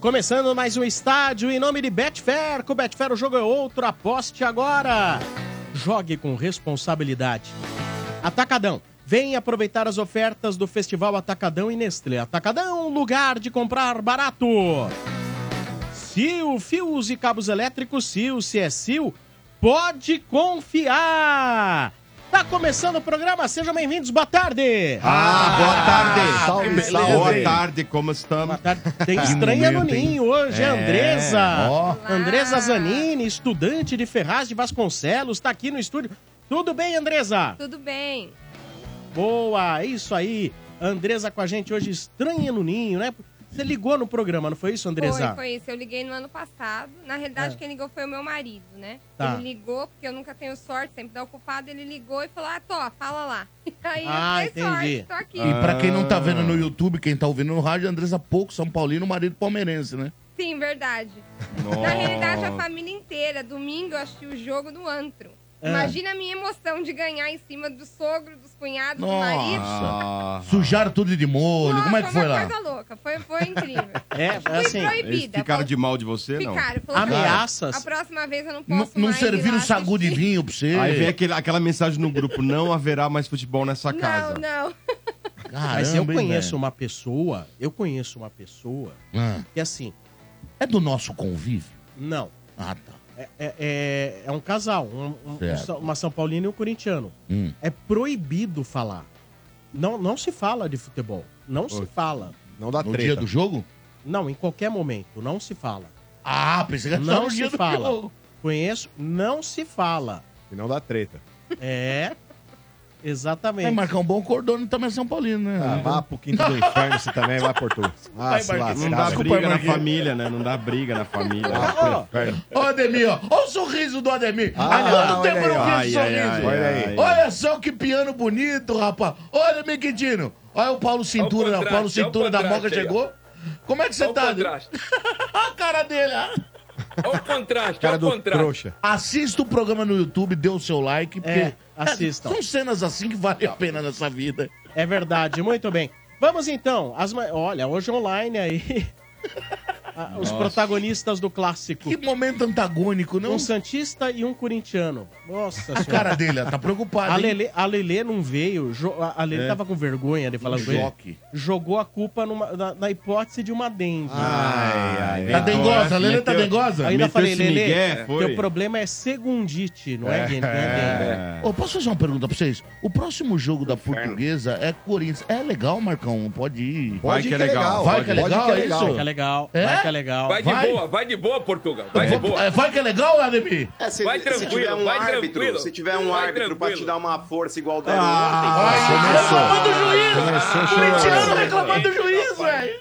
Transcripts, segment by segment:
Começando mais um estádio em nome de Betfair. Com Betfair o jogo é outro, aposte agora! Jogue com responsabilidade. Atacadão. Vem aproveitar as ofertas do Festival Atacadão e Nestlé. Atacadão, lugar de comprar barato. Sil, fios e cabos elétricos, Sil, se é Sil, pode confiar! Tá começando o programa, sejam bem-vindos, boa tarde! Ah, boa tarde. salve, Que beleza. salve. Boa tarde, como estamos? Boa tarde. Tem estranha no ninho hoje, é, É, Andresa. ó. Andresa Zanini, estudante de Ferraz de Vasconcelos, tá aqui no estúdio. Tudo bem, Andresa? Tudo bem. Boa, isso aí. Andresa com a gente hoje, estranha no ninho, né? Você ligou no programa, não foi isso, Andresa? Foi, foi isso. Eu liguei no ano passado. Na realidade, É. quem ligou foi o meu marido, né? Tá. Ele ligou, porque eu nunca tenho sorte, sempre dá ocupado. Ele ligou e falou: Ah, tô, fala lá. Aí Ah, eu dei entendi. sorte, tô aqui. E pra quem não tá vendo no YouTube, quem tá ouvindo no rádio, Andressa Pouco, São Paulino, marido palmeirense, né? Sim, verdade. Na realidade, a família inteira. Domingo eu assisti o jogo no antro. É. Imagina a minha emoção de ganhar em cima do sogro, dos cunhados, do marido. Ah, Sujaram tudo de molho, Nossa, como é que foi uma lá? coisa louca. Foi, foi incrível. É, Fui assim, eles proibida. ficaram de mal de você, não? Ficaram. Ameaças. A próxima vez eu não Não, posso não mais ir serviram lá sagu de assistir." vinho pra você? Aí vem aquele- aquela mensagem no grupo, não haverá mais futebol nessa casa. Não, não. Caramba, Mas eu hein, conheço velho? uma pessoa, eu conheço uma pessoa Ah, que assim, é do nosso convívio? não, Ah, tá. É, é- é- é um casal, um- um- uma São Paulina e um corintiano. Hum. É proibido falar. Não, não se fala de futebol. Não se fala. Não dá No treta. dia do jogo? Não, em qualquer momento, não se fala. Ah, pensei que era Não no se dia do fala. jogo. Conheço, não se fala. E não dá treta. É, É, exatamente. Marcão, bom cordone também é São Paulino, né? Ah, vá pro quinto do inferno você também, vai por tu. Ah, Vai, se Marquinhos. Não lascar, dá briga na família, né? Não dá briga na família. Ó, Ó, Ademir, ó. Ó o sorriso do Ademir. Ah, Há quanto olha tempo eu não vi esse ai, ai, sorriso? Olha aí. Olha só que piano bonito, rapaz. Olha, Ademir Quintino. Olha o Paulo Cintura, Olha o o Paulo olha Cintura da Moca chegou. Como é que você Olha o tá? contraste. Olha a cara dele. ó. Olha o contraste, Cara olha o contraste. Assista o programa no YouTube, dê o seu like, porque É, assistam. são cenas assim que valem a pena nessa vida. É verdade, muito bem. Vamos então. As ma- Olha, hoje online aí. ah, Os protagonistas do clássico. Que momento antagônico, não? Um Santista e um corintiano. Nossa A senhora. cara dele, ó, tá preocupado. A hein? Lelê, a Lelê não veio. jo- a- A Lelê tava com vergonha de falar Um com ele. choque. Jogou a culpa numa- na, na hipótese de uma dengue. Ai, ai, Tá ai. dengosa? A Lelê tá Meteu- dengosa? Ainda meteu falei, esse Lelê, migué, foi? teu problema é segundite, não é, dengue, é dengue. Ô, posso fazer uma pergunta pra vocês? O próximo jogo da portuguesa é Corinthians. É legal, Marcão? Pode ir. Vai Pode que é legal. Vai que é pode legal, é isso? Vai que é legal, É? Vai que é legal. Vai de Vai. boa, vai de boa, Portugal. Vai de boa. é, vai que é legal, Ademir? É, se, Vai se tranquilo, tiver um vai árbitro, tranquilo. se tiver um Vai árbitro pra tranquilo. te dar uma força igual da Ai, começou. reclamando do juiz! Começou Corintiano reclamando do juiz, velho!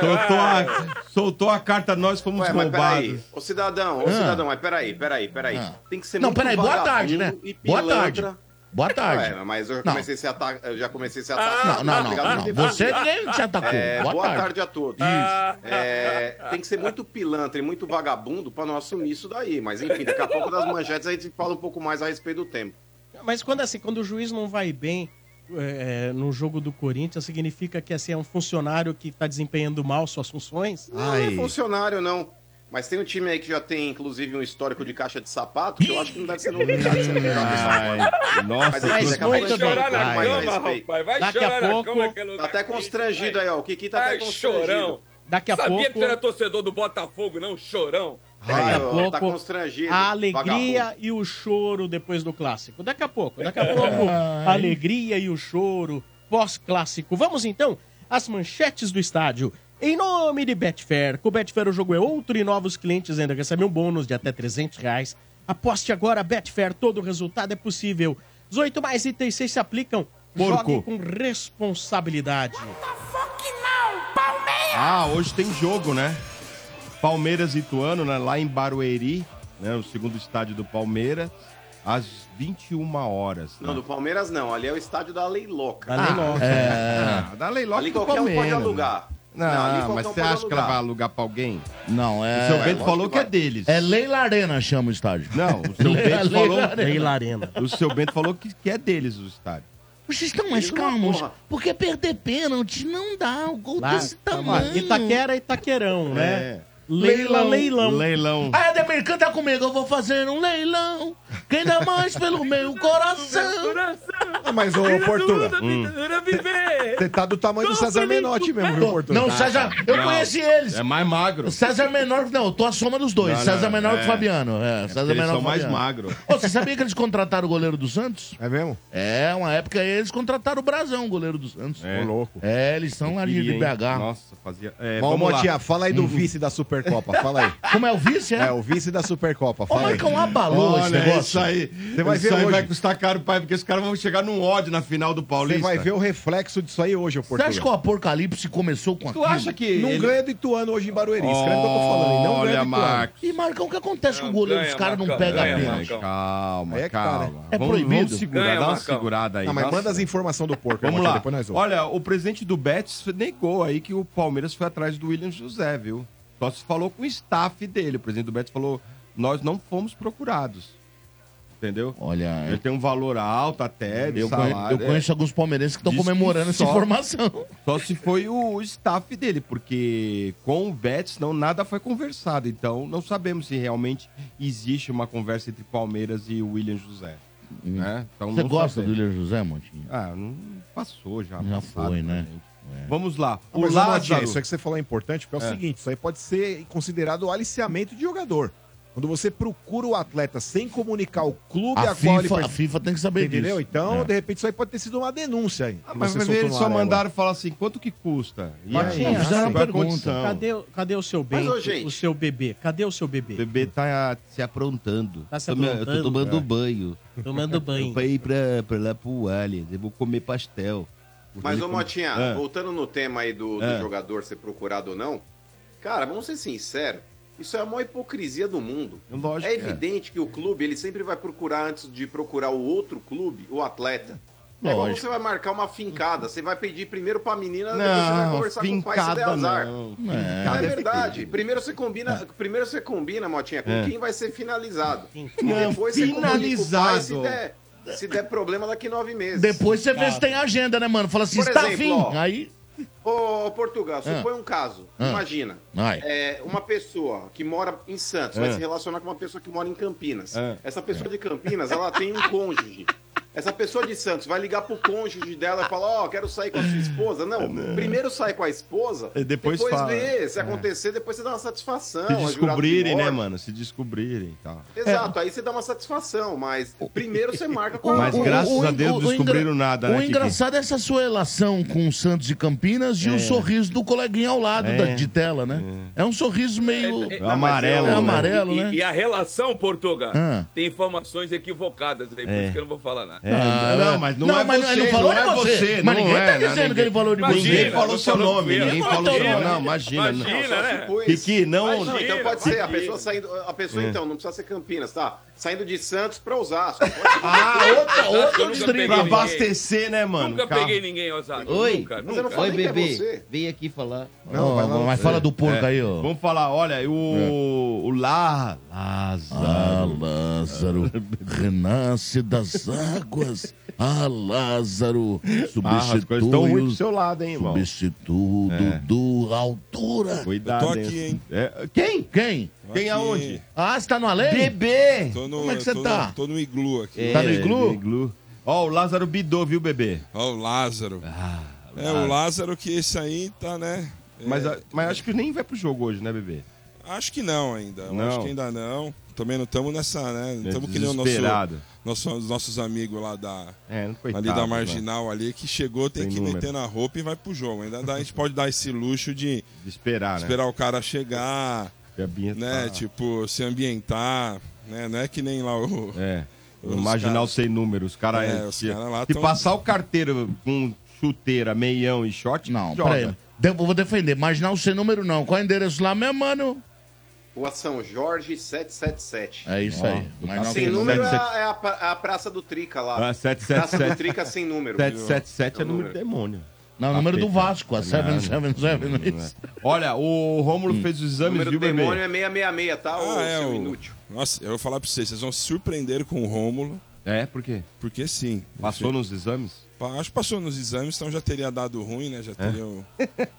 Soltou a, soltou a carta, nós fomos Ué, peraí, roubados. ô cidadão, ô Ah. cidadão, mas peraí, peraí, peraí. Ah. Tem que ser Não, muito peraí, boa tarde, né? Boa tarde. Boa tarde. Ué, mas eu já Não. comecei a ser ata- eu já comecei a ser Não, atacado. não, não, não. ter Você ninguém te atacou. É, boa, boa, tarde. tarde. a todos. É, tem que ser muito pilantra e muito vagabundo pra não assumir isso daí. Mas enfim, daqui a pouco das manchetes a gente fala um pouco mais a respeito do tempo. Mas quando assim, quando o juiz não vai bem é, no jogo do Corinthians, significa que assim, é um funcionário que tá desempenhando mal suas funções? Não Ai. é funcionário, não. Mas tem um time aí que já tem, inclusive, um histórico de caixa de sapato, que eu acho que não deve ser novidade. se ele jogar dessa forma. Ai, nossa, Mas aí, a a Chorar na a cama, rapaz. Vai Daqui a chorar na pouco- cama. aquele Tá até constrangido aí, ó. O Kiki tá até Ai, constrangido. chorão. Daqui a Sabia pouco que tu era torcedor do Botafogo, não? Chorão. Daqui a pouco, tá constrangido. a alegria vagabundo. e o choro depois do clássico. Daqui a pouco, daqui a pouco, a alegria e o choro pós-clássico. Vamos então às manchetes do estádio. Em nome de Betfair, com o Betfair o jogo é outro e novos clientes ainda recebem um bônus de até 300 reais. Aposte agora, Betfair, todo resultado é possível. 18 mais itens 6 se aplicam. Porco. Jogue com responsabilidade. Ah, hoje tem jogo, né? Palmeiras e Ituano, né? Lá em Barueri, né? O segundo estádio do Palmeiras, às 21 horas. né? Não, do Palmeiras não. Ali é o estádio da Leiloca. Da Leiloca. Ah, dá leiloca Ali do qualquer um pode Palmeiras. alugar. Não, mas você acha que ela vai alugar pra alguém? Não, o é. seu Bento falou que que é deles. É Leila Arena, chama o estádio. Não, o seu Leila Bento falou. Arena. Leila Arena. O seu Bento falou que, que é deles o estádio. Vocês estão mais não calmos? Porque perder pênalti não dá. O gol Lá, desse tamanho. Itaquera, Itaquerão, né? É. Leila, leilão. Leilão. Aí Ademir, canta comigo, eu vou fazer um leilão. Quem dá mais pelo meu coração? Ah, mas, ô, Portuga, Hum. viver. você tá do tamanho do César Menotti mesmo, viu, Portuga? Não, César, eu conheci eles. É mais magro. César menor, não, eu tô a soma dos dois. Não, César não, menor é. que Fabiano. É, César Eles menor são que mais Fabiano. magros. Ô, você sabia que eles contrataram o goleiro do Santos? É mesmo? É, uma época eles contrataram o Brasão, o goleiro do Santos. É. Ô, louco. É, eles são lá de? BH. Nossa, fazia. É, lá. Motinha, fala aí do vice da Supercopa, fala aí. Como é o vice, é? É, o vice da Supercopa, Ô, fala aí. Marcão, abalou esse Olha, negócio. isso aí. Você vai isso ver aí hoje. vai custar caro, pai, porque os caras vão chegar num ódio na final do Você Paulista. vai ver o reflexo disso aí hoje, ô Você acha que o Apocalipse começou com Tu aquilo? acha que. Não ele- ganha do Ituano hoje em Barueri. Escreve o que eu tô falando aí. Não ganha Olha, do Ituano. Marcos. E, Marcão, o que acontece com o goleiro? Os caras não pegam pênalti. Marcão. Calma, é calma. cara. É vamos, proibido. Vamos segurar, Ganha, dá uma Marcão. segurada aí. Não, mas Nossa. manda as informações do porco, Vamos lá. depois nós vamos. Olha, o presidente do Betis negou aí que o Palmeiras foi atrás do William José, viu? Só se falou com o staff dele. O presidente do Betis falou: nós não fomos procurados. Entendeu? Olha, Ele tem um valor alto até de eu, salário. eu conheço alguns palmeirenses que estão Diz que comemorando essa só- informação. Só se foi o staff dele, porque com o Betis não nada foi conversado. Então não sabemos se realmente existe uma conversa entre Palmeiras e o William José. Né? Então, Hum. Você não gosta do. William José, Montinho? Ah, não passou já. Já passado, foi, né? gente. Vamos lá. Não, O mas, Lázaro. isso aí que você falou é importante, porque é o É. seguinte, isso aí pode ser considerado o aliciamento de jogador. Quando você procura o atleta sem comunicar o clube a, A qual ele FIFA, a FIFA tem que saber entendeu? disso. Então, É. de repente, isso aí pode ter sido uma denúncia aí. Ah, mas eles só mandaram falar assim, quanto que custa? E Martinho, aí, fizeram uma é a pergunta. Cadê, o- cadê o seu bem? Mas, ô, gente. O seu bebê? Cadê o seu O bebê? bebê tá se aprontando. Tá se aprontando? Eu tô tomando É. banho. Tomando banho. Eu pra ir pra, pra lá pro Allianz. Eu vou comer pastel. Mas, ô Motinha, É. voltando no tema aí do, do É. jogador ser procurado ou não, cara, vamos ser sinceros, isso é a maior hipocrisia do mundo. Lógico. É evidente que o clube, ele sempre vai procurar, antes de procurar o outro clube, o atleta. É igual Lógico. você vai marcar uma fincada, você vai pedir primeiro pra menina, depois você vai Não, conversar com o pai se der fincada azar. não. É. É verdade. Primeiro você combina, primeiro você combina, Motinha, com É. quem vai ser finalizado. E Não, depois você comunica com o pai finalizado. se der, se der problema daqui nove meses. Depois você vê se tem agenda, né, mano? Fala assim, Por está exemplo, afim. ó. Aí. Ô, Portugal, supõe um caso. Ah. Imagina. É, uma pessoa que mora em Santos vai É. se relacionar com uma pessoa que mora em Campinas. É. Essa pessoa de Campinas, ela tem um cônjuge. Essa pessoa de Santos vai ligar pro cônjuge dela e falar, ó, quero sair com a sua esposa. Não, primeiro sai com a esposa, E depois fala. vê. Se acontecer, depois você dá uma satisfação. Se é de descobrirem, né, mano? Se descobrirem e tal. Exato, aí você dá uma satisfação, mas primeiro você marca com a Mas graças a Deus o descobriram nada, O né, Kiki? engraçado é essa sua relação com o Santos e Campinas e o sorriso do coleguinha ao lado É. da- de tela, né? É, um sorriso meio. É, é, Não, amarelo. É amarelo, e, né? e a relação, Portuga, Ah. tem informações equivocadas aí, por É. isso que eu não vou falar nada. É, Ah, não, mas não, é mas você, ele não falou não de é você. você. Mas não ninguém é, tá né? dizendo que Ninguém- ele falou de Imagina, você. Ninguém falou não seu nome, ninguém Não, falou seu não. nome. Não, imagina. não. Imagina, Só né? Kiki, não... Não, então pode ser, a Imagina. pessoa saindo. A pessoa, É. então, não precisa ser Campinas, tá? Saindo de Santos pra Osasco. Ah, outra, nunca distrito. Pra abastecer, né, mano? Nunca peguei ninguém, Osasco. Oi. Nunca, Mas eu não nunca. falei Oi, que é bebê. você. Vem aqui falar. Não, mas fala do porco É. aí, ó. Vamos falar, olha, o, o Lá, Lázaro. Ah, Lázaro, renasce das águas. Ah, Lázaro, Ah, as coisas estão ruins pro substitui, seu lado, hein, irmão? substituto É. do altura. Cuidado, Eu tô aqui, hein? É, quem? Quem? Quem Aqui. aonde? Ah, você tá no além? Bebê! Tô no, Como é que você tô tá? No, tô no iglu aqui. Tá no iglu? iglu. Ó, o Lázaro bidou, viu, bebê? Ó, o Lázaro. Ah, é, o Lázaro que esse aí tá, né? É, Mas, a- mas acho que nem vai pro jogo hoje, né, bebê? Acho que não ainda. Não. Acho que ainda não. Também não estamos nessa, né? Não estamos que nem o nosso, nosso, os nossos amigos lá da, É, não coitado, ali da né? Marginal ali, que chegou, tem Tem que número. meter na roupa e vai pro jogo. Ainda dá- a gente pode dar esse luxo de De esperar, né? esperar o cara chegar, né? Tipo, se ambientar, né? Não é que nem lá o... É. O Os marginal caras- sem número. Os caras. É, os se, caras lá se tão- passar o carteiro com chuteira, meião e short, Não, joga. Vou defender, marginal sem número não. Qual é o endereço lá mesmo, mano? Rua São Jorge 777. É isso Ó, aí. do Marginal Sem sem número número. é a, é a é a Praça do Trica lá. Ah, Praça do 777. Trica sem número. 777 é É o número demônio. Não, o número do Não. Vasco, a 777, não é isso? Olha, o Rômulo fez os O exames, número viu, do bebê? demônio é 666, tá? ô Ah, é seu o... inútil. Nossa, eu vou falar pra vocês, vocês vão se surpreender com o Rômulo. É, por quê? Porque sim. Passou nos exames? Acho que passou nos exames, então já teria dado ruim, né? Já teria o,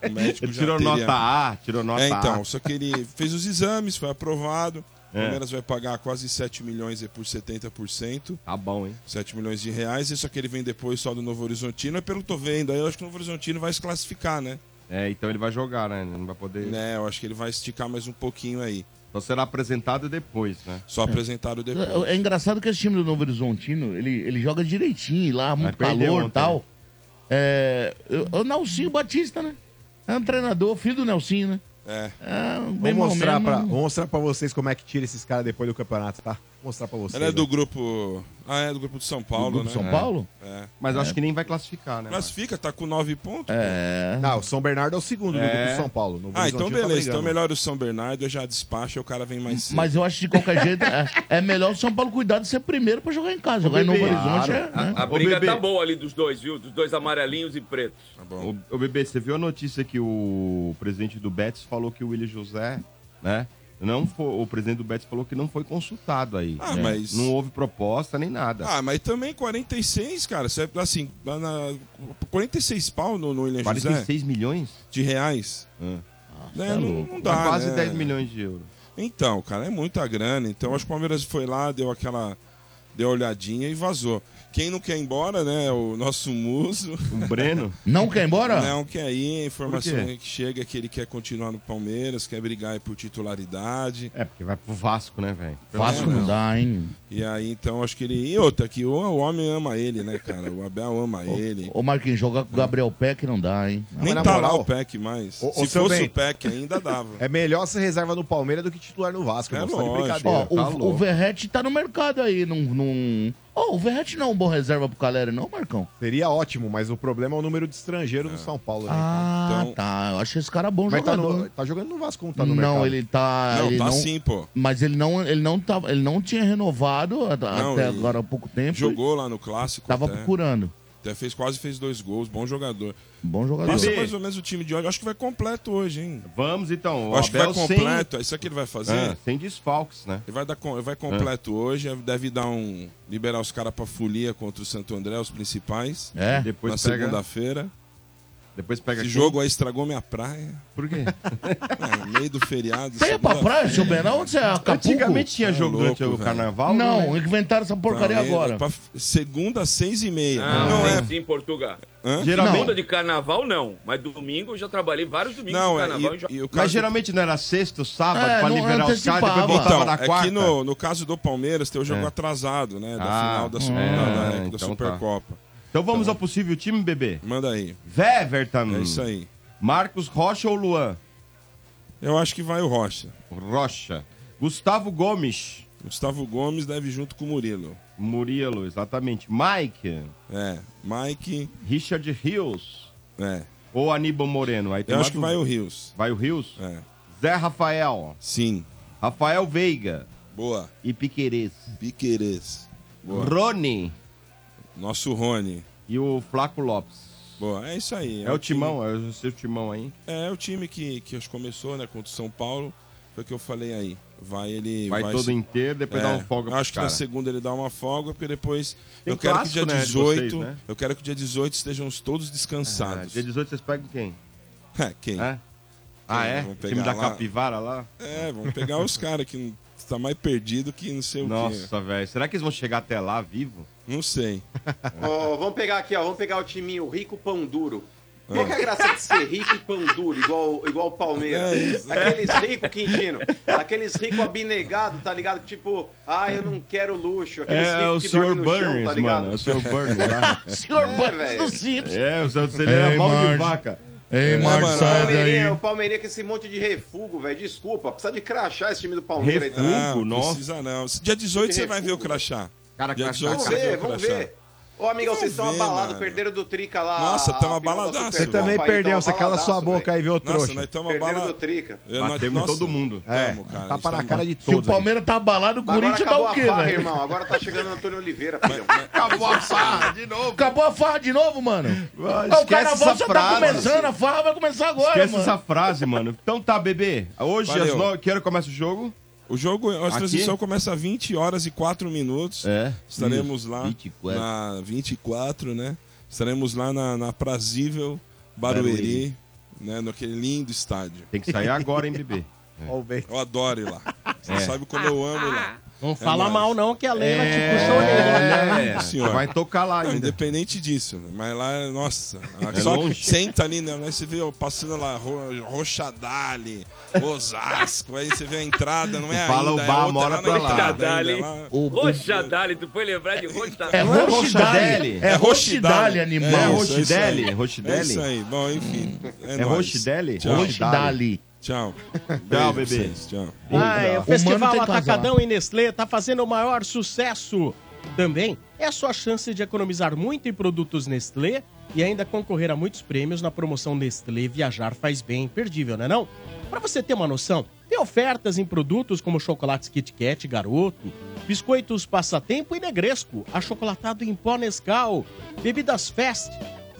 o médico Ele já tirou teria... nota A, tirou nota É, então, A. só que ele fez os exames, foi aprovado. O É. Palmeiras vai pagar quase 7 milhões por 70%. Tá bom, hein? 7 milhões de reais, isso que ele vem depois só do Novo Horizontino. É pelo que eu tô vendo, aí eu acho que o Novo Horizontino vai se classificar, né? É, então ele vai jogar, né? Não vai poder. né? Eu acho que ele vai esticar mais um pouquinho aí. Só será apresentado depois, né? Só apresentado depois. É é engraçado que esse time do Novo Horizontino, ele, ele joga direitinho lá, muito perdeu calor e tal. É, o Nelsinho Batista, né? É um treinador, filho do Nelsinho, né? É. É, Vou mostrar, mal pra, mesmo. vou mostrar pra vocês como é que tira esses caras depois do campeonato, tá? Mostrar pra vocês. Ele é do ó. grupo. Ah, é do grupo de São Paulo, grupo né? São Paulo? É. Mas eu acho que nem vai classificar, né? Classifica, tá com 9 pontos. É. Não, o São Bernardo é o segundo do É. grupo do São Paulo. No Ah, então tá beleza. Então brigando. melhor o São Bernardo, eu já despacho, o cara vem mais cedo. Mas eu acho que de qualquer jeito é, é melhor o São Paulo cuidar de ser primeiro pra jogar em casa. Jogar em Novo Horizonte é. né? A Ô, briga bebê. tá boa ali dos dois, viu? Dos dois amarelinhos e pretos. Tá bom. Ô, ô, bebê, você viu a notícia que o presidente do Betis falou que o William José, né? Não foi, o presidente do Betis falou que não foi consultado aí. Ah, né? mas- Não houve proposta nem nada. Ah, mas também 46, cara. Você, assim, na, 46 pau no, no William José 46 milhões? de reais. Ah. Né? é Não, não dá. Dá quase né? 10 milhões de euros. Então, cara, é muita grana. Então, acho que o Palmeiras foi lá, deu aquela. Deu olhadinha e vazou. Quem não quer ir embora, né? O nosso muso. O Breno? Não quer ir embora? Não quer ir. A informação é que chega é que ele quer continuar no Palmeiras, quer brigar aí por titularidade. É, porque vai pro Vasco, né, velho? Vasco não dá, hein? E aí, então, acho que ele. E outra, que o, o homem ama ele, né, cara? O Abel ama ele. Ô Marquinhos, jogar com o Gabriel Peck não dá, hein? Nem tá lá moral- o PEC mais. Ô, Se fosse bem. o PEC ainda dava. É melhor ser reserva no Palmeiras do que titular no Vasco. É lógico. brincadeira. Ó, tá o, louco. o Verrete tá no mercado aí, num. num... Ô, o Verrete não é um bom reserva pro Caleri, não, Marcão? Seria ótimo, mas o problema é o número de estrangeiros do São Paulo. Né? Ah, Então- tá. Eu acho esse cara bom mas tá, jogador. no- tá jogando no Vasco como tá no não, mercado. ele tá. não, ele tá não, sim, pô. Mas ele não, ele não tava, ele não tinha renovado Não, até agora há pouco tempo. Jogou lá no clássico. Tava até. procurando. Até fez, quase fez dois gols. Bom jogador. Bom jogador. Passa mais ou menos o time de hoje. Acho que vai completo hoje, hein? Vamos então. Acho que vai Abel sem- completo. É isso que ele vai fazer. Ah, sem desfalques, né? Ele vai, dar, com- ele vai completo hoje. Deve dar um. Liberar os caras pra folia contra o Santo André, os principais. É. Depois na pega, segunda-feira. Depois pega Esse quem? jogo aí estragou minha praia. Por quê? É, no meio do feriado. Você ia pra praia, seu Benão? Onde você é? Acapulco? Antigamente tinha Tá jogo durante louco, o carnaval? Não, né? inventaram essa porcaria Não, é agora. pra segunda, seis e meia. Não, não tem é. sim, Portugal. Hã? Geralmente, de carnaval, não. Mas domingo eu já trabalhei vários domingos Não, de é. carnaval. E, e já... e o Mas geralmente não era sexto, sábado, É, pra não liberar os caras, depois voltava Então, na é quarta. que no, no caso do Palmeiras tem o jogo É. atrasado, né? Da Ah, final da, segunda, é, da, da então tá. Supercopa. Então vamos ao possível time, bebê. Manda aí. Weverton. É isso aí. Marcos Rocha ou Luan? Eu acho que vai o Rocha. Rocha. Gustavo Gomes. Gustavo Gomes deve junto com o Murilo. Murilo, exatamente. Mike. É. Mike. Richard Rios. É. Ou Aníbal Moreno. Aí tem Eu acho que vai o. Rios. Vai o Rios? É. Zé Rafael. Sim. Rafael Veiga. Boa. E Piquerez. Piqueires. Boa. Rony. Nosso Rony. E o Flaco Lopes. Boa. É isso aí. É, o time- timão, é o seu timão aí. É, é o time que, que começou, né? Contra o São Paulo. Foi o que eu falei aí. Vai ele. Vai, todo se- inteiro, depois É, dá uma folga Acho que na segunda ele dá uma folga, porque depois. Tem eu quero que clássico, dia né, de 18. vocês, né? Eu quero que dia 18 estejam todos Ah, descansados. dia 18 vocês pegam quem? É, quem? É? Ah, é? Vamos Time pegar da lá. Capivara lá? É, vamos pegar os caras que não- tá mais perdido que não sei o quê. Nossa, velho. Será que eles vão chegar até lá vivo? Não sei. Ó, vamos pegar aqui, ó. Vamos pegar o timinho rico pão duro. Ah. Qual que é a graça de ser rico e pão duro, igual, igual o Palmeiras? É isso. Aqueles ricos, Quintino. Aqueles ricos abnegados, tá ligado? Tipo, ah, eu não quero luxo. Aqueles É, ricos o dormem no chão, Burns, tá ligado? mano. É o senhor Burns lá. Senhor É, Burns do Simples. É, o senhor ele era Ei, mão de vaca. Ei, É, Marcos, mano. sai daí. o Palmeirinha com esse monte de refugo, velho. Desculpa, precisa de crachá esse time do Palmeiras aí também. Refugo? Não, nossa. precisa não. Dia 18 você vai ver o crachá. Cara, Dia crachá, 18 Vamos você vai ver, ver o crachá. ver. Ô, amigão, vocês estão abalados, perderam do Trica lá. Nossa, a abaladaço. Supercopa Você também perdeu, você cala sua boca aí, viu, Nossa, trouxa? nós estamos. Perderam do abalados. Trica. Batemos todo mundo. É, Tamo, cara, tapa na estamos- cara de Se todos. o Palmeiras tá abalado, o Corinthians dá o quê, a velho? irmão. Agora tá chegando o Antônio Oliveira. Acabou a farra de novo. Acabou a farra de novo, mano. Ah, o esquece carnaval só tá começando, a farra vai começar agora, Esquece mano. essa frase, mano. Então tá, bebê. Hoje, às nove, que hora começa o jogo? O jogo, a Aqui? transmissão começa às 20 horas e 4 minutos. É. Estaremos Isso, lá 24. na 24, né? Estaremos lá na, na Prazível Barueri, Barueri. né? Naquele lindo estádio. Tem que sair agora, hein, bebê? Ó o bem. Eu adoro ir lá. Você É. sabe como eu amo ir lá. Não É fala nóis. mal não, que a Leila te puxou nele. É, senhor. vai tocar lá ainda. independente disso, mas lá, nossa, É só longe? senta ali, né? Aí você vê ó, passando lá, Ro, Rochadale, Osasco, aí você vê a entrada, não é Fala ainda, o bar, é mora pra lá. Rochadale. Rochadale, tu foi lembrar de Rochadale. é Não é? É Rochidale, É animal. É isso, é isso aí. Rochidale? É isso aí. Bom, enfim. É, É nóis. Tchau. Tchau. Bebê. vocês, Tchau. Ai, o Mano Festival Atacadão e Nestlé tá fazendo o maior sucesso. Também é a sua chance de economizar muito em produtos Nestlé e ainda concorrer a muitos prêmios na promoção Nestlé Viajar Faz Bem. Imperdível, não é não? Pra você ter uma noção, tem ofertas em produtos como chocolates Kit Kat Garoto, biscoitos Passatempo e Negresco, achocolatado em pó Nescau, bebidas Fest,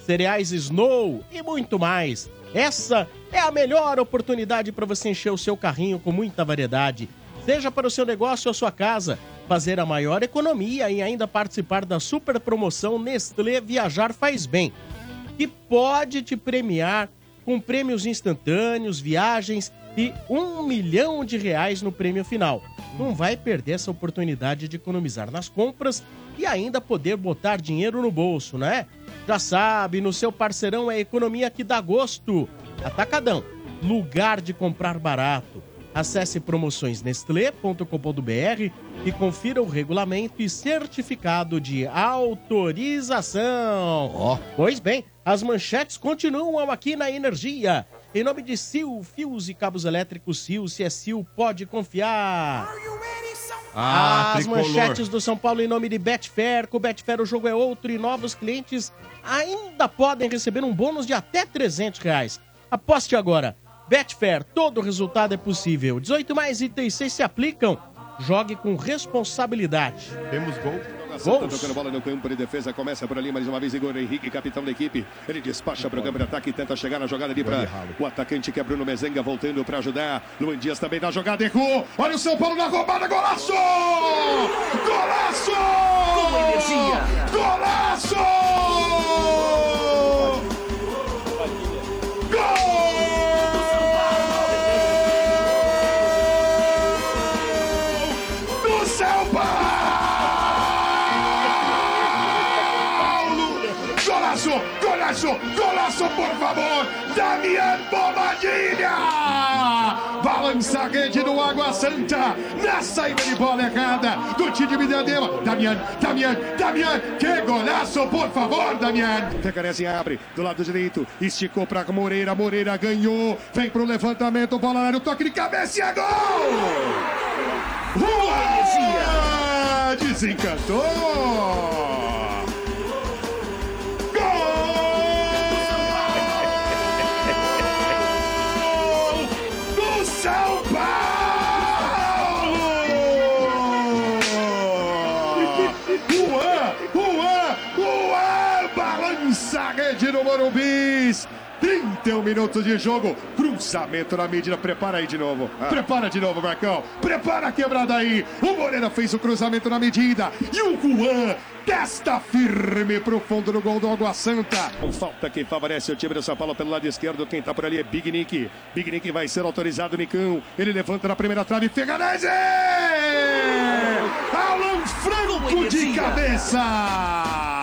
cereais Snow e muito mais. Essa é a melhor oportunidade para você encher o seu carrinho com muita variedade. Seja para o seu negócio ou sua casa, fazer a maior economia e ainda participar da super promoção Nestlé Viajar Faz Bem, que pode te premiar com prêmios instantâneos, viagens e um milhão de reais no prêmio final. Não vai perder essa oportunidade de economizar nas compras e ainda poder botar dinheiro no bolso, né? Já sabe, no seu parceirão é economia que dá gosto. Atacadão, lugar de comprar barato. Acesse promoçõesnestlé.com.br e confira o regulamento e certificado de autorização. Ó. Pois bem, as manchetes continuam aqui na Energia. Em nome de Sil, fios e cabos elétricos Sil, se é Sil, pode confiar. Ah, As tricolor. manchetes do São Paulo em nome de Betfair. Com o Betfair o jogo é outro e novos clientes ainda podem receber um bônus de até 300 reais. Aposte agora. Betfair, todo resultado é possível. 18 mais itens 6 se aplicam. Jogue com responsabilidade. Temos gol. Santa Gols. tocando bola no campo de defesa, começa por ali mais uma vez Igor Henrique, capitão da equipe. Ele despacha para o campo de ataque e tenta chegar na jogada ali para o atacante que é Bruno Mezenga voltando para ajudar. Luan Dias também na jogada, errou. Olha o São Paulo na roubada, golaço! Golaço! Golaço! Gol! Golaço! Golaço, por favor! Damian Bobadilha! Balança a rede do Água Santa na saída de bola errada do time de. Damian, Damian, Damian! Que golaço, por favor, Damian! Tecarese abre do lado direito, esticou para Moreira, Moreira ganhou, vem pro levantamento, bola lá no toque de cabeça e é gol! Rua! Desencantou! No Morumbis. 31 minutos de jogo, cruzamento na medida, prepara aí de novo, prepara de novo, Marcão, prepara a quebrada aí, o Moreira fez o cruzamento na medida, e o Juan testa firme pro fundo do gol do Água Santa. Com falta que favorece o time do São Paulo pelo lado esquerdo, quem tá por ali é Big Nick, Big Nick vai ser autorizado, Nicão, ele levanta na primeira trave, Ferranese! Alan Franco de cabeça!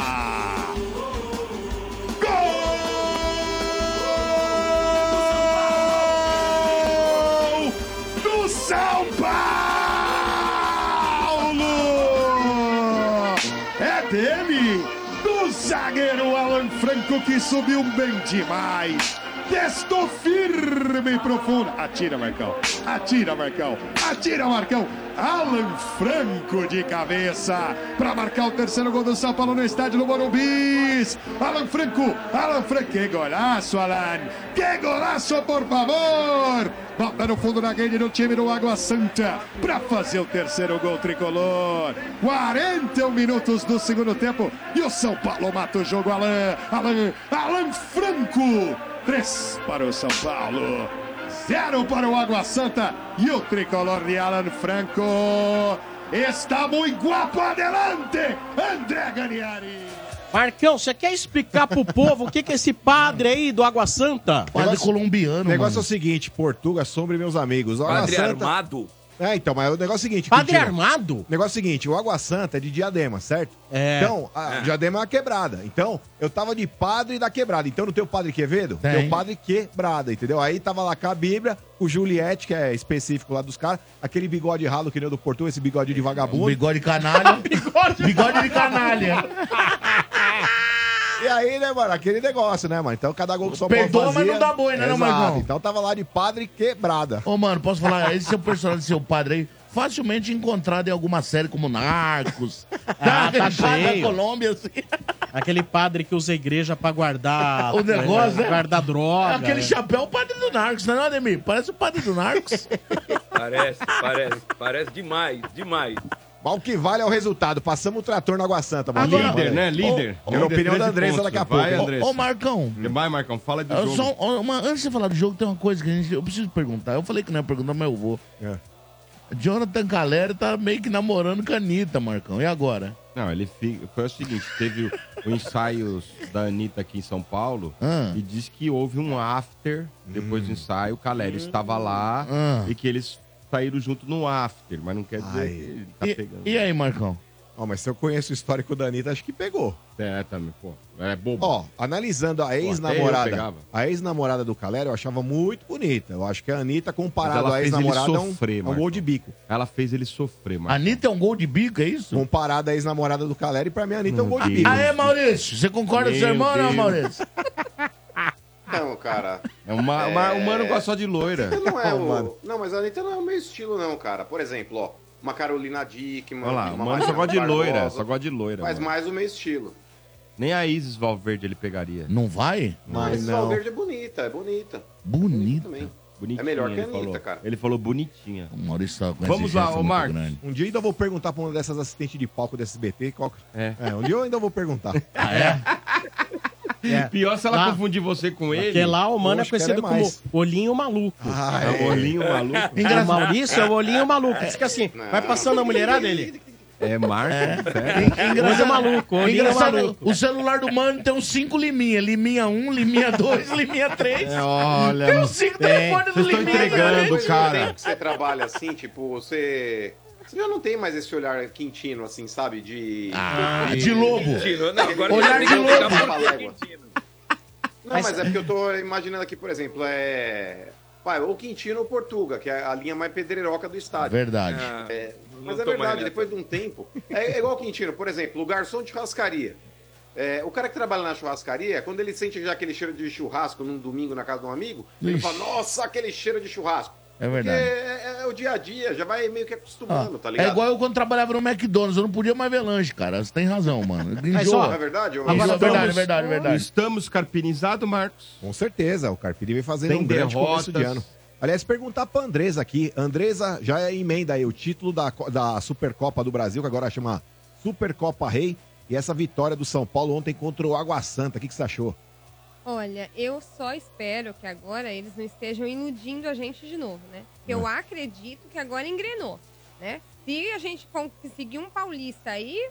Franco que subiu bem demais. Testou firme e profundo. Atira, Marcão. Atira, Marcão. Atira, Marcão. Alan Franco de cabeça para marcar o terceiro gol do São Paulo no estádio do Morumbi. Alan Franco. Alan Franco. Que golaço, Alan. Que golaço, por favor. Bota no fundo da rede do time do Água Santa para fazer o terceiro gol tricolor. 41 minutos do segundo tempo e o São Paulo mata o jogo. Alan, Alan, Alan Franco. Três para o São Paulo. 0 para o Água Santa e o tricolor de Alan Franco está muito guapo adelante, André Ganiari. Marcão, você quer explicar pro povo o que, que é esse padre aí do Água Santa? Padre colombiano, O negócio é mano. o seguinte, Portuga, Sombra e meus amigos. Água Padre Santa... Armado? É, então, mas o negócio é o seguinte... Padre Quintino, armado? O negócio é o seguinte, o Água Santa é de Diadema, certo? É. Então, a Diadema é uma quebrada. Então, eu tava de padre da quebrada. Então, não tem o padre Quevedo? Tem. Tem o padre quebrada, entendeu? Aí tava lá com a Bíblia, o Juliette, que é específico lá dos caras, aquele bigode ralo que nem o do Porto, esse bigode de Um vagabundo. bigode canalha. bigode de canalha. E aí, né, mano, aquele negócio, né, mano? Então, cada gol que só Perdoa, mas não dá boi, né, não, Exato. Marcão? Então, tava lá de padre quebrada. Ô, mano, posso falar? Esse seu personagem, seu padre aí, facilmente encontrado em alguma série como Narcos. Ah, tá Aquele padre cheio. Da Colômbia, assim. Aquele padre que usa a igreja pra guardar... O negócio, né? Guardar droga. Aquele né? chapéu é o padre do Narcos, não é, não, Ademir? Parece o padre do Narcos. Parece, parece, parece demais, demais. Mas o que vale é o resultado. Passamos o trator na Água Santa, mano. Agora- Líder, né? Líder. Quero a opinião da Andressa daqui a pouco. Vai, Andressa. Ô, Marcão, Vai, Marcão, fala do eu jogo. só, uma- antes de você falar do jogo, tem uma coisa que a gente, eu preciso perguntar. Eu falei que não ia perguntar, mas eu vou. É. Jonathan Caleri tá meio que namorando com a Anitta, Marcão. E agora? Não, ele fica... foi o seguinte, teve o, ensaio da Anitta aqui em São Paulo Ah. e disse que houve um after depois do ensaio, o Caleri estava lá Ah. e que eles saíram junto no after, mas não quer dizer Ai. que ele tá E, pegando. e aí, Marcão? Ó, mas se eu conheço o histórico da Anitta, acho que pegou. É, também, pô. É bobo. Ó, analisando a ex-namorada, a ex-namorada do Caleri, eu achava muito bonita. Eu acho que a Anitta, comparado à ex-namorada, é um, é um gol de bico. Ela fez ele sofrer, mano. Anitta é um gol de bico, é isso? Comparado à ex-namorada do Caleri, pra mim a Anitta é um gol de Deus. bico. Ah, é, Maurício? Você concorda com o seu Meu irmão ou não. Maurício? Não, cara. É uma, uma, o mano gosta só de loira. Não é Ô, o. mano. Não, mas a Anitta não é o meu estilo, não, cara. Por exemplo, ó, uma Carolina Dickman. Olha lá, o uma mano só gosta de loira, só gosta de loira. Faz mano. mais o meu estilo. Nem a Isis Valverde ele pegaria. Não vai? Mas Mas não. Valverde é bonita, é bonita. Bonito. também. Bonitinha, É melhor que a Anitta, falou. cara. Ele falou bonitinha. O Maurício tá com Vamos lá, ô, Marcos. grande. Um dia ainda vou perguntar pra uma dessas assistentes de palco desse SBT. Qual... É. É, um dia eu ainda vou perguntar. Ah, é? É. Pior se ela Lá- confundir você com ele. Porque lá o mano é Poxa, conhecido é como mais. olhinho maluco. Ah, É o olhinho maluco. O Maurício é o olhinho maluco. Diz que assim, vai passando a mulherada dele. É Marco, sério. Olho maluco, olhinho Engraçado, maluco. o celular do mano tem uns 5 liminha. Liminha 1, liminha 2, liminha 3. É, olha, Tem uns 5 telefones do Vocês estão liminha. entregando, né? cara. que você trabalha assim, tipo, você. Já não tem mais esse olhar quintino, assim, sabe? De. Ah, de lobo. Quintino, não, agora Olhar de que lobo. Não, mas... é porque eu tô imaginando aqui, por exemplo, é. Pai, ou Quintino ou Portuga, que é a linha mais pedreiroca do estádio. Verdade. Ah, É, mas é verdade, depois de um tempo. É, é igual o Quintino, por exemplo, o garçom de churrascaria. É, o cara que trabalha na churrascaria, quando ele sente já aquele cheiro de churrasco num domingo na casa de um amigo, ele Ixi. fala, nossa, aquele cheiro de churrasco. É Porque verdade. é, é o dia a dia, já vai meio que Ah, acostumando, tá ligado? é igual eu quando trabalhava no McDonald's, eu não podia mais ver lanche, cara. Você tem razão, mano. Mas Enjoa. Não é verdade? Eu- Agora é verdade, vamos- é verdade, é verdade. Estamos carpinizados, Marcos. Com certeza, o Carpini vem fazendo Tem um grande começo de derrotas. ano. Aliás, perguntar pra Andresa aqui. Andresa já é emenda aí o título da, da Supercopa do Brasil, que agora chama Supercopa Rei. E essa vitória do São Paulo ontem contra o Água Santa. O que, que você achou? Olha, eu só espero que agora eles não estejam iludindo a gente de novo, né? Eu acredito que agora engrenou, né? Se a gente conseguir um paulista aí,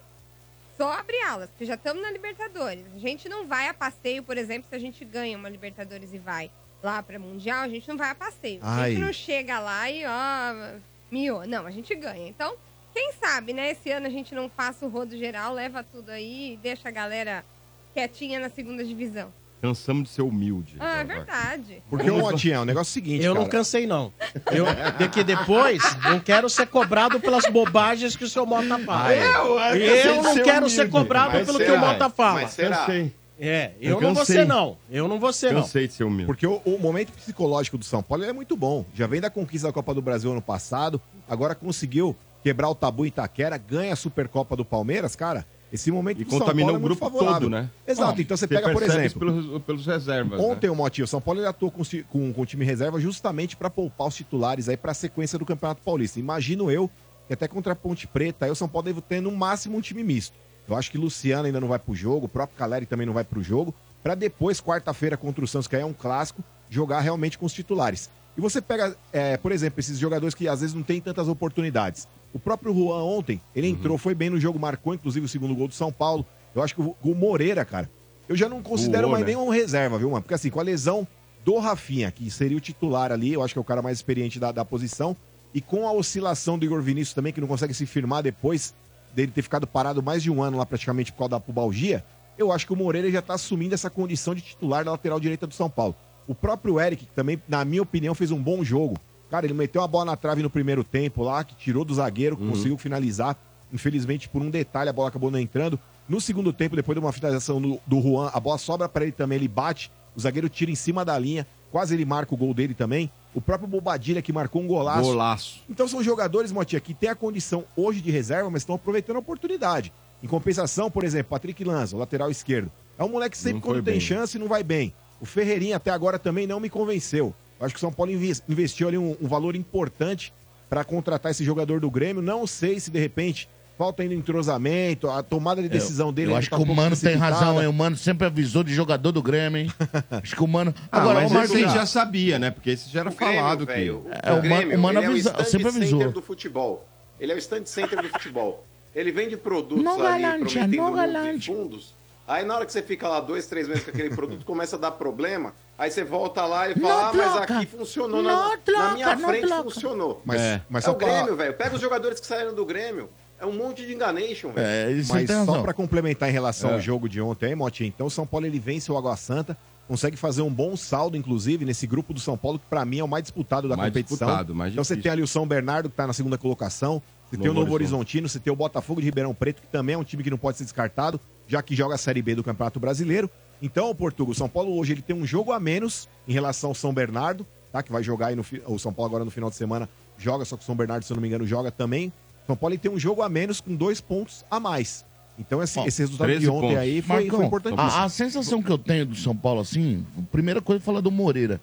só abre alas, porque já estamos na Libertadores. A gente não vai a passeio, por exemplo, se a gente ganha uma Libertadores e vai lá para Mundial, a gente não vai a passeio. A Ai. gente não chega lá e, ó, miou. Não, a gente ganha. Então, quem sabe, né? Esse ano a gente não faça o rodo geral, leva tudo aí e deixa a galera quietinha na segunda divisão. Cansamos de ser humilde. Ah, é verdade. Porque, ô, Motinha, o negócio é o seguinte, Eu cara. não cansei, não. Eu, de que depois, não quero ser cobrado pelas bobagens que o seu Mota fala. Eu, Eu não quero ser cobrado Mas pelo que será? o Mota fala. Mas será? Cansei. É, eu, Eu não vou cansei. ser, não. Eu não vou ser, não. Cansei de ser humilde. Porque o, o momento psicológico do São Paulo ele é muito bom. Já vem da conquista da Copa do Brasil ano passado, agora conseguiu quebrar o tabu em Itaquera, ganha a Supercopa do Palmeiras, cara. Esse momento E São contaminou Paulo o é muito grupo favorável. todo, né? Exato, então você pega, por exemplo, Pelos, pelos reservas. né? Ontem o Motinho, o São Paulo ele atuou com, com, com o time reserva justamente para poupar os titulares aí para a sequência do Campeonato Paulista. Imagino eu que até contra a Ponte Preta aí o São Paulo deve ter no máximo um time misto. Eu acho que Luciano ainda não vai pro jogo, o próprio Caleri também não vai pro jogo, para depois quarta-feira contra o Santos, que aí é um clássico, jogar realmente com os titulares. E você pega, é, por exemplo, esses jogadores que às vezes não têm tantas oportunidades. O próprio Juan ontem, ele entrou, foi bem no jogo, marcou inclusive o segundo gol do São Paulo. Eu acho que o, o Moreira, cara, eu já não considero mais né? nem um reserva, viu, mano? Porque assim, com a lesão do Rafinha, que seria o titular ali, eu acho que é o cara mais experiente da, da posição, e com a oscilação do Igor Vinícius também, que não consegue se firmar depois dele ter ficado parado mais de um ano lá praticamente por causa da pubalgia, eu acho que o Moreira já tá assumindo essa condição de titular da lateral direita do São Paulo. O próprio Eric, que também, na minha opinião, fez um bom jogo. Cara, ele meteu uma bola na trave no primeiro tempo lá, que tirou do zagueiro, que conseguiu finalizar. Infelizmente, por um detalhe, a bola acabou não entrando. No segundo tempo, depois de uma finalização do, do Juan, a bola sobra para ele também, ele bate, o zagueiro tira em cima da linha, quase ele marca o gol dele também. O próprio Bobadilha que marcou um golaço. Golaço. Então são jogadores, Motinha, que têm a condição hoje de reserva, mas estão aproveitando a oportunidade. Em compensação, por exemplo, Patrick Lanza, o lateral esquerdo. É um moleque que sempre quando foi tem bem. chance não vai bem. O Ferreirinha até agora também não me convenceu. Eu acho que o São Paulo inves- investiu ali um, um valor importante para contratar esse jogador do Grêmio. Não sei se de repente falta ainda entrosamento, a tomada de decisão dele Eu acho tá que um o Mano tem razão, hein? O Mano sempre avisou de jogador do Grêmio, hein? acho que o Mano. Ah, Agora, mas o Marcos. já sabia, né? Porque esse já era O Grêmio, falado velho, que... o É, o Grêmio, Mano- o Mano ele avisa- é o stand sempre avisou. center do futebol. Ele é o stand center do futebol. Ele vende produtos Não ali, galante, prometendo galante. fundos. Aí na hora que você fica lá dois, três meses com aquele produto, começa a dar problema. Aí você volta lá e fala, ah, mas aqui funcionou. Na, na troca, minha não frente troca. funcionou. Mas, É. mas é o pra- Grêmio, velho. Pega os jogadores que saíram do Grêmio. É um monte de enganation, velho. É, isso Mas tem só para complementar em relação É. ao jogo de ontem, aí, Motinha, então o São Paulo ele vence o Água Santa, consegue fazer um bom saldo, inclusive, nesse grupo do São Paulo, que para mim é o mais disputado da Mais competição. disputado, mais então você difícil. tem ali o São Bernardo, que tá na segunda colocação, você tem o Novo Novo Horizonte. Horizontino, você tem o Botafogo de Ribeirão Preto, que também é um time que não pode ser descartado, já que joga a Série B do Campeonato Brasileiro. Então, o Portugal, o São Paulo hoje ele tem um jogo a menos em relação ao São Bernardo, tá? Que vai jogar aí no o São Paulo agora no final de semana joga, só que o São Bernardo, se eu não me engano, joga também. São Paulo ele tem um jogo a menos com dois pontos a mais. Então esse, Ó, esse resultado de 13 ontem pontos. aí foi, Marcão, foi importantíssimo. a, a sensação que eu tenho do São Paulo, assim, a primeira coisa é falar do Moreira.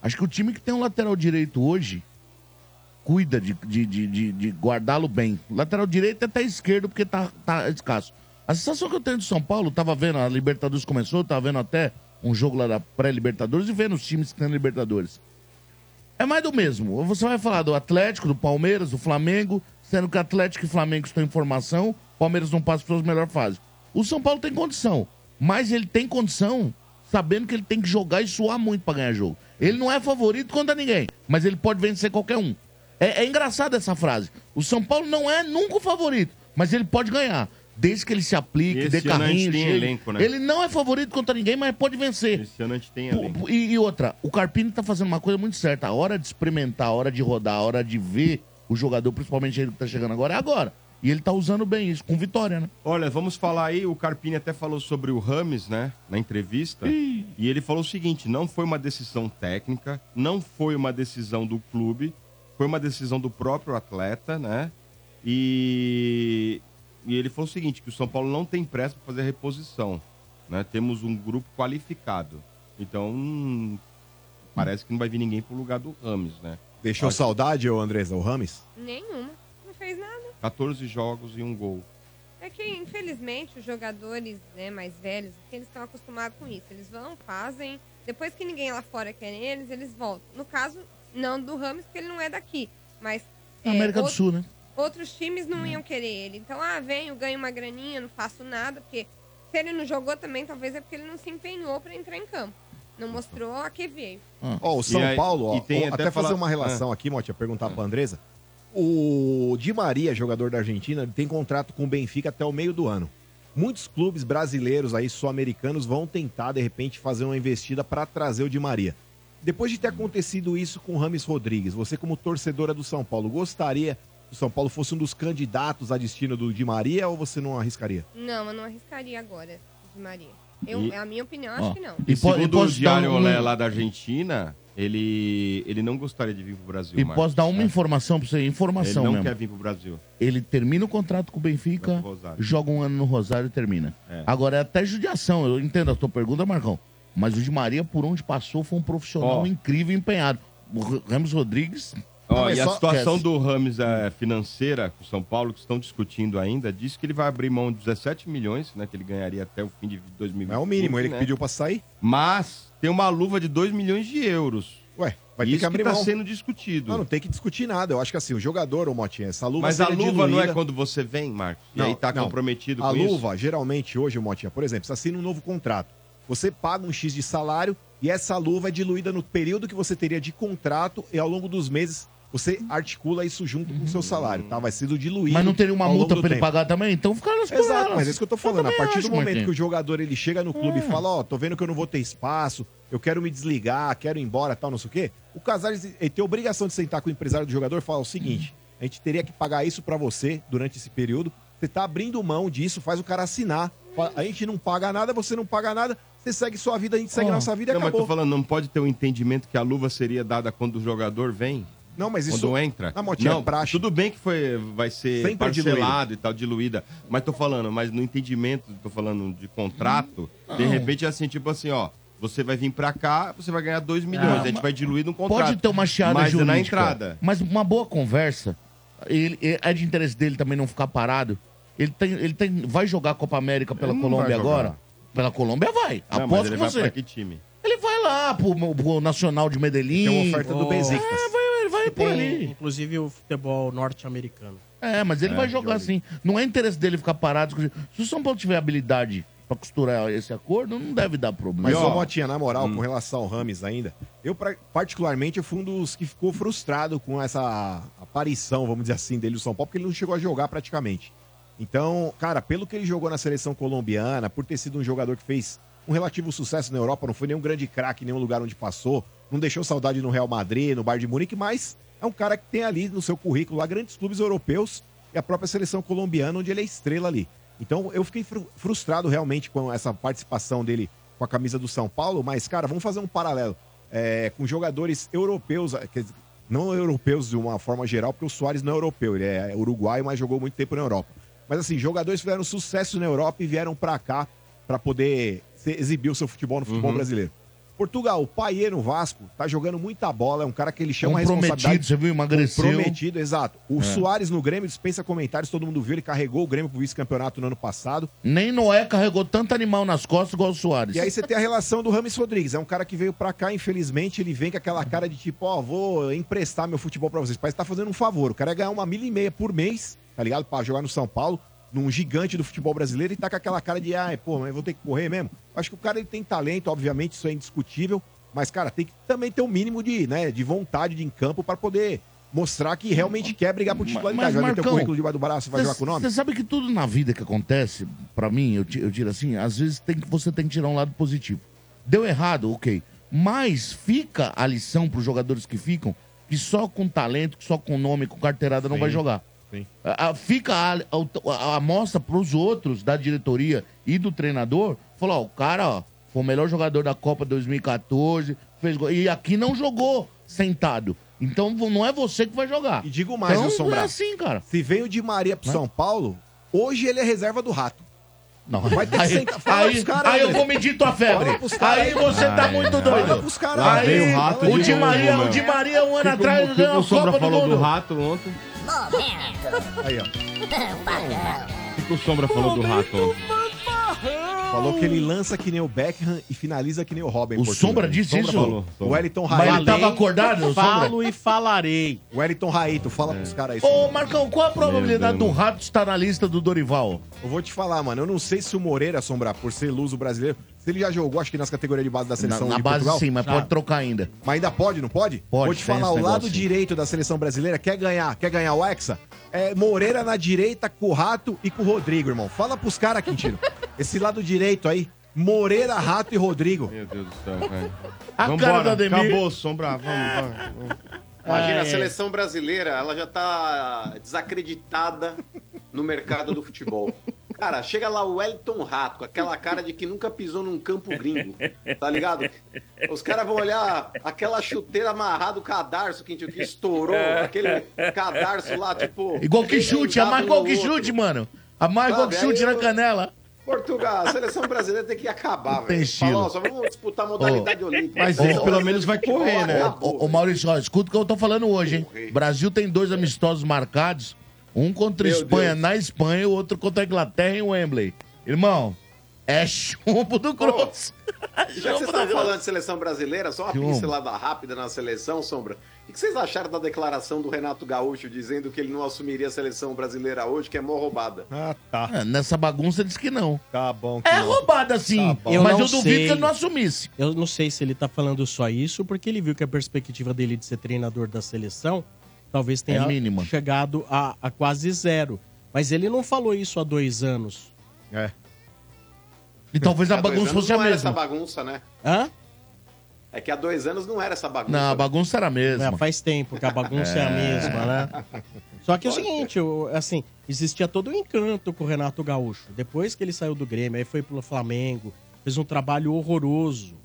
Acho que o time que tem um lateral direito hoje cuida de, de, de, de- de guardá-lo bem. Lateral direito é até esquerdo, porque tá, tá escasso. A sensação que eu tenho do São Paulo, tava vendo, a Libertadores começou, tava vendo até um jogo lá da pré-Libertadores e vendo os times que tem na Libertadores. É mais do mesmo. Você vai falar do Atlético, do Palmeiras, do Flamengo, sendo que Atlético e Flamengo estão em formação, Palmeiras não passa pelas melhores fases. O São Paulo tem condição, mas ele tem condição sabendo que ele tem que jogar e suar muito pra ganhar jogo. Ele não é favorito contra ninguém, mas ele pode vencer qualquer um. É, é engraçado essa frase. O São Paulo não é nunca o favorito, mas ele pode ganhar. Desde que ele se aplique, dê carrinho, tem chegue. elenco, né? Ele não é favorito contra ninguém, mas pode vencer. Esse ano a gente tem elenco. E, e outra, o Carpini tá fazendo uma coisa muito certa. A hora de experimentar, a hora de rodar, a hora de ver o jogador, principalmente ele que tá chegando agora, é agora. E ele tá usando bem isso, com vitória, né? Olha, vamos falar aí, o Carpini até falou sobre o Rames, né, na entrevista, e ele falou o seguinte, não foi uma decisão técnica, não foi uma decisão do clube, foi uma decisão do próprio atleta, né, e, e ele falou o seguinte, que o São Paulo não tem pressa para fazer a reposição, né, temos um grupo qualificado, então hum, parece que não vai vir ninguém pro lugar do Rames, né. Deixou Acho- saudade, ô Andresa, o Rames? Nenhuma. Não fez nada. 14 jogos e um gol. É que, infelizmente, os jogadores né, mais velhos, eles estão acostumados com isso. Eles vão, fazem. Depois que ninguém lá fora quer eles, eles voltam. No caso, não do Ramos, porque ele não é daqui. Mas. Na é, América do outro- Sul, né? Outros times não iam querer ele. Então, ah, venho, ganho uma graninha, não faço nada. Porque se ele não jogou também, talvez é porque ele não se empenhou pra entrar em campo. Não mostrou a que veio. Ó, o São aí- Paulo, ó, até, até fazer falar- uma relação aqui, Motia, perguntar pra Andresa. O Di Maria, jogador da Argentina, ele tem contrato com o Benfica até o meio do ano. Muitos clubes brasileiros aí, sul-americanos, vão tentar, de repente, fazer uma investida para trazer o Di Maria. Depois de ter acontecido isso com o Rames Rodrigues, você como torcedora do São Paulo, gostaria que o São Paulo fosse um dos candidatos a destino do Di Maria ou você não arriscaria? Não, eu não arriscaria agora, de Maria. Eu, E- é a minha opinião, Ó, acho que não. E, e Segundo o Diário um- Olé lá da Argentina, ele, ele não gostaria de vir pro Brasil. E Marcos, posso dar uma tá? informação pra você, Ele informação não mesmo. quer vir pro Brasil. Ele termina o contrato com o Benfica, joga um ano no Rosário e termina. É. Agora é até judiação, eu entendo a tua pergunta, Marcão. Mas o Di Maria, por onde passou, foi um profissional Ó. incrível e empenhado. O Ramos Rodrigues. Ó, mas e a só- situação Esquece. do Rames é, financeira com o São Paulo, que estão discutindo ainda, diz que ele vai abrir mão de 17 milhões, né? Que ele ganharia até o fim de 2020. É o mínimo, ele que né? pediu pra sair. Mas tem uma luva de 2 milhões de euros. Ué, vai ter Isso que abrir que tá mão. sendo discutido. Não, não tem que discutir nada. Eu acho que assim, o jogador, ô Motinha, essa luva Mas a luva não é diluída- quando você vem, Marcos? E Não, aí tá não. comprometido A com isso? luva, geralmente, hoje, Motinha, por exemplo, você assina um novo contrato. Você paga um X de salário e essa luva é diluída no período que você teria de contrato e ao longo dos meses você articula isso junto com o seu salário, tá? Vai sendo diluído. Mas não teria uma multa pra ele tempo. pagar também? Então fica nas Exato, mas é isso que eu tô falando. A também partir do momento Marquinhos. que o jogador ele chega no clube e fala, ó, tô vendo que eu não vou ter espaço, eu quero me desligar, quero ir embora, tal, não sei o quê. O Casares ele tem a obrigação de sentar com o empresário do jogador e falar o seguinte: a gente teria que pagar isso pra você durante esse período. Você tá abrindo mão disso, faz o cara assinar. A gente não paga nada, você não paga nada, você segue sua vida, a gente segue Ó, nossa vida e não, mas acabou. tô falando, não pode ter um entendimento que a luva seria dada quando o jogador vem? Não, mas isso- Quando entra? Na motinha não, é praxe. Tudo bem que foi, vai ser Sempre é parcelado e tal, diluída. Mas tô falando, mas no entendimento, tô falando de contrato, de repente é assim, tipo assim, ó. Você vai vir pra cá, você vai ganhar 2 milhões. Não, a gente mas- vai diluir no contrato. Pode ter uma chiada mas é jurídica. na entrada. Mas uma boa conversa, ele, é de interesse dele também não ficar parado. Ele, tem, ele tem, vai jogar a Copa América pela Colômbia agora? Pela Colômbia vai. Não, mas Aposto ele com vai você. pra que time? Ele vai lá pro, pro Nacional de Medellín. Tem uma oferta do Besiktas. É, vai, ele vai por ali. Inclusive o futebol norte-americano. É, mas ele É, vai jogar assim. Não é interesse dele ficar parado. Se o São Paulo tiver habilidade pra costurar esse acordo, não deve dar problema. Mas, ô, Motinha, na moral, com relação ao Rames ainda, eu, pra- particularmente, eu fui um dos que ficou frustrado com essa aparição, vamos dizer assim, dele no São Paulo, porque ele não chegou a jogar praticamente. Então, cara, pelo que ele jogou na seleção colombiana, por ter sido um jogador que fez um relativo sucesso na Europa, não foi nenhum grande craque em nenhum lugar onde passou, não deixou saudade no Real Madrid, no Bayern de Munique, mas é um cara que tem ali no seu currículo lá grandes clubes europeus e a própria seleção colombiana, onde ele é estrela ali. Então, eu fiquei fru- frustrado realmente com essa participação dele com a camisa do São Paulo, mas, cara, vamos fazer um paralelo é, com jogadores europeus, dizer, não europeus de uma forma geral, porque o Soares não é europeu, ele é uruguaio, mas jogou muito tempo na Europa. Mas assim, jogadores fizeram sucesso na Europa e vieram pra cá pra poder se- exibir o seu futebol no futebol Uhum. brasileiro. Portugal, o Paier no Vasco, tá jogando muita bola, é um cara que ele chama a Comprometido, responsabilidade. você viu, emagreceu. Comprometido, exato. O É. Soares no Grêmio dispensa comentários, todo mundo viu, ele carregou o Grêmio pro vice-campeonato no ano passado. Nem Noé carregou tanto animal nas costas igual o Soares. E aí você tem a relação do Rames Rodrigues. É um cara que veio pra cá, infelizmente, ele vem com aquela cara de tipo, ó, vou emprestar meu futebol pra vocês. Parece que tá fazendo um favor. O cara ia ganhar uma milha e meia por mês, tá ligado? Pra jogar no São Paulo, num gigante do futebol brasileiro, e tá com aquela cara de, ai, pô, mas vou ter que correr mesmo. Acho que o cara ele tem talento, obviamente, isso é indiscutível. Mas, cara, tem que também ter um mínimo de, né, de vontade de em campo pra poder mostrar que realmente quer brigar por titularidade. Vai meter o currículo debaixo do braço, vai jogar com o nome? Você sabe que tudo na vida que acontece, pra mim, eu, eu tiro assim, às vezes tem, que- você tem que tirar um lado positivo. Deu errado, ok. Mas fica a lição pros jogadores que ficam, que só com talento, que só com nome, com carteirada não Sim, vai jogar. Sim. A- a- fica a, a, a mostra pros outros da diretoria e do treinador, falou, ó, o cara, ó, foi o melhor jogador da Copa 2014, fez gol. E aqui não jogou sentado. Então não é você que vai jogar. E digo mais, então, Sombra? é assim, cara. Se veio o Di Maria pro Né? São Paulo, hoje ele é reserva do Rato. Não, Vai ter que aí, sentar- fala aí, pros caras, aí eu vou medir tua febre. Aí aí. você tá Ai, muito doido. Fala pros caras Lá aí, o rato o de Maria, o Di Maria um ano atrás ganhou o a Sombra Copa do falou do rato ontem? Aí, ó. O que que o Sombra falou do rato ontem? Falou que ele lança que nem o Beckham e finaliza que nem o Robin. O Portugal. Sombra disse isso? falou, O Sombra. Wellington Mas ele Raito. tava acordado, o Sombra? Falo e falarei. O Wellington Raito, fala pros caras aí. Ô, Sombra. Marcão, qual a probabilidade do. Rato estar na lista do Dorival? Eu vou te falar, mano. Eu não sei se o Moreira, Sombra, por ser luso brasileiro, ele já jogou, acho que nas categorias de base da Na, seleção na de base Portugal. sim, mas Já. pode trocar ainda. Mas ainda pode, não pode? Pode, Vou te tem falar, esse o lado aí. direito da seleção brasileira quer ganhar, quer ganhar o Hexa? É Moreira na direita com o Rato e com o Rodrigo, irmão. Fala pros caras, Quintino. Esse lado direito aí, Moreira, Rato e Rodrigo. Meu Deus do céu, velho. A cara Vambora, do Ademir. acabou, Sombra, vamos, vamos. Imagina, Ah, a é. seleção brasileira, ela já tá desacreditada no mercado do futebol. Cara, chega lá o Wellington Rato, com aquela cara de que nunca pisou num campo gringo, tá ligado? Os caras vão olhar aquela chuteira amarrada, o cadarço que, que estourou, aquele cadarço lá, tipo... Igual que chute, a mais igual que chute, mano. A mais igual que chute na canela. Portugal, a seleção brasileira tem que acabar, velho. ó, só vamos disputar a modalidade olímpica. Mas ele seleção pelo menos vai correr, né? Ô. Maurício, ó, escuta o que eu tô falando hoje, hein? Correr. Brasil tem dois amistosos marcados. Um contra a Meu Espanha Deus. na Espanha e o outro contra a Inglaterra em Wembley. Irmão, É chumbo do grosso. Já que vocês estão falando de seleção brasileira, só uma Chumbo. pincelada rápida na seleção, Sombra. O que vocês acharam da declaração do Renato Gaúcho dizendo que ele não assumiria a seleção brasileira hoje, que é mó roubada? Ah, tá. É, nessa bagunça diz que não. Tá bom. que É não. roubada sim, Tá bom. Eu mas não eu duvido sei. que ele não assumisse. Eu não sei se ele tá falando só isso, porque ele viu que a perspectiva dele de ser treinador da seleção talvez tenha É mínima. chegado a, a quase zero. Mas ele não falou isso há dois anos. É. E talvez a bagunça fosse a não era essa mesma. bagunça, né? Hã? É que há dois anos não era essa bagunça. Não, a bagunça era a mesma. É, faz tempo que a bagunça é, a mesma, né? Só que é o seguinte, assim, existia todo o encanto com o Renato Gaúcho. Depois que ele saiu do Grêmio, aí foi pro Flamengo, fez um trabalho horroroso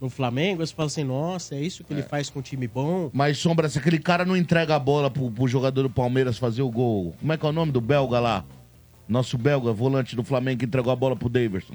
no Flamengo, aí você fala assim, nossa, é isso que ele faz com um time bom? Mas, Sombra, se aquele cara não entrega a bola pro, pro jogador do Palmeiras fazer o gol, como é que é o nome do belga lá? Nosso belga, volante do Flamengo, que entregou a bola pro Daverson.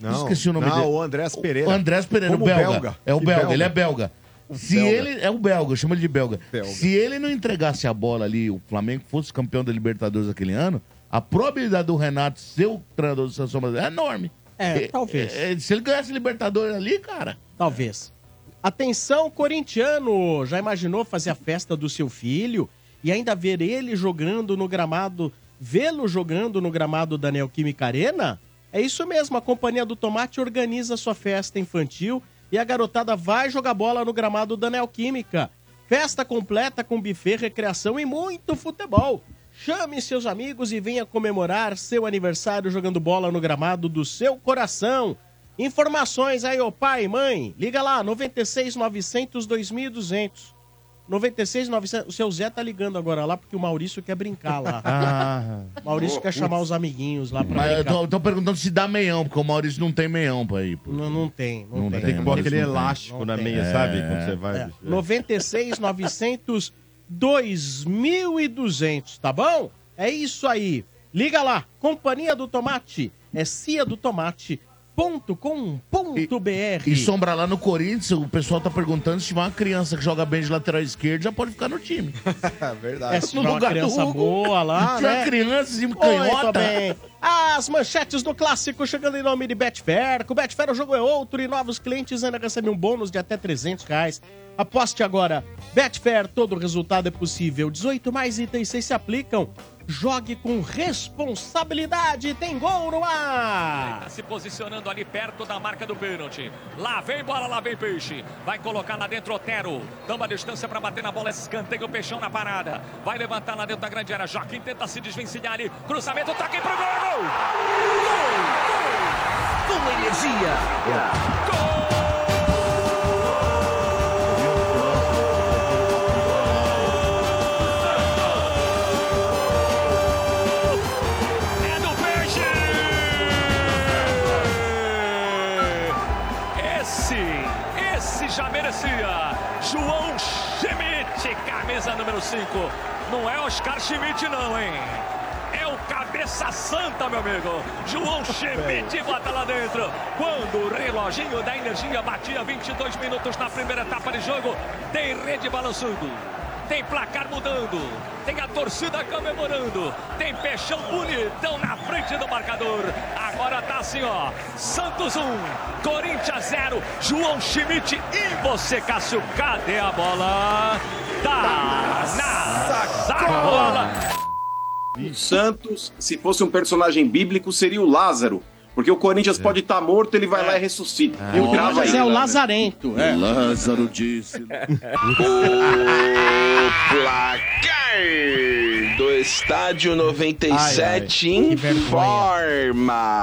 Não, Esqueci o nome não, dele. o Andrés Pereira. O Andrés Pereira, o Como belga. É o Que belga, ele é belga. Se belga. ele. É o belga, chama ele de belga. Belga. Se ele não entregasse a bola ali, o Flamengo fosse campeão da Libertadores aquele ano, a probabilidade do Renato ser o treinador do Seleção Brasileira é enorme. É, É, talvez. é, se ele ganhasse Libertadores ali, cara. Talvez. Atenção, corintiano! Já imaginou fazer a festa do seu filho e ainda ver ele jogando no gramado, vê-lo jogando no gramado da Neoquímica Arena? É isso mesmo, a Companhia do Tomate organiza sua festa infantil e a garotada vai jogar bola no gramado da Neoquímica. Festa completa com buffet, recreação e muito futebol. Chame seus amigos e venha comemorar seu aniversário jogando bola no gramado do seu coração. Informações aí, ô pai e mãe. Liga lá, 96 900 2200. 96 900. O seu Zé tá ligando agora lá porque o Maurício quer brincar lá. Ah. Maurício quer chamar os amiguinhos lá pra Mas eu brincar. tô, tô perguntando se dá meião, porque o Maurício não tem meião pra ir. pô. Não, não tem, não, Não tem. Tem que pôr aquele não tem. elástico Não na tem. meia, É. sabe? Quando você vai. É, 96 900 2200, tá bom? É isso aí. Liga lá, Companhia do Tomate, é ciadotomate.com.br. E sombra lá no Corinthians, o pessoal tá perguntando se tiver uma criança que joga bem de lateral esquerdo, já pode ficar no time. É verdade. É, se tiver uma criança boa lá, Se né? uma criança de Muito canhota. bem. As manchetes do clássico chegando em nome de Betfair. Com Betfair o jogo é outro e novos clientes ainda recebem um bônus de até 300 reais. Aposte agora. Betfair, todo resultado é possível. 18 mais itens 6 se aplicam. Jogue com responsabilidade. Tem gol no ar. Tá se posicionando ali perto da marca do pênalti. Lá vem bola, lá vem peixe. Vai colocar lá dentro Otero. Toma a distância para bater na bola. Escanteio o peixão na parada. Vai levantar lá dentro da grande área. Joaquim tenta se desvencilhar ali. Cruzamento, toque pro gol. Gol! Com energia. É Esse, esse já merecia. João Schmidt, camisa número 5. Não é Oscar Schmidt, não, hein? É o cabeça santa, meu amigo. João Schmidt bota lá dentro. Quando o reloginho da energia batia 22 minutos na primeira etapa de jogo, tem rede balançando. Tem placar mudando, tem a torcida comemorando, tem peixão bonitão na frente do marcador. Agora tá assim, ó. Santos 1, Corinthians 0, João Schmidt e você, Cássio, cadê a bola? Tá na sacola. O Santos, se fosse um personagem bíblico, seria o Lázaro. Porque o Corinthians pode estar morto, ele vai lá e ressuscita. E o Corinthians é o? Lazarento. É. Lázaro disse. Placar do Estádio 97 Ai, ai. Informa.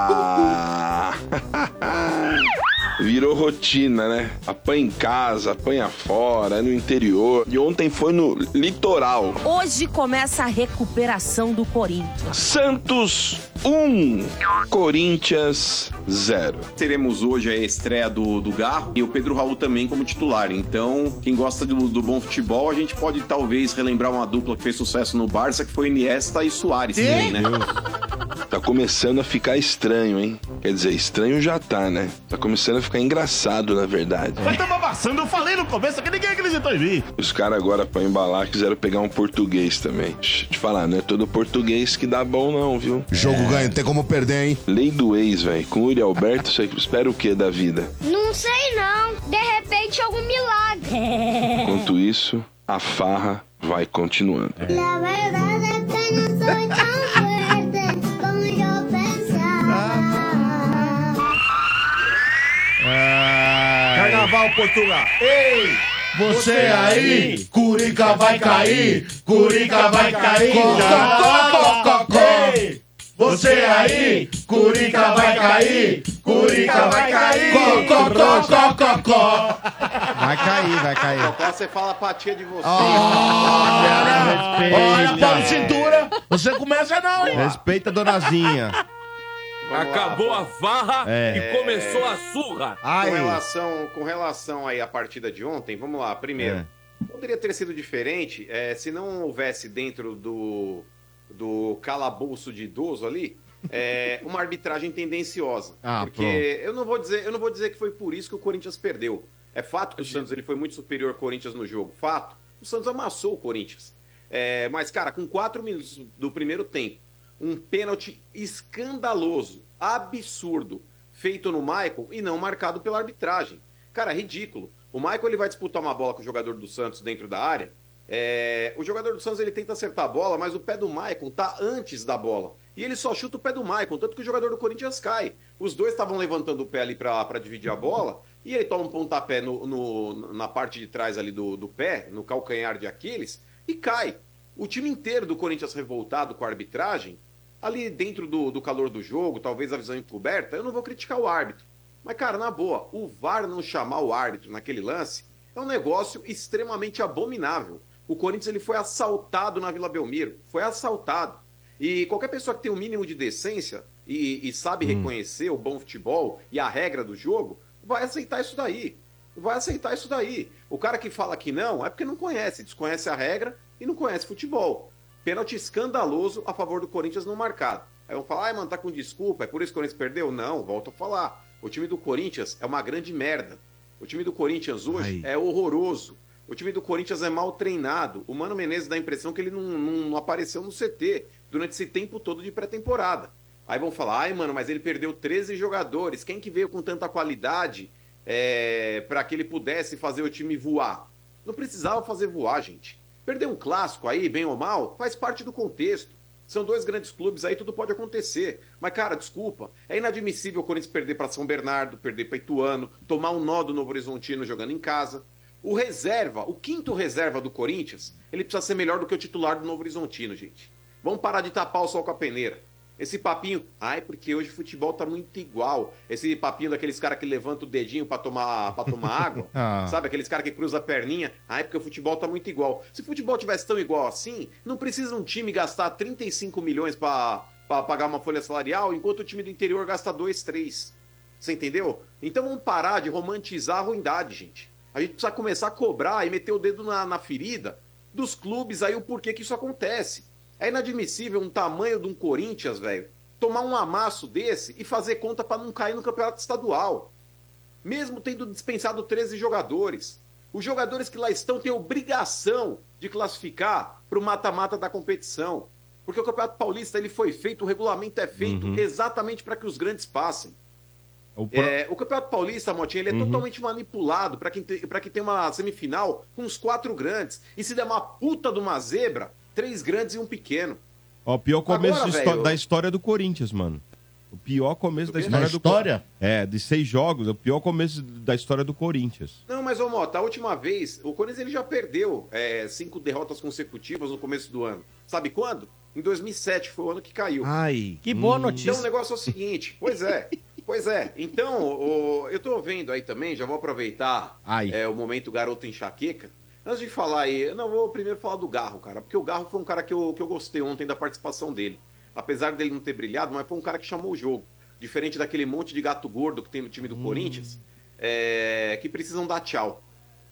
Virou rotina, né? Apanha em casa, apanha fora, é no interior. E ontem foi no litoral. Hoje começa a recuperação do Corinthians. Santos 1, Corinthians 0. Teremos hoje a estreia do, do Garro e o Pedro Raul também como titular. Então, quem gosta do, do bom futebol, a gente pode talvez relembrar uma dupla que fez sucesso no Barça, que foi Iniesta e Soares também, né? Tá começando a ficar estranho, hein? Quer dizer, estranho já tá, né? Tá começando a ficar engraçado, na verdade. Vai tomar maçã, eu falei no começo que ninguém acreditou em mim. Os caras agora, pra embalar, quiseram pegar um português também. Deixa eu te falar, não é todo português que dá bom, não, viu? Jogo ganho, tem como perder, hein? Lei do ex, velho. Com o Yuri Alberto, você espera o que da vida? Não sei não. De repente algum milagre. Enquanto isso, a farra vai continuando. La verdad es que soy tan fuerte como yo pensaba. Carnaval Portugal. Ei! Você aí, Curica vai cair, Curica vai cair. Ei! Você aí, Curica vai cair, Curica vai cair. Vai cair, vai cair. Cocó, você fala pra tia de você. Olha, Paulo Cintura, você começa não, hein? Respeita a donazinha. Acabou a farra É. e começou a surra. Com relação, com relação aí à partida de ontem, vamos lá. Primeiro, É. poderia ter sido diferente é, se não houvesse dentro do, do calabouço de idoso ali é, uma arbitragem tendenciosa. Ah, porque eu não vou dizer, eu não vou dizer que foi por isso que o Corinthians perdeu. É fato que o Santos ele foi muito superior ao Corinthians no jogo. Fato. O Santos amassou o Corinthians. É, mas, cara, com quatro minutos do primeiro tempo, um pênalti escandaloso, absurdo, feito no Michael e não marcado pela arbitragem. Cara, ridículo. O Michael ele vai disputar uma bola com o jogador do Santos dentro da área. É, o jogador do Santos ele tenta acertar a bola, mas o pé do Michael tá antes da bola. E ele só chuta o pé do Michael, tanto que o jogador do Corinthians cai. Os dois estavam levantando o pé ali para dividir a bola, e ele toma um pontapé no, no- na parte de trás ali do, do pé, no calcanhar de Aquiles, e cai. O time inteiro do Corinthians revoltado com a arbitragem, ali dentro do, do calor do jogo, talvez a visão encoberta, eu não vou criticar o árbitro. Mas, cara, na boa, o VAR não chamar o árbitro naquele lance é um negócio extremamente abominável. O Corinthians ele foi assaltado na Vila Belmiro, foi assaltado. E qualquer pessoa que tem o mínimo de decência e, e sabe reconhecer o bom futebol e a regra do jogo, vai aceitar isso daí. Vai aceitar isso daí. O cara que fala que não é porque não conhece, desconhece a regra e não conhece futebol. Pênalti escandaloso a favor do Corinthians não marcado. Aí vão falar, ai, mano, tá com desculpa, é por isso que o Corinthians perdeu? Não, volto a falar. O time do Corinthians é uma grande merda. O time do Corinthians hoje é horroroso. O time do Corinthians é mal treinado. O Mano Menezes dá a impressão que ele não, não- não apareceu no CT durante esse tempo todo de pré-temporada. Aí vão falar, ai, mano, mas ele perdeu 13 jogadores. Quem que veio com tanta qualidade é, para que ele pudesse fazer o time voar? Não precisava fazer voar, gente. Perder um clássico aí, bem ou mal, faz parte do contexto. São dois grandes clubes aí, tudo pode acontecer. Mas, cara, desculpa. É inadmissível o Corinthians perder para São Bernardo, perder para Ituano, tomar um nó do Novo Horizontino jogando em casa. O reserva, o quinto reserva do Corinthians, ele precisa ser melhor do que o titular do Novo Horizontino, gente. Vamos parar de tapar o sol com a peneira. Esse papinho, ai, porque hoje o futebol tá muito igual. Esse papinho daqueles caras que levanta o dedinho pra tomar, pra tomar água. Ah. Sabe, aqueles caras que cruzam a perninha. Ai, porque o futebol tá muito igual. Se o futebol tivesse tão igual assim, não precisa um time gastar 35 milhões pra pagar uma folha salarial, enquanto o time do interior gasta 2, 3. Você entendeu? Então vamos parar de romantizar a ruindade, gente. A gente precisa começar a cobrar e meter o dedo na, na ferida dos clubes aí o porquê que isso acontece. É inadmissível um tamanho de um Corinthians, velho, tomar um amasso desse e fazer conta pra não cair no campeonato estadual. Mesmo tendo dispensado 13 jogadores. Os jogadores que lá estão têm obrigação de classificar para o mata-mata da competição. Porque o Campeonato Paulista ele foi feito, o regulamento é feito Uhum. exatamente para que os grandes passem. O pro- É, o Campeonato Paulista, Motinha, ele é Uhum. totalmente manipulado para que, pra que tenha uma semifinal com os quatro grandes. E se der uma puta de uma zebra, três grandes e um pequeno. Ó, o pior começo Agora, velho, da história do Corinthians, mano. O pior começo da história Da do história? É, de seis jogos, é o pior começo da história do Corinthians. Não, mas, ô Mota, a última vez, o Corinthians ele já perdeu é, cinco derrotas consecutivas no começo do ano. Sabe quando? Em 2007, foi o ano que caiu. Ai. Que boa Então notícia. o negócio é o seguinte, pois é, pois é. Então, o- eu tô vendo aí também, já vou aproveitar Ai. é, o momento garoto enxaqueca. Antes de falar aí, eu não vou primeiro falar do Garro, cara, porque o Garro foi um cara que eu, que eu gostei ontem da participação dele. Apesar dele não ter brilhado, mas foi um cara que chamou o jogo. Diferente daquele monte de gato gordo que tem no time do Corinthians, é, que precisam dar tchau.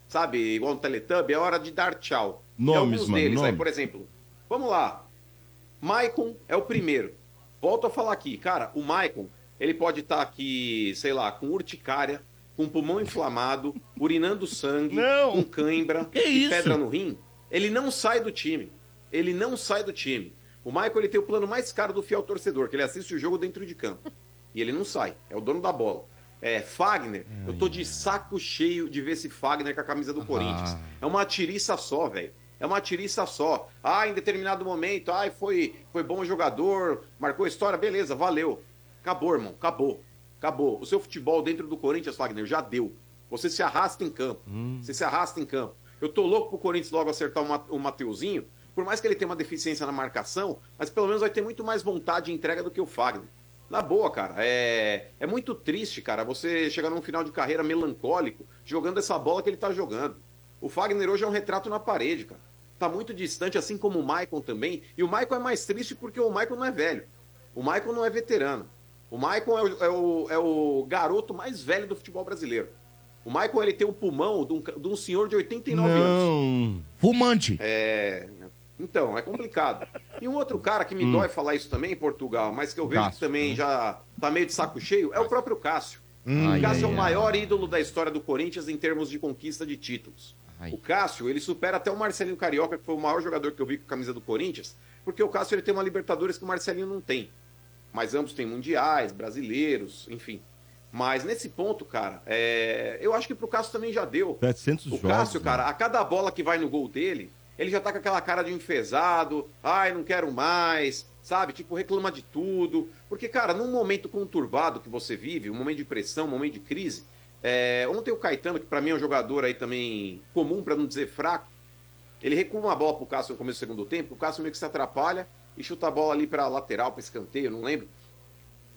Sabe, igual no Teletubb, é hora de dar tchau. Nomes, alguns mano, deles, aí, nomes. por exemplo, vamos lá. Maicon é o primeiro. volto a falar aqui, cara, o Maicon, ele pode estar aqui, sei lá, com urticária, com pulmão inflamado, urinando sangue, com cãibra Que e isso? pedra no rim. Ele não sai do time. Ele não sai do time. O Maicon, ele tem o plano mais caro do fiel torcedor, que ele assiste o jogo dentro de campo. E ele não sai. É o dono da bola. É, Fagner, eu tô de saco cheio de ver esse Fagner com a camisa do Corinthians. É uma tiriça só, velho. É uma tiriça só. Ah, em determinado momento, ai, foi, foi bom jogador, marcou história, beleza, valeu. Acabou, irmão, acabou. Acabou. O seu futebol dentro do Corinthians, Fagner, já deu. Você se arrasta em campo. Você se arrasta em campo. Eu tô louco pro Corinthians logo acertar o Mateuzinho, por mais que ele tenha uma deficiência na marcação, mas pelo menos vai ter muito mais vontade de entrega do que o Fagner. Na boa, cara, é, é muito triste, cara, você chegar num final de carreira melancólico jogando essa bola que ele tá jogando. O Fagner hoje é um retrato na parede, cara. Tá muito distante, assim como o Maicon também. E o Maicon é mais triste porque o Maicon não é velho. O Maicon não é veterano. O Maicon é o, é o, é o garoto mais velho do futebol brasileiro. O Maicon ele tem o pulmão de um, de um senhor de 89 anos. Fumante. É. Então, é complicado. E um outro cara que me Hum. dói falar isso também em Portugal, mas que eu vejo Cássio, que também já tá meio de saco cheio, é o próprio Cássio. Hum. o Ai, Cássio é ai, o ai. maior ídolo da história do Corinthians em termos de conquista de títulos. O Cássio, ele supera até o Marcelinho Carioca, que foi o maior jogador que eu vi com a camisa do Corinthians, porque o Cássio ele tem uma Libertadores que o Marcelinho não tem. Mas ambos têm mundiais, brasileiros, enfim. Mas nesse ponto, cara, é, eu acho que pro Cássio também já deu. 700 O jogos. Cássio, né? cara, a cada bola que vai no gol dele, ele já tá com aquela cara de enfesado, ai, não quero mais, sabe? Tipo, reclama de tudo. Porque, cara, num momento conturbado que você vive, um momento de pressão, um momento de crise, é, ontem o Caetano, que pra mim é um jogador aí também comum, pra não dizer fraco, ele recua uma bola pro Cássio no começo do segundo tempo, o Cássio meio que se atrapalha e chuta a bola ali pra lateral, pra escanteio, não lembro,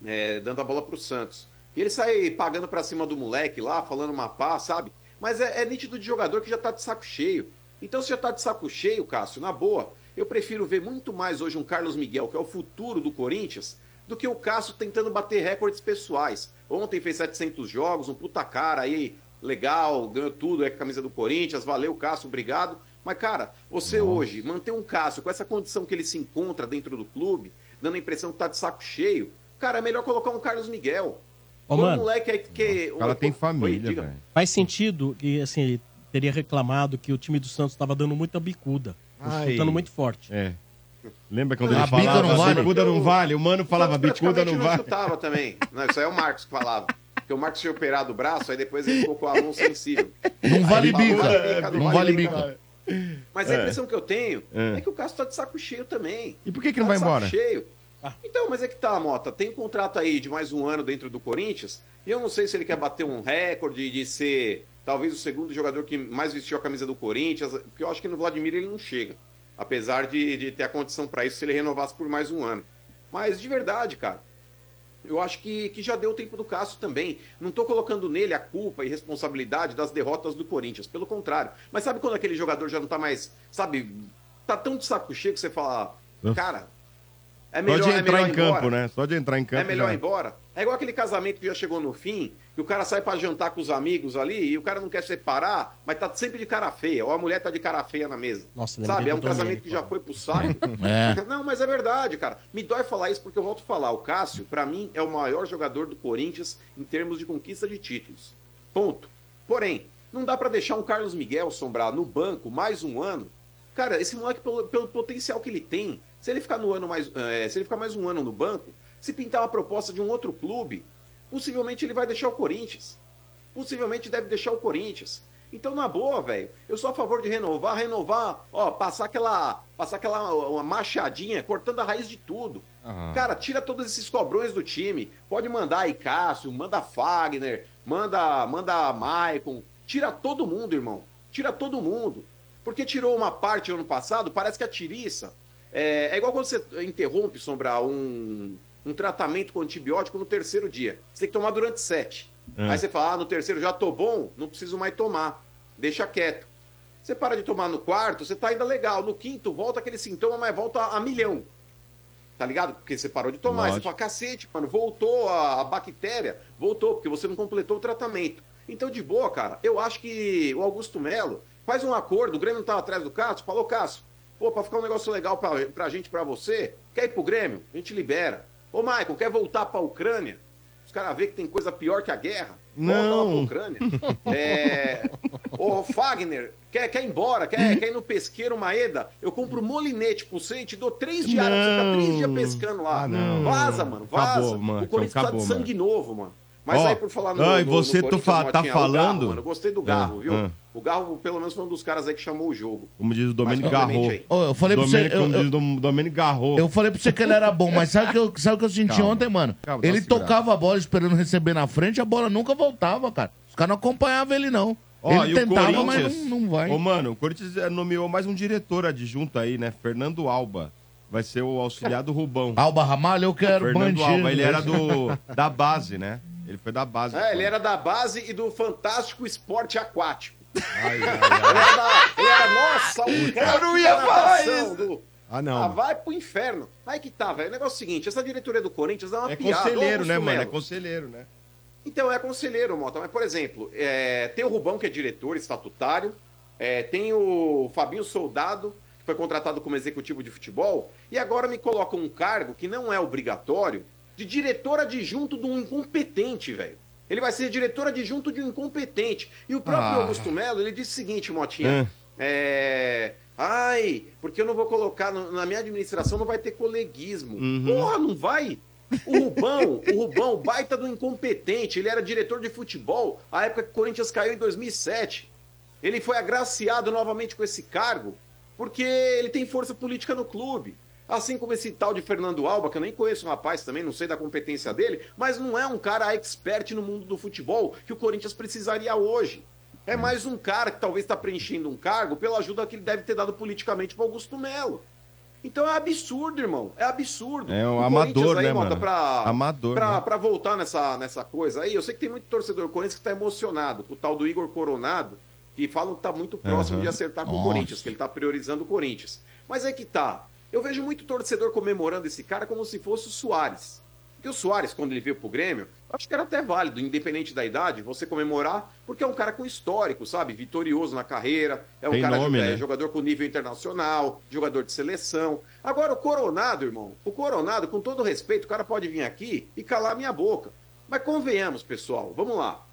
é, dando a bola pro Santos. E ele sai pagando pra cima do moleque lá, falando uma pá, sabe? Mas é, é nítido de jogador que já tá de saco cheio. Então, se já tá de saco cheio, Cássio, na boa, eu prefiro ver muito mais hoje um Carlos Miguel, que é o futuro do Corinthians, do que o Cássio tentando bater recordes pessoais. Ontem fez 700 jogos, um puta cara aí, legal, ganhou tudo, é camisa do Corinthians, valeu, Cássio, obrigado. Mas, cara, você hoje manter um Cássio com essa condição que ele se encontra dentro do clube, dando a impressão que tá de saco cheio, cara, é melhor colocar um Carlos Miguel. Ô, Põe um mano. moleque aí que. O cara tem família, velho. Faz sentido que, assim, ele teria reclamado que o time do Santos estava dando muita bicuda. Ai. Chutando muito forte. É. Lembra quando Ah, ele falava, bica não vale? bicuda não vale? O mano falava, bicuda praticamente não vale. chutava também. Não, isso aí é o Marcos que falava. Porque o Marcos tinha operado o braço, aí depois ele ficou com a mão sensível. Não vale "Bica, Não vale bica." Mas a É. impressão que eu tenho É. é, que o Cássio tá de saco cheio também. E por que que não Tá vai de saco embora? cheio. Então, mas é que tá, Mota. Tem um contrato aí de mais um ano dentro do Corinthians. E eu não sei se ele quer bater um recorde de ser talvez o segundo jogador que mais vestiu a camisa do Corinthians. Porque eu acho que no Vladimir ele não chega. Apesar de, de ter a condição para isso se ele renovasse por mais um ano. Mas de verdade, cara. Eu acho que, que já deu o tempo do Cássio também. Não tô colocando nele a culpa e responsabilidade das derrotas do Corinthians. Pelo contrário. Mas sabe quando aquele jogador já não tá mais. Sabe? Tá tão de saco cheio que você fala. Cara, é melhor, Só de é entrar melhor em ir campo, embora. né? Só de entrar em campo. É melhor já. ir embora. É igual aquele casamento que já chegou no fim, que o cara sai pra jantar com os amigos ali e o cara não quer separar, mas tá sempre de cara feia. Ou a mulher tá de cara feia na mesa. Nossa, Sabe? É um casamento que já foi pro saco. É. Não, mas é verdade, cara. Me dói falar isso porque eu volto a falar. O Cássio, pra mim, é o maior jogador do Corinthians em termos de conquista de títulos. Ponto. Porém, não dá pra deixar um Carlos Miguel sombrar no banco mais um ano. Cara, esse moleque, pelo, pelo potencial que ele tem, se ele ficar no ano mais. eh, se ele ficar mais um ano no banco, se pintar uma proposta de um outro clube, possivelmente ele vai deixar o Corinthians. Possivelmente deve deixar o Corinthians. Então, na boa, velho, eu sou a favor de renovar, renovar, ó, passar aquela, passar aquela uma machadinha, cortando a raiz de tudo. Ah. Cara, tira todos esses cobrões do time. Pode mandar aí Cássio, manda Fagner, manda, manda Maicon. Tira todo mundo, irmão. Tira todo mundo. Porque tirou uma parte ano passado, parece que a tiriça. É, é igual quando você interrompe, Sombra, um, um tratamento com antibiótico no terceiro dia. Você tem que tomar durante sete. É. Aí você fala, ah, no terceiro já tô bom, não preciso mais tomar. Deixa quieto. Você para de tomar no quarto, você tá ainda legal. No quinto, volta aquele sintoma, mas volta a milhão. Tá ligado? Porque você parou de tomar. Aí Você Lógico. fala, cacete, mano, voltou a, a bactéria, voltou, porque você não completou o tratamento. Então, de boa, cara, eu acho que o Augusto Melo faz um acordo, o Grêmio não tá atrás do Cássio, falou, Cássio, pô, pra ficar um negócio legal pra, pra gente, pra você, quer ir pro Grêmio? A gente libera. Ô, Michael, quer voltar pra Ucrânia? Os caras vê que tem coisa pior que a guerra. Volta lá Não. pra Ucrânia. É... Ô, Fagner, quer, quer ir embora? Quer, quer ir no pesqueiro Maeda? Eu compro molinete pro você e te dou três diários pra você ficar três dias pescando lá. Ah, não. Vaza, mano, vaza. Acabou, mano, o Corinthians acabou, precisa de sangue novo, mano. Mas Ó, aí, por falar no, ah, e no- você, no tu tá Motinha, o Garro, falando? mano, eu gostei do Garro, Ah, viu? ah. O Garro, pelo menos, foi um dos caras aí que chamou o jogo. Como diz o Domênico Garro. Ô, eu falei pra você, Domênico, eu- como eu- diz o Dom- Domênico Garro. Eu falei pra você que ele era bom, mas sabe o que eu, sabe que eu senti Calma. ontem, mano? Calma, ele tocava a bola esperando receber na frente, a bola nunca voltava, cara. Os caras não acompanhavam ele, não. Ó, ele tentava, mas não, não vai. Ô, mano, o Corinthians eh, nomeou mais um diretor adjunto aí, né? Fernando Alba. Vai ser o auxiliar do Rubão. Alba Ramalho, eu quero Fernando bandido. Alba, ele era do, da base, né? Ele foi da base. É, ele era da base e do Fantástico Esporte Aquático. Ele, era da- ele era, nossa, um cara Eu não ia falar isso. do- Ah, não. Ah, vai pro inferno. Aí que tá, velho. O negócio é o seguinte: essa diretoria do Corinthians é uma É piada. conselheiro, Ô, né, mano? É conselheiro, né? Então, é conselheiro, Mota. Mas, por exemplo, é, tem o Rubão, que é diretor estatutário, é, tem o Fabinho Soldado, que foi contratado como executivo de futebol, e agora me colocam um cargo que não é obrigatório, de diretor adjunto de um incompetente, velho. Ele vai ser diretor adjunto de um incompetente. E o próprio Ah. Augusto Melo, ele disse o seguinte, Motinha. É... Ai, porque eu não vou colocar na minha administração, não vai ter coleguismo. Uhum. Porra, não vai? O Rubão, o Rubão, baita do incompetente, ele era diretor de futebol, a época que o Corinthians caiu em 2007. Ele foi agraciado novamente com esse cargo porque ele tem força política no clube. Assim como esse tal de Fernando Alba, que eu nem conheço o rapaz também, não sei da competência dele, mas não é um cara expert no mundo do futebol que o Corinthians precisaria hoje. É mais um cara que talvez está preenchendo um cargo pela ajuda que ele deve ter dado politicamente para Augusto Melo. Então é absurdo, irmão. É absurdo. É um O amador, Corinthians né, Mota, mano? Pra, Amador, Pra, né? pra voltar nessa, nessa coisa aí, eu sei que tem muito torcedor do Corinthians que tá emocionado com o tal do Igor Coronado, que falam que tá muito próximo Aham. de acertar com o Nossa. Corinthians, que ele tá priorizando o Corinthians. Mas é que tá. Eu vejo muito torcedor comemorando esse cara como se fosse o Soares. Porque o Soares, quando ele veio pro Grêmio, acho que era até válido, independente da idade, você comemorar, porque é um cara com histórico, sabe? Vitorioso na carreira, é um Tem cara nome, é, né? jogador com nível internacional, jogador de seleção. Agora, o Coronado, irmão, o Coronado, com todo respeito, o cara pode vir aqui e calar minha boca. Mas convenhamos, pessoal, vamos lá.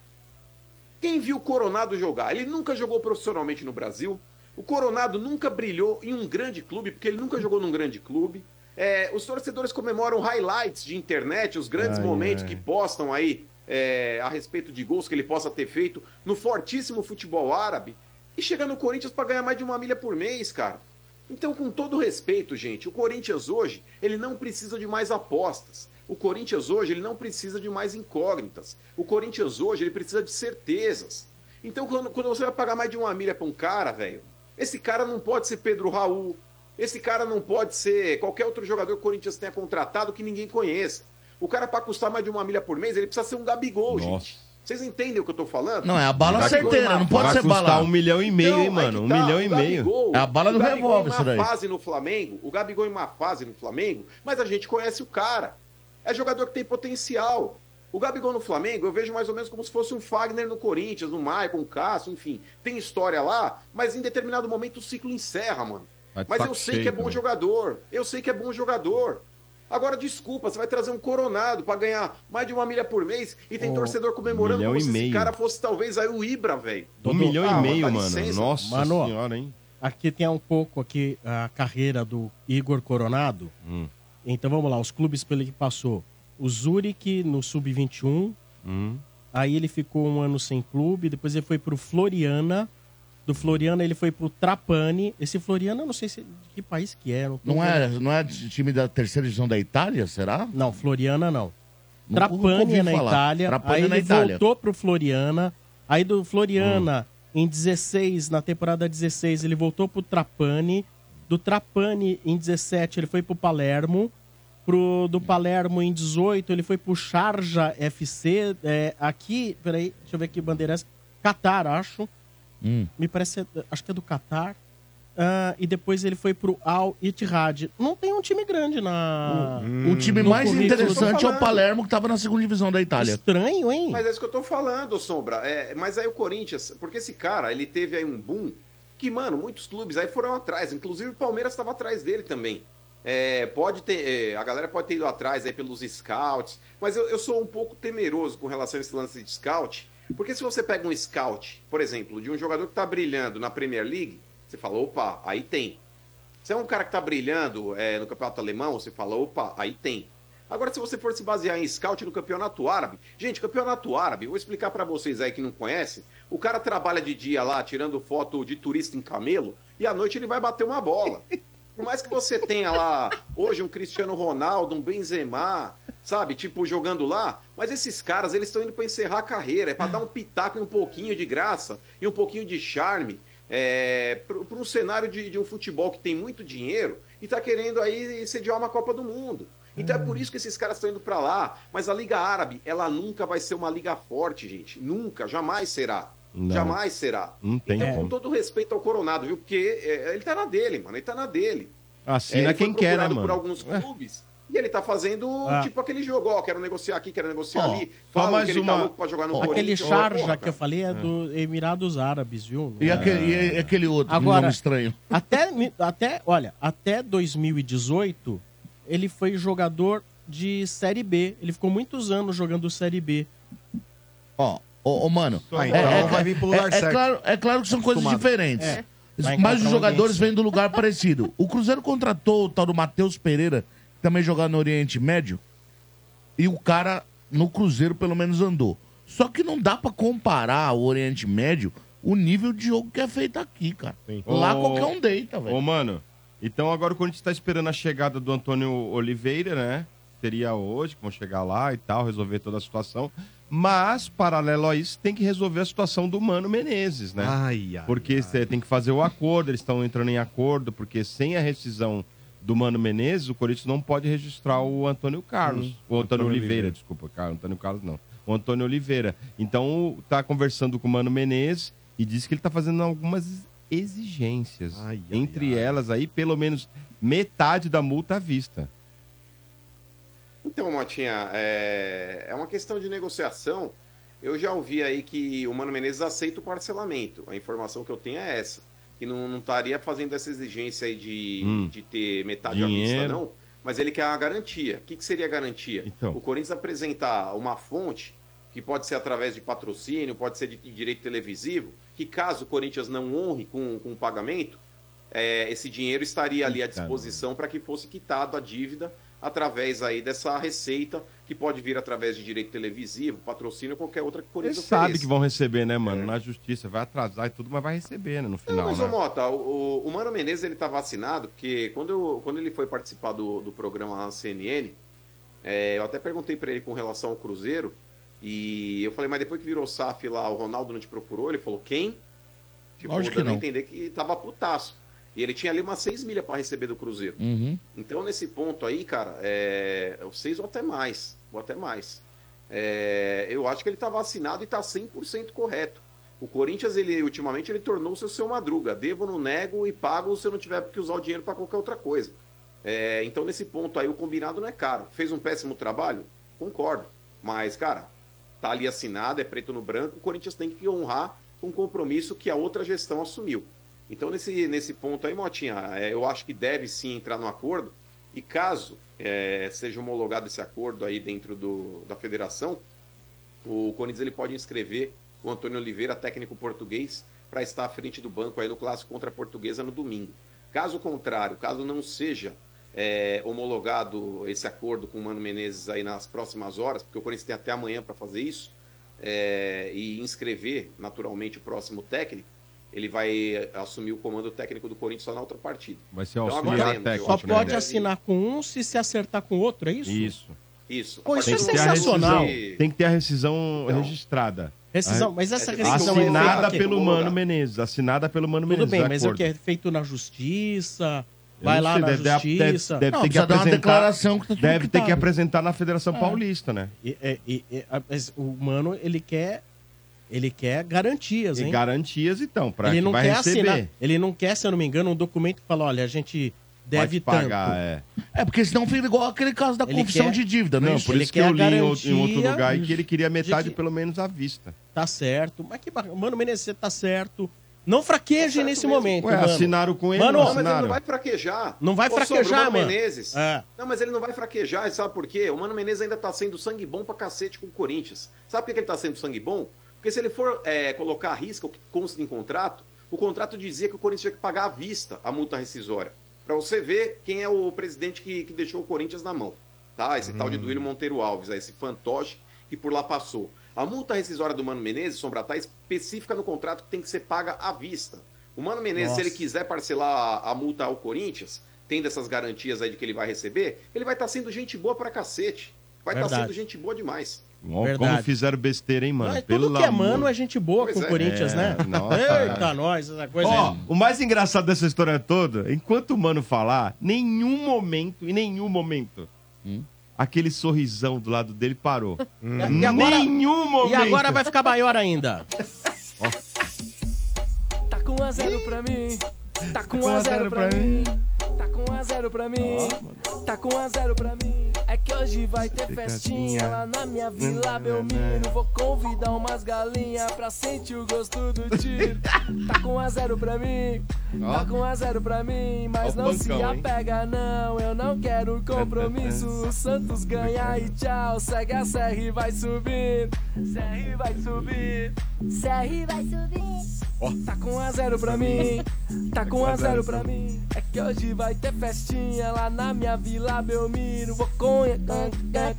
Quem viu o Coronado jogar? Ele nunca jogou profissionalmente no Brasil. O Coronado nunca brilhou em um grande clube, porque ele nunca jogou num grande clube. É, os torcedores comemoram highlights de internet, os grandes Ai, momentos ai. que postam aí é, a respeito de gols que ele possa ter feito no fortíssimo futebol árabe. E chega no Corinthians para ganhar mais de uma milha por mês, cara. Então, com todo respeito, gente, o Corinthians hoje, ele não precisa de mais apostas. O Corinthians hoje, ele não precisa de mais incógnitas. O Corinthians hoje, ele precisa de certezas. Então, quando, quando você vai pagar mais de uma milha pra um cara, velho, esse cara não pode ser Pedro Raul. Esse cara não pode ser qualquer outro jogador que o Corinthians tenha contratado que ninguém conheça. O cara, para custar mais de uma milha por mês, ele precisa ser um Gabigol, gente. Vocês entendem o que eu tô falando? Não, é a bala certeira, não pode Vai ser bala. um milhão e meio, hein, Então, aí mano? que Um tá, milhão e meio. É a bala do revólver, em isso daí. uma fase no Flamengo, o Gabigol em uma fase no Flamengo, mas a gente conhece o cara. É jogador que tem potencial. O Gabigol no Flamengo, eu vejo mais ou menos como se fosse um Fagner no Corinthians, um Maicon, um Cássio, enfim. Tem história lá, mas em determinado momento o ciclo encerra, mano. De Mas eu saco sei cheio que é bom também. jogador. Eu sei que é bom jogador. Agora, desculpa, você vai trazer um coronado pra ganhar mais de uma milha por mês e tem Ô, torcedor comemorando como e se esse cara fosse talvez aí o Ibra, velho. Um milhão Ah, e meio, mano. licença. Nossa Mano, senhora, hein? Aqui tem um pouco aqui a carreira do Igor Coronado. Hum. Então vamos lá, os clubes pelo que passou. O Zurich no Sub-21. Hum. Aí ele ficou um ano sem clube. Depois ele foi pro Floriana. Do Floriana ele foi pro Trapani. Esse Floriana eu não sei se, de que país que é. Não, Não é, não é de time da terceira divisão da Itália, será? Não, Floriana não. Nunca Trapani é na falar. Itália. Trapani aí é na ele Itália. voltou pro Floriana. Aí do Floriana, em 16, na temporada 16, ele voltou pro Trapani. Do Trapani, em 17, ele foi pro Palermo. Pro, do Palermo, em 18, ele foi pro Sharjah FC. É, aqui, peraí, deixa eu ver aqui, bandeiras. Qatar, acho. Hum. Me parece, acho que é do Qatar. Ah, e depois ele foi pro Al Ittihad. Não tem um time grande na. O time no mais interessante é o. Palermo, que tava na segunda divisão da Itália. Estranho, hein? Mas é isso que eu tô falando, Sombra. É, mas aí o Corinthians, porque esse cara, ele teve aí um boom que, mano, muitos clubes aí foram atrás. Inclusive o Palmeiras estava atrás dele também. É, pode ter, é, a galera pode ter ido atrás aí pelos scouts, mas eu, eu sou um pouco temeroso com relação a esse lance de scout, porque se você pega um scout, por exemplo, de um jogador que tá brilhando na Premier League, você fala, opa, aí tem. Se é um cara que tá brilhando é, no campeonato alemão, você fala, opa, aí tem. Agora, se você for se basear em scout no campeonato árabe, gente, campeonato árabe, vou explicar pra vocês aí que não conhecem. O cara trabalha de dia lá, tirando foto de turista em camelo, e à noite ele vai bater uma bola. Por mais que você tenha lá hoje um Cristiano Ronaldo, um Benzema, sabe, tipo jogando lá, mas esses caras eles estão indo para encerrar a carreira, é para dar um pitaco e um pouquinho de graça e um pouquinho de charme é, para um cenário de, de um futebol que tem muito dinheiro e tá querendo aí sediar uma Copa do Mundo. Então é por isso que esses caras estão indo para lá. Mas a Liga Árabe, ela nunca vai ser uma liga forte, gente. Nunca, jamais será. Não. Jamais será. Não tem então, com como. todo respeito ao Coronado, viu? Porque é, ele tá na dele, mano. Ele tá na dele. Assina É, ele quem foi quer, né, procurado mano? por alguns clubes. E ele tá fazendo Ah. tipo aquele jogo, ó, quero negociar aqui, quero negociar Ó, ali. Fala mais que ele uma- tá louco pra jogar no Aquele Corinthians. Sharja Porra, que eu falei é do Emirados Árabes, viu? E aquele, e aquele outro, Agora, nome estranho. Até, até, olha, até 2018, ele foi jogador de Série B. Ele ficou muitos anos jogando Série B. Ó, ô, ô, mano. Ah, então vai vir pro lugar é, é certo. claro, é claro que são coisas Acostumado. diferentes. É. Mas os jogadores vêm do lugar parecido. O Cruzeiro contratou o tal do Matheus Pereira, que também jogava no Oriente Médio. E o cara, no Cruzeiro, pelo menos andou. Só que não dá pra comparar o Oriente Médio o nível de jogo que é feito aqui, cara. Lá Ô, qualquer um deita, velho. Ô, mano, então agora o Corinthians tá esperando a chegada do Antônio Oliveira, né? Seria hoje, que vão chegar lá e tal, resolver toda a situação. Mas, paralelo a isso, tem que resolver a situação do Mano Menezes, né? Ai, ai, porque você tem que fazer o acordo, eles estão entrando em acordo, porque sem a rescisão do Mano Menezes, o Corinthians não pode registrar o Antônio Carlos. Hum, o Antônio, Antônio Oliveira, Oliveira. desculpa, Antônio Carlos não. O Antônio Oliveira. Então, tá conversando com o Mano Menezes e disse que ele tá fazendo algumas exigências. Entre elas aí, pelo menos metade da multa à vista. Então, Motinha, é... é uma questão de negociação. Eu já ouvi aí que o Mano Menezes aceita o parcelamento. A informação que eu tenho é essa. Que não, não estaria fazendo essa exigência aí de, Hum. de ter metade à vista, Dinheiro. não. Mas ele quer a garantia. O que, que seria a garantia? Então. O Corinthians apresentar uma fonte, que pode ser através de patrocínio, pode ser de direito televisivo, que caso o Corinthians não honre com, com o pagamento, é, esse dinheiro estaria ali à disposição para que fosse quitado a dívida através aí dessa receita que pode vir através de direito televisivo, patrocínio, qualquer outra que o Eles Corinthians sabem que vão receber, né, mano? Na justiça, vai atrasar e tudo, mas vai receber, né, no Não, final, mas, né? Mota, o, o- Mano Menezes ele tá vacinado, porque quando, eu- quando ele foi participar do, do programa lá na CNN, é, eu até perguntei pra ele com relação ao Cruzeiro, e eu falei, mas depois que virou SAF lá, o Ronaldo não te procurou? Ele falou, quem? Tipo, Lógico que não. entender que tava putaço. E ele tinha ali umas seis milhas pra receber do Cruzeiro. Uhum. Então, nesse ponto aí, cara, é, é o seis ou até mais. Ou até mais. É, eu acho que ele tá vacinado e tá 100% correto. O Corinthians, ele ultimamente, ele tornou-se o seu madruga. Devo, não nego e pago se eu não tiver que usar o dinheiro para qualquer outra coisa. É, então, nesse ponto aí, o combinado não é caro. Fez um péssimo trabalho? Concordo. Mas, cara, tá ali assinado, é preto no branco. O Corinthians tem que honrar um compromisso que a outra gestão assumiu. Então, nesse, nesse ponto aí, Motinha, é, eu acho que deve sim entrar no acordo. E caso é, seja homologado esse acordo aí dentro do, da federação, o Corinthians ele pode inscrever o Antônio Oliveira, técnico português, para estar à frente do banco aí no clássico contra a Portuguesa no domingo. Caso contrário, caso não seja é, homologado esse acordo com o Mano Menezes aí nas próximas horas, porque o Corinthians tem até amanhã para fazer isso, é, e inscrever naturalmente o próximo técnico, ele vai assumir o comando técnico do Corinthians só na outra partida. Vai ser Então, auxiliar aguardemos, técnico, Só que pode deve- assinar com um se se acertar com o outro, é isso? Isso. Isso. Pô, isso é sensacional. rescisão- Tem que ter a rescisão registrada. Rescisão, A- mas essa rescisão é Assinada feita pelo? Mano Menezes. Assinada pelo Mano Tudo Menezes. bem, de mas é o acordo. que é feito na justiça, Eu vai lá sei, na deve- deve- justiça. Deve, Não, ter que dar uma apresentar. declaração que tá tudo deve ter que apresentar na Federação É. Paulista, né? E- e- e- a- mas o mano, ele quer, ele quer garantias, E hein? garantias, então, para ele que não vai quer receber. assinar, ele não quer, se eu não me engano, um documento que fala, olha, a gente deve pagar, tanto. é. É, porque senão fica igual aquele caso da Ele confissão quer- de dívida, Não, né? por Ele isso que quer eu li em outro, em outro garantia lugar e que ele queria metade, que- pelo menos, à vista. Tá certo. Mas que bacana. Mano Menezes, você tá certo. Não fraqueje nesse momento, Ué, mano. assinaram com ele, Mano, não Não, mas ele não vai fraquejar. Não vai Ô, fraquejar, o Mano. Menezes. É. Não, mas ele não vai fraquejar, e sabe por quê? O Mano Menezes ainda tá sendo sangue bom pra cacete com o Corinthians. Sabe por que ele tá sendo sangue bom? Porque se ele for é, colocar a risca o que consta em contrato, o contrato dizia que o Corinthians tinha que pagar à vista a multa rescisória. Pra você ver quem é o presidente que, que deixou o Corinthians na mão. Tá? Esse tal de Duílio Monteiro Alves, esse fantoche que por lá passou. A multa rescisória do Mano Menezes, Sombra, tá específica no contrato que tem que ser paga à vista. O Mano Menezes, Nossa. se ele quiser parcelar a, a multa ao Corinthians, tendo essas garantias aí de que ele vai receber, ele vai estar sendo gente boa pra cacete. Vai estar Verdade. sendo gente boa demais. Verdade. como fizeram besteira, hein, mano? Mas Pelo tudo que é amor- mano é gente boa Pois com o é. Corinthians, É, né? nossa. Eita, nós, essa coisa Ó, é... o mais engraçado dessa história toda, enquanto o mano falar, nenhum momento, em nenhum momento, aquele sorrisão do lado dele parou. E agora- Nenhum momento. E agora vai ficar maior ainda. Tá com 1 a 0 pra mim. Tá com 1 a 0 pra mim. Tá com 1 a 0 pra mim. Tá com 1 a 0 pra mim. É que hoje vai ter festinha lá na minha vila, Belmiro. Vou convidar umas galinhas pra sentir o gosto do tiro. Tá com 1 a 0 pra mim. Tá com 1 a 0 pra mim. Mas não se apega, não. Eu não quero compromisso. O Santos ganha e tchau. Segue a e vai subir. Serra vai subir. CR vai subir. Tá com 1 a 0 pra mim, tá com 1 a 0 pra mim. É que hoje vai ter festinha lá na minha vila Belmiro. Vou com. CR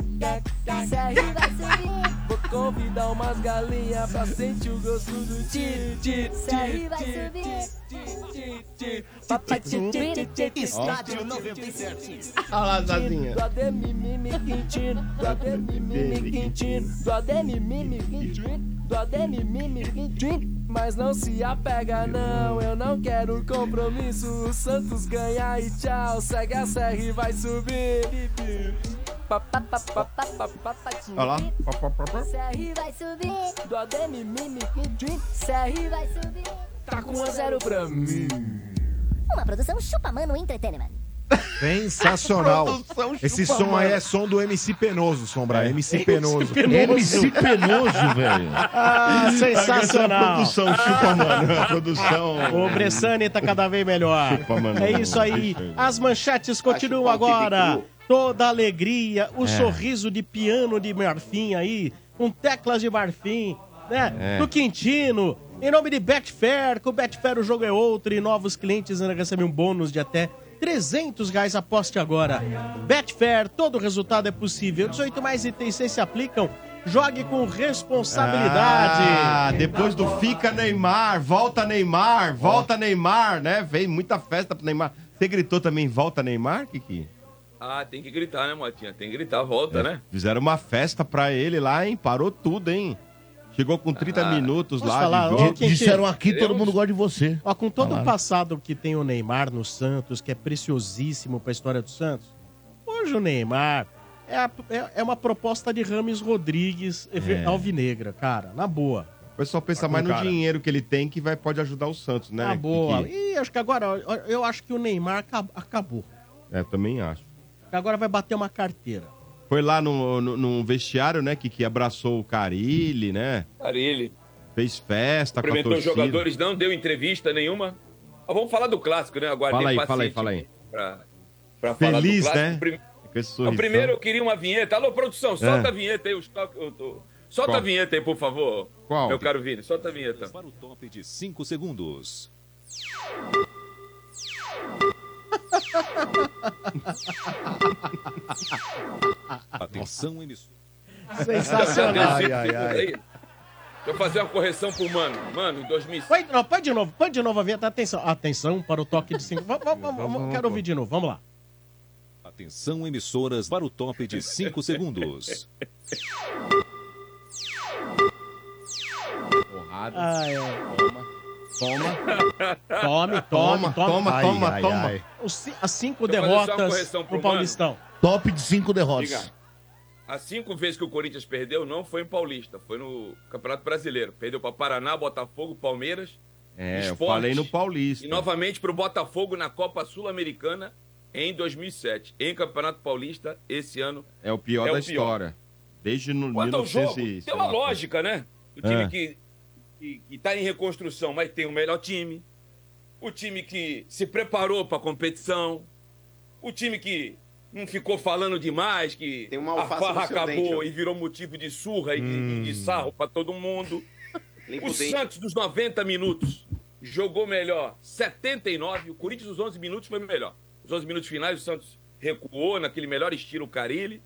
vai subir. Vou convidar umas galinhas pra sentir o gosto do. Papai tiro, tiro, tiro, Estádio 97. Olha lá, Zazinha. Do Ademir Mimi Quintino, do Quintino, do Quintino, Quintino. Mas não se apega não, eu não quero compromisso. O Santos ganha e tchau, segue a serra e vai subir. Olha lá. CR vai subir. Do Ademir Mimi Quintino, CR vai subir. tá com 1 a 0 pra mim. Uma produção Chupa Mano Entertainment. Sensacional. Esse chupa, som aí é som do MC Penoso, Sombra. MC Penoso. MC Penoso, velho. Ah, Essa sensacional. produção, chupa, mano. A produção. O Bressani tá cada vez melhor. Chupa, mano. É isso aí. As manchetes continuam o agora. Toda a alegria, o sorriso de piano de marfim aí, com teclas de marfim, né? É. Do Quintino. Em nome de Betfair, com Betfair o jogo é outro e novos clientes ainda recebem um bônus de até 300 reais. Aposte agora. Betfair, todo resultado é possível. 18 mais itens se aplicam. Jogue com responsabilidade. Ah, depois do fica Neymar, volta Neymar, volta Neymar, né? Veio muita festa pro Neymar. Você gritou também volta Neymar, Kiki? Ah, tem que gritar, né, Motinha? Tem que gritar, volta, né? Fizeram uma festa pra ele lá, hein? Parou tudo, hein? Chegou com 30 Ah, minutos lá falar? de Disseram aqui, todo Queremos- mundo gosta de você. Ó, com todo o Falaram. passado que tem o Neymar no Santos, que é preciosíssimo pra história do Santos, hoje o Neymar é, a- é- é uma proposta de Rames Rodrigues É. alvinegra, cara, na boa. O pessoal pensa mais no cara. dinheiro que ele tem que vai, pode ajudar o Santos, né? na boa. Kiki? E acho que agora, eu acho que o Neymar acab- acabou. É, também acho. Agora vai bater uma carteira. Foi lá no, no, no vestiário, né, que, que abraçou o Carilli, né? Carilli. Fez festa com a Cumprimentou os torcida. jogadores, não deu entrevista nenhuma. Ah, vamos falar do clássico, né? Aguardei Fala aí, fala aí, fala aí. Pra, pra falar do Feliz, clássico. né? Prim- Com esse Não, sorrisão. primeiro eu queria uma vinheta. Alô, produção, solta É. a vinheta aí. Os toques, eu tô- Solta Qual? a vinheta aí, por favor. Qual? Meu caro Vini, solta a vinheta. Para o top de 5 segundos. Atenção, emissor. Sensacional. Ai, ai, ai. Deixa eu fazer uma correção pro Mano. Mano, em 2005. Põe, não, põe de novo, põe de novo a vinheta. Atenção, atenção para o toque de cinco. Vamos, vamos, vamos, quero ouvir de novo, vamos lá. Atenção, emissoras, para o top de 5 segundos. Porrada. Ai, ai. Toma. Tome, tome, Toma, toma, Ai, toma, ai, toma. ai. Os as cinco Deixa eu derrotas pro pro Paulistão. Top de cinco derrotas. Diga. As cinco vezes que o Corinthians perdeu, não foi em Paulista, foi no Campeonato Brasileiro. Perdeu para Paraná, Botafogo, Palmeiras. É, eu Sport. falei no Paulista. E novamente para o Botafogo na Copa Sul-Americana em 2007. Em Campeonato Paulista, esse ano. É o pior É da o pior. história. Desde no Quanto ao jogo, 1900 tem uma lógica, né? O time É. que, que está em reconstrução, mas tem o melhor time. O time que se preparou para a competição. O time que não ficou falando demais, que Tem uma a farra acabou dente, e virou motivo de surra e de, de sarro para todo mundo. O dente. Santos, dos 90 minutos, jogou melhor 79. O Corinthians, dos 11 minutos, foi melhor. Os 11 minutos finais, o Santos recuou naquele melhor estilo Carilli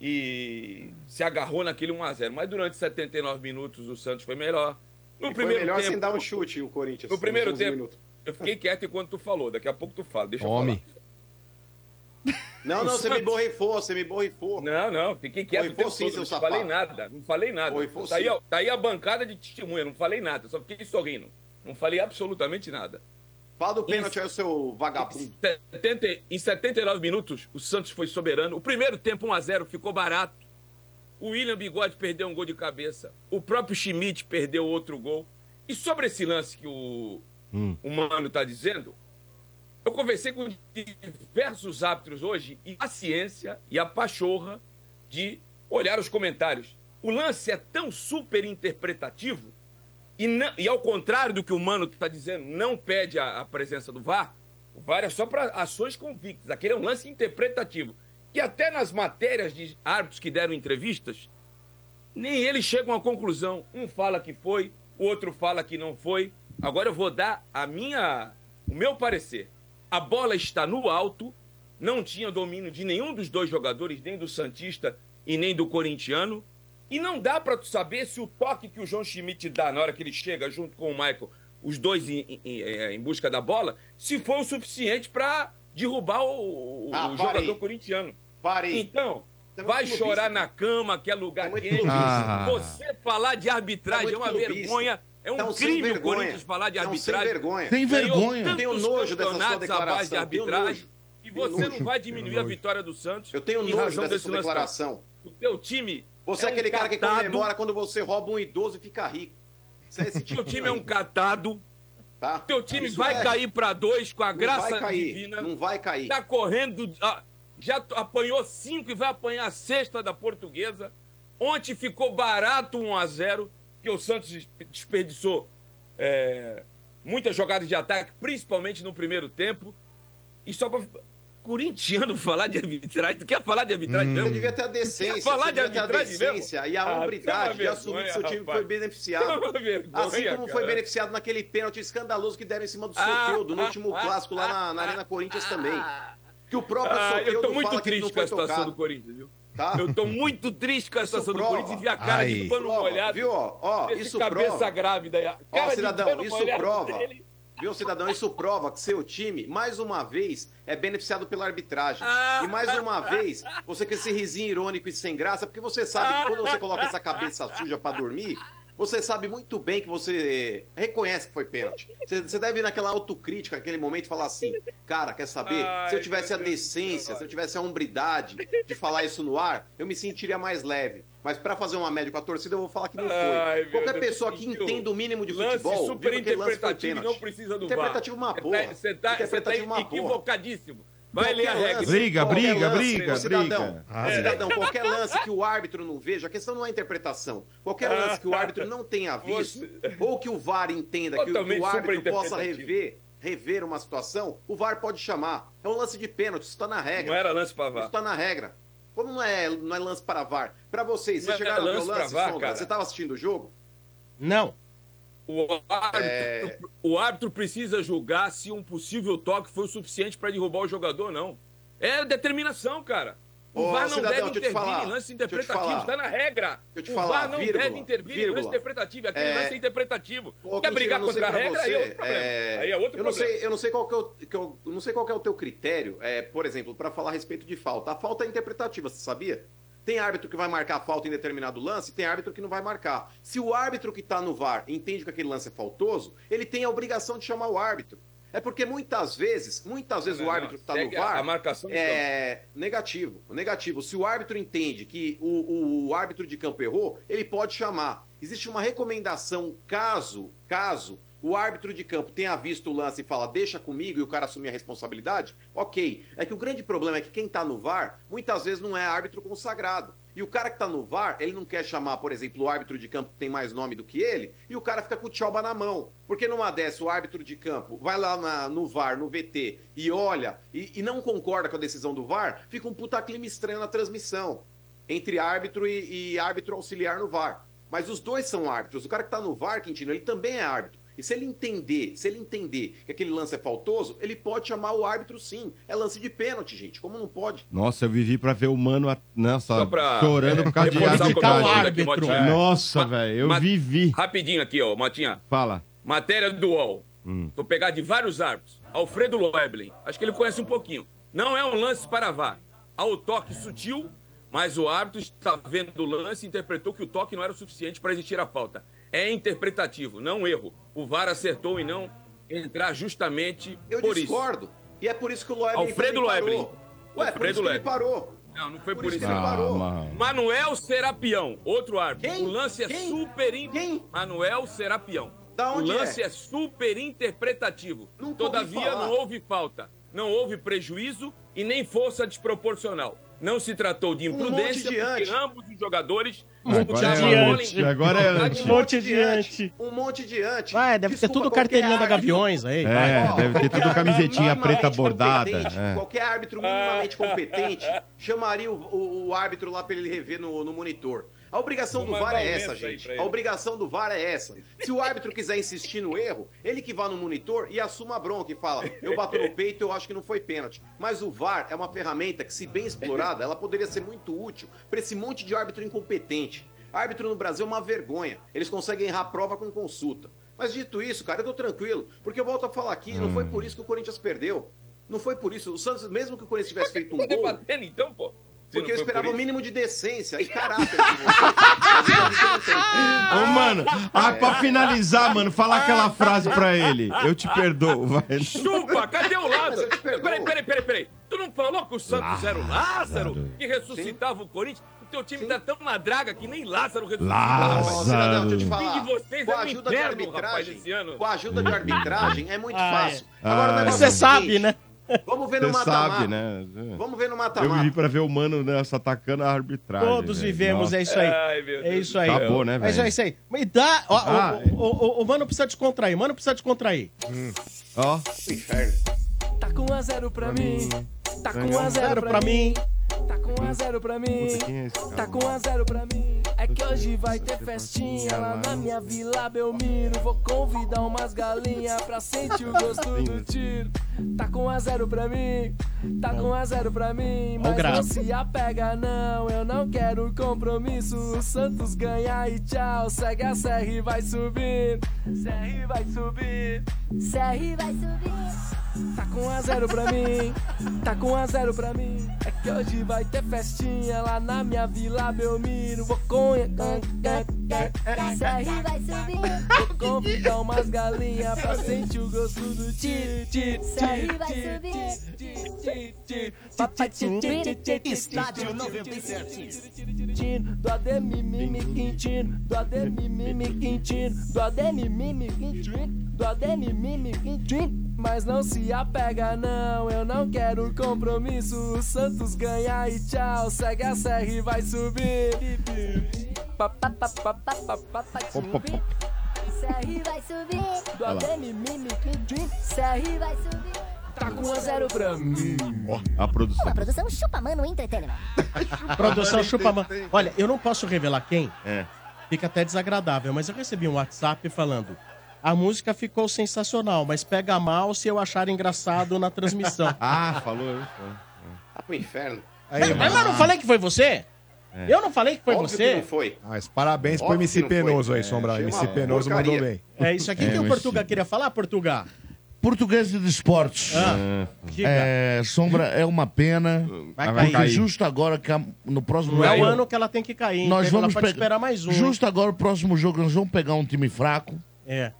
e se agarrou naquele 1x0. Mas durante 79 minutos, o Santos foi melhor. No E foi primeiro melhor tempo, sem dar um chute o Corinthians. no primeiro nos 11 tempo, minutos. eu fiquei quieto enquanto tu falou. Daqui a pouco tu fala. Deixa Homem. eu falar. Não, não, você me borrifou, você me borrifou. Não, não, fiquei quieto o Borrifou tempo sim, todo, não sapato. falei nada, não falei nada. Borrifou Tá aí, tá aí a bancada de testemunha, não falei nada, só fiquei sorrindo. Não falei absolutamente nada. Fala do pênalti aí, o seu vagabundo. 70 em 79 minutos, o Santos foi soberano. O primeiro tempo, 1x0, ficou barato. O William Bigode perdeu um gol de cabeça. O próprio Schmidt perdeu outro gol. E sobre esse lance que o, o Mano está dizendo, eu conversei com diversos árbitros hoje e a ciência e a pachorra de olhar os comentários. O lance é tão super interpretativo e, não- e ao contrário do que o Mano está dizendo, não pede a, a presença do VAR. O VAR é só para ações convictas. Aquele é um lance interpretativo. Que até nas matérias de árbitros que deram entrevistas, nem eles chegam à conclusão. Um fala que foi, o outro fala que não foi. Agora eu vou dar a minha, o meu parecer. A bola está no alto, não tinha domínio de nenhum dos dois jogadores, nem do Santista e nem do corintiano. E não dá para tu saber se o toque que o João Schmidt dá na hora que ele chega junto com o Michael, os dois em, em- em- em busca da bola, se foi o suficiente para derrubar o, Ah, o jogador corintiano. Parei. Então, Tá vai chorar na cama, que é lugar muito quente. clubista. Você falar de arbitragem Tá é uma vergonha. É um Tão sem crime o vergonha. Corinthians falar de Tão sem arbitragem. vergonha. Tem Ganhou vergonha. Tenho nojo dessa sua de declaração, tenho arbitragem. E você não vai diminuir a vitória do Santos. Eu tenho nojo razão dessa sua declaração. O teu time. Você é, um aquele cara que comemora quando você rouba um idoso e fica rico. Você é esse tipo teu time é um catado. Tá? Teu time Isso vai é. cair pra dois com a Não graça vai cair, divina. Não vai cair. Tá correndo. Ah, já apanhou cinco e vai apanhar a sexta da portuguesa. Ontem ficou barato 1 a 0 que o Santos des- desperdiçou é, muitas jogadas de ataque, principalmente no primeiro tempo. E só pra. Corintiano falar de arbitragem. Tu quer falar de arbitragem Você mesmo? devia ter a decência. Quer falar você de devia ter a arbitragem mesmo? decência e a Ah, hombridade de toma assumir que seu time rapaz. foi beneficiado. Vergonha, assim como foi cara. beneficiado naquele pênalti escandaloso que deram em cima do Ah, Soteldo no ah, último ah, clássico lá na, na Arena Corinthians também. Que o próprio Ah, eu tô muito triste com a situação tocado. do Corinthians, viu? Tá? Eu tô muito triste com a situação do. Corinthians e a cara Ai. de pano Prova, molhado. viu, ó, ó, isso cabeça prova. grávida aí. a Ó, cidadão, isso prova. dele. Viu, cidadão? Isso prova que seu time, mais uma vez, é beneficiado pela arbitragem. Ah. E mais uma vez, você com esse risinho irônico e sem graça, porque você sabe que quando você coloca essa cabeça suja pra dormir, você sabe muito bem que você reconhece que foi pênalti. Você, deve ir naquela autocrítica, naquele momento, falar assim: cara, quer saber? Ai, se eu tivesse a Deus decência, se eu tivesse a hombridade de falar isso no ar, eu me sentiria mais leve. Mas pra fazer uma média com a torcida, eu vou falar que não foi. Ai, Qualquer Deus, pessoa que viu? entenda o mínimo de Lance futebol, super viu que aquele lance foi interpretativo e pênalti. não precisa do Interpretativo VAR. uma porra. Você tá, tá Interpretativo uma porra. Vai ler a regra. lance, Briga, briga, lance, briga, cidadão, briga. Ah, cidadão, qualquer lance que o árbitro não veja, a questão não é interpretação. Qualquer lance que o árbitro não tenha visto, ou que o VAR entenda que o, que o árbitro possa rever, rever uma situação, o VAR pode chamar. É um lance de pênalti, isso está na regra. Não era lance Isso VAR. está na regra. Como não é, não é lance para VAR? Para vocês, vocês é chegaram a ver o lance lance, VAR, Sonda? cara. Você estava assistindo o jogo? Não. O árbitro, É. o árbitro precisa julgar se um possível toque foi o suficiente para derrubar o jogador não. É determinação, cara. O Ô, VAR não cidadão, deve intervir falar, em lance interpretativo, está na regra. Deixa eu te o falar, VAR não vírgula, deve intervir em vírgula. lance interpretativo. Aquele É. lance é interpretativo. Ô, Quer brigar contra a regra? Aí é você, outro problema. é, Aí é outro eu não problema. sei, eu não sei qual que é o, eu, não sei qual que é o teu critério, é, por exemplo, para falar a respeito de falta. A falta é interpretativa, você sabia? Tem árbitro que vai marcar falta em determinado lance, tem árbitro que não vai marcar. Se o árbitro que está no VAR entende que aquele lance é faltoso, ele tem a obrigação de chamar o árbitro. É porque muitas vezes, muitas vezes Não, o árbitro que está no VAR a marcação é negativo, negativo. Se o árbitro entende que o, o- o árbitro de campo errou, ele pode chamar. Existe uma recomendação caso, caso o árbitro de campo tenha visto o lance e fala, deixa comigo e o cara assumir a responsabilidade, ok. É que o grande problema é que quem tá no VAR, muitas vezes não é árbitro consagrado. E o cara que tá no VAR, ele não quer chamar, por exemplo, o árbitro de campo que tem mais nome do que ele, e o cara fica com o tchauba na mão. Porque numa dessa, o árbitro de campo vai lá na- no VAR, no VT, e olha, e, e não concorda com a decisão do VAR, fica um puta clima estranho na transmissão. Entre árbitro e, e árbitro auxiliar no VAR. Mas os dois são árbitros. O cara que tá no VAR, Quintino, ele também é árbitro. E se ele entender, se ele entender que aquele lance é faltoso, ele pode chamar o árbitro sim. É lance de pênalti, gente. Como não pode? Nossa, eu vivi pra ver o mano nossa, pra- chorando por causa de arbitragem. aqui, Motinha. Nossa, velho, eu ma- vivi. Rapidinho aqui, ó, Motinha. Fala. Matéria do UOL. Hum. Vou pegar de vários árbitros. Alfredo Loeblin. Acho que ele conhece um pouquinho. Não é um lance para VAR. Há o toque sutil, mas o árbitro está vendo o lance e interpretou que o toque não era o suficiente para existir a falta. É interpretativo, não erro. O VAR acertou em não entrar justamente Eu por discordo. E é por isso que o Loeblin Alfredo também parou. Loeblin. Ué, por Alfredo isso que ele Loeblin. parou. Não, não foi por, Por isso isso. que ele parou. Ah, mano. Manuel Serapião, outro árbitro. Quem? O lance é Quem? super. In... Manuel Serapião. Da onde o lance é? é, super interpretativo. Nunca Todavia, não houve falta. Não houve prejuízo e nem força desproporcional. Não se tratou de Um imprudência, monte de porque ambos os jogadores Agora é Agora é ante. Um monte de ante. Um monte de ante. Vai, deve ter Desculpa, tudo qualquer carteirinha da árbitro- Gaviões aí. É, vai. deve ter tudo camisetinha preta bordada. competente, é. Qualquer árbitro minimamente competente chamaria o, o- o árbitro lá para ele rever no, no monitor. A obrigação do VAR é essa, gente. A obrigação do VAR é essa. Se o árbitro quiser insistir no erro, ele que vá no monitor e assuma a bronca e fala: eu bato no peito, eu acho que não foi pênalti. Mas o VAR é uma ferramenta que, se bem explorada, ela poderia ser muito útil para esse monte de árbitro incompetente. Árbitro no Brasil é uma vergonha. Eles conseguem errar a prova com consulta. Mas dito isso, cara, eu tô tranquilo. Porque eu volto a falar aqui, não foi por isso que o Corinthians perdeu. Não foi por isso. O Santos, mesmo que o Corinthians tivesse feito um Tá gol, debatendo então, pô? Porque não eu esperava o mínimo de decência e caráter de não. Ô, mano, ah, pra finalizar, mano, falar aquela frase pra ele. Eu te perdoo, vai. Chupa, cadê o Lázaro? Peraí, peraí, peraí, peraí. Tu não falou que o Santos era o Lázaro que ressuscitava o Corinthians? O teu time tá tão na draga que nem Lázaro ressuscitou. Lázaro. Cidadão, deixa eu te O falar. time de vocês Com é a um ajuda de inferno, rapaz, arbitragem, ano. com a ajuda de arbitragem é muito Ah, fácil. é. Agora Ah, Você é sabe, seguinte, né? Vamos ver no Você mata-mata. sabe, né? Vamos ver no Eu mata-mata. vivi pra ver o mano nessa atacando a arbitragem. Todos velho. vivemos, Nossa. é isso aí. Ai, É isso aí. Acabou, né, Mas velho? é isso aí. Me dá. Ó, Ah, o, o, o, o mano precisa descontrair. Mano precisa descontrair. Ó, Inferno. Tá com 1 a 0 pra mim. Tá com 1 a 0 Zero pra pra mim. mim. Tá com 1 a 0 pra mim. puta, é? Tá com 1 a 0 pra mim. É que hoje vai ter festinha lá na minha Vila Belmiro. Vou convidar umas galinhas pra sentir o gosto do tiro. Tá com 1 a 0 pra mim. Tá com 1 a 0 pra mim. Mas não se apega, não. Eu não quero compromisso. O Santos ganha e tchau. Segue a e vai subir. Serra vai subir. CR vai subir. Tá com 1 a 0 pra mim, tá com 1 a 0 pra mim. É que hoje vai ter festinha lá na minha Vila Belmiro. Vou com... CR vai subir. Vou convidar umas galinhas pra sentir o gosto do tiro, tiro, CR vai subir. Estádio 97. Do Ademir Mimi Quintino, do Ademir Mimi Quintino, do Ademir Mimi Quintino, do Ademir Mimi Quintino. Mas não se apega não, eu não quero compromisso. O Santos ganha e tchau, segue a serra e vai subir. CR vai subir. Do Ademir Mimi Quintino, CR vai subir. tá com 1 a 0 pra mim. a produção. Uma produção chupa mano entretenimento. Produção chupa mano. Olha, eu não posso revelar quem. É. Fica até desagradável, mas eu recebi um WhatsApp falando. A música ficou sensacional, mas pega mal se eu achar engraçado na transmissão. Ah, falou isso. Tá pro inferno. mas, mas eu não falei que foi você? É. Eu não falei que foi Óbvio você? que não foi. Ah, Mas parabéns pro Óbvio MC não foi. Penoso aí, É, Sombra. achei MC Penoso porcaria. mandou bem. É isso aqui É, que o mas- Portuga queria falar, Portuga. Português de Esportes. Ah, diga. É, Sombra, é uma pena. Vai porque cair. justo agora, que a- no próximo Não é o ano que ela tem que cair, hein? Nós Ela vamos pode pe- esperar mais um. hein? Justo agora, o próximo jogo, nós vamos pegar um time fraco. É.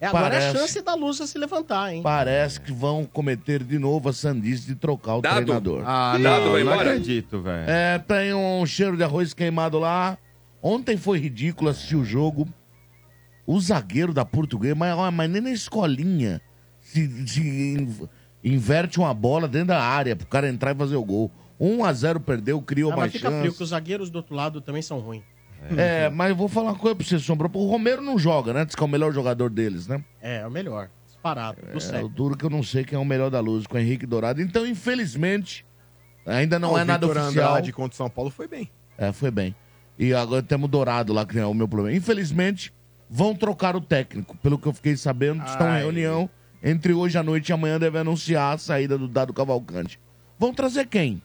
É agora é a Parece. chance da Lusa se levantar, hein? Parece que vão cometer de novo a sandice de trocar o Dado? treinador. Ah, Dado não, vai não embora? acredito, velho. É, tem um cheiro de arroz queimado lá. Ontem foi ridículo assistir o jogo. O zagueiro da portuguesa, mas, mas nem na escolinha se, se in- inverte uma bola dentro da área pro cara entrar e fazer o gol. 1 a 0 perdeu, criou Ah, mais mas fica frio, que os zagueiros do outro lado também são ruins. É, mas eu vou falar uma coisa pra você, Sombra. O Romero não joga, né? Diz que é o melhor jogador deles, né? É, é o melhor. Disparado. Do É, o duro que eu não sei quem é o melhor da luz, com o Henrique Dourado. Então, infelizmente, ainda não O é nada Vitor oficial. Andrade contra o São Paulo foi bem. É, foi bem. E agora temos Dourado lá, que é o meu problema. Infelizmente, vão trocar o técnico. Pelo que eu fiquei sabendo, estão em Ai. reunião. Entre hoje à noite e amanhã deve anunciar a saída do Dado Cavalcante. Vão trazer quem?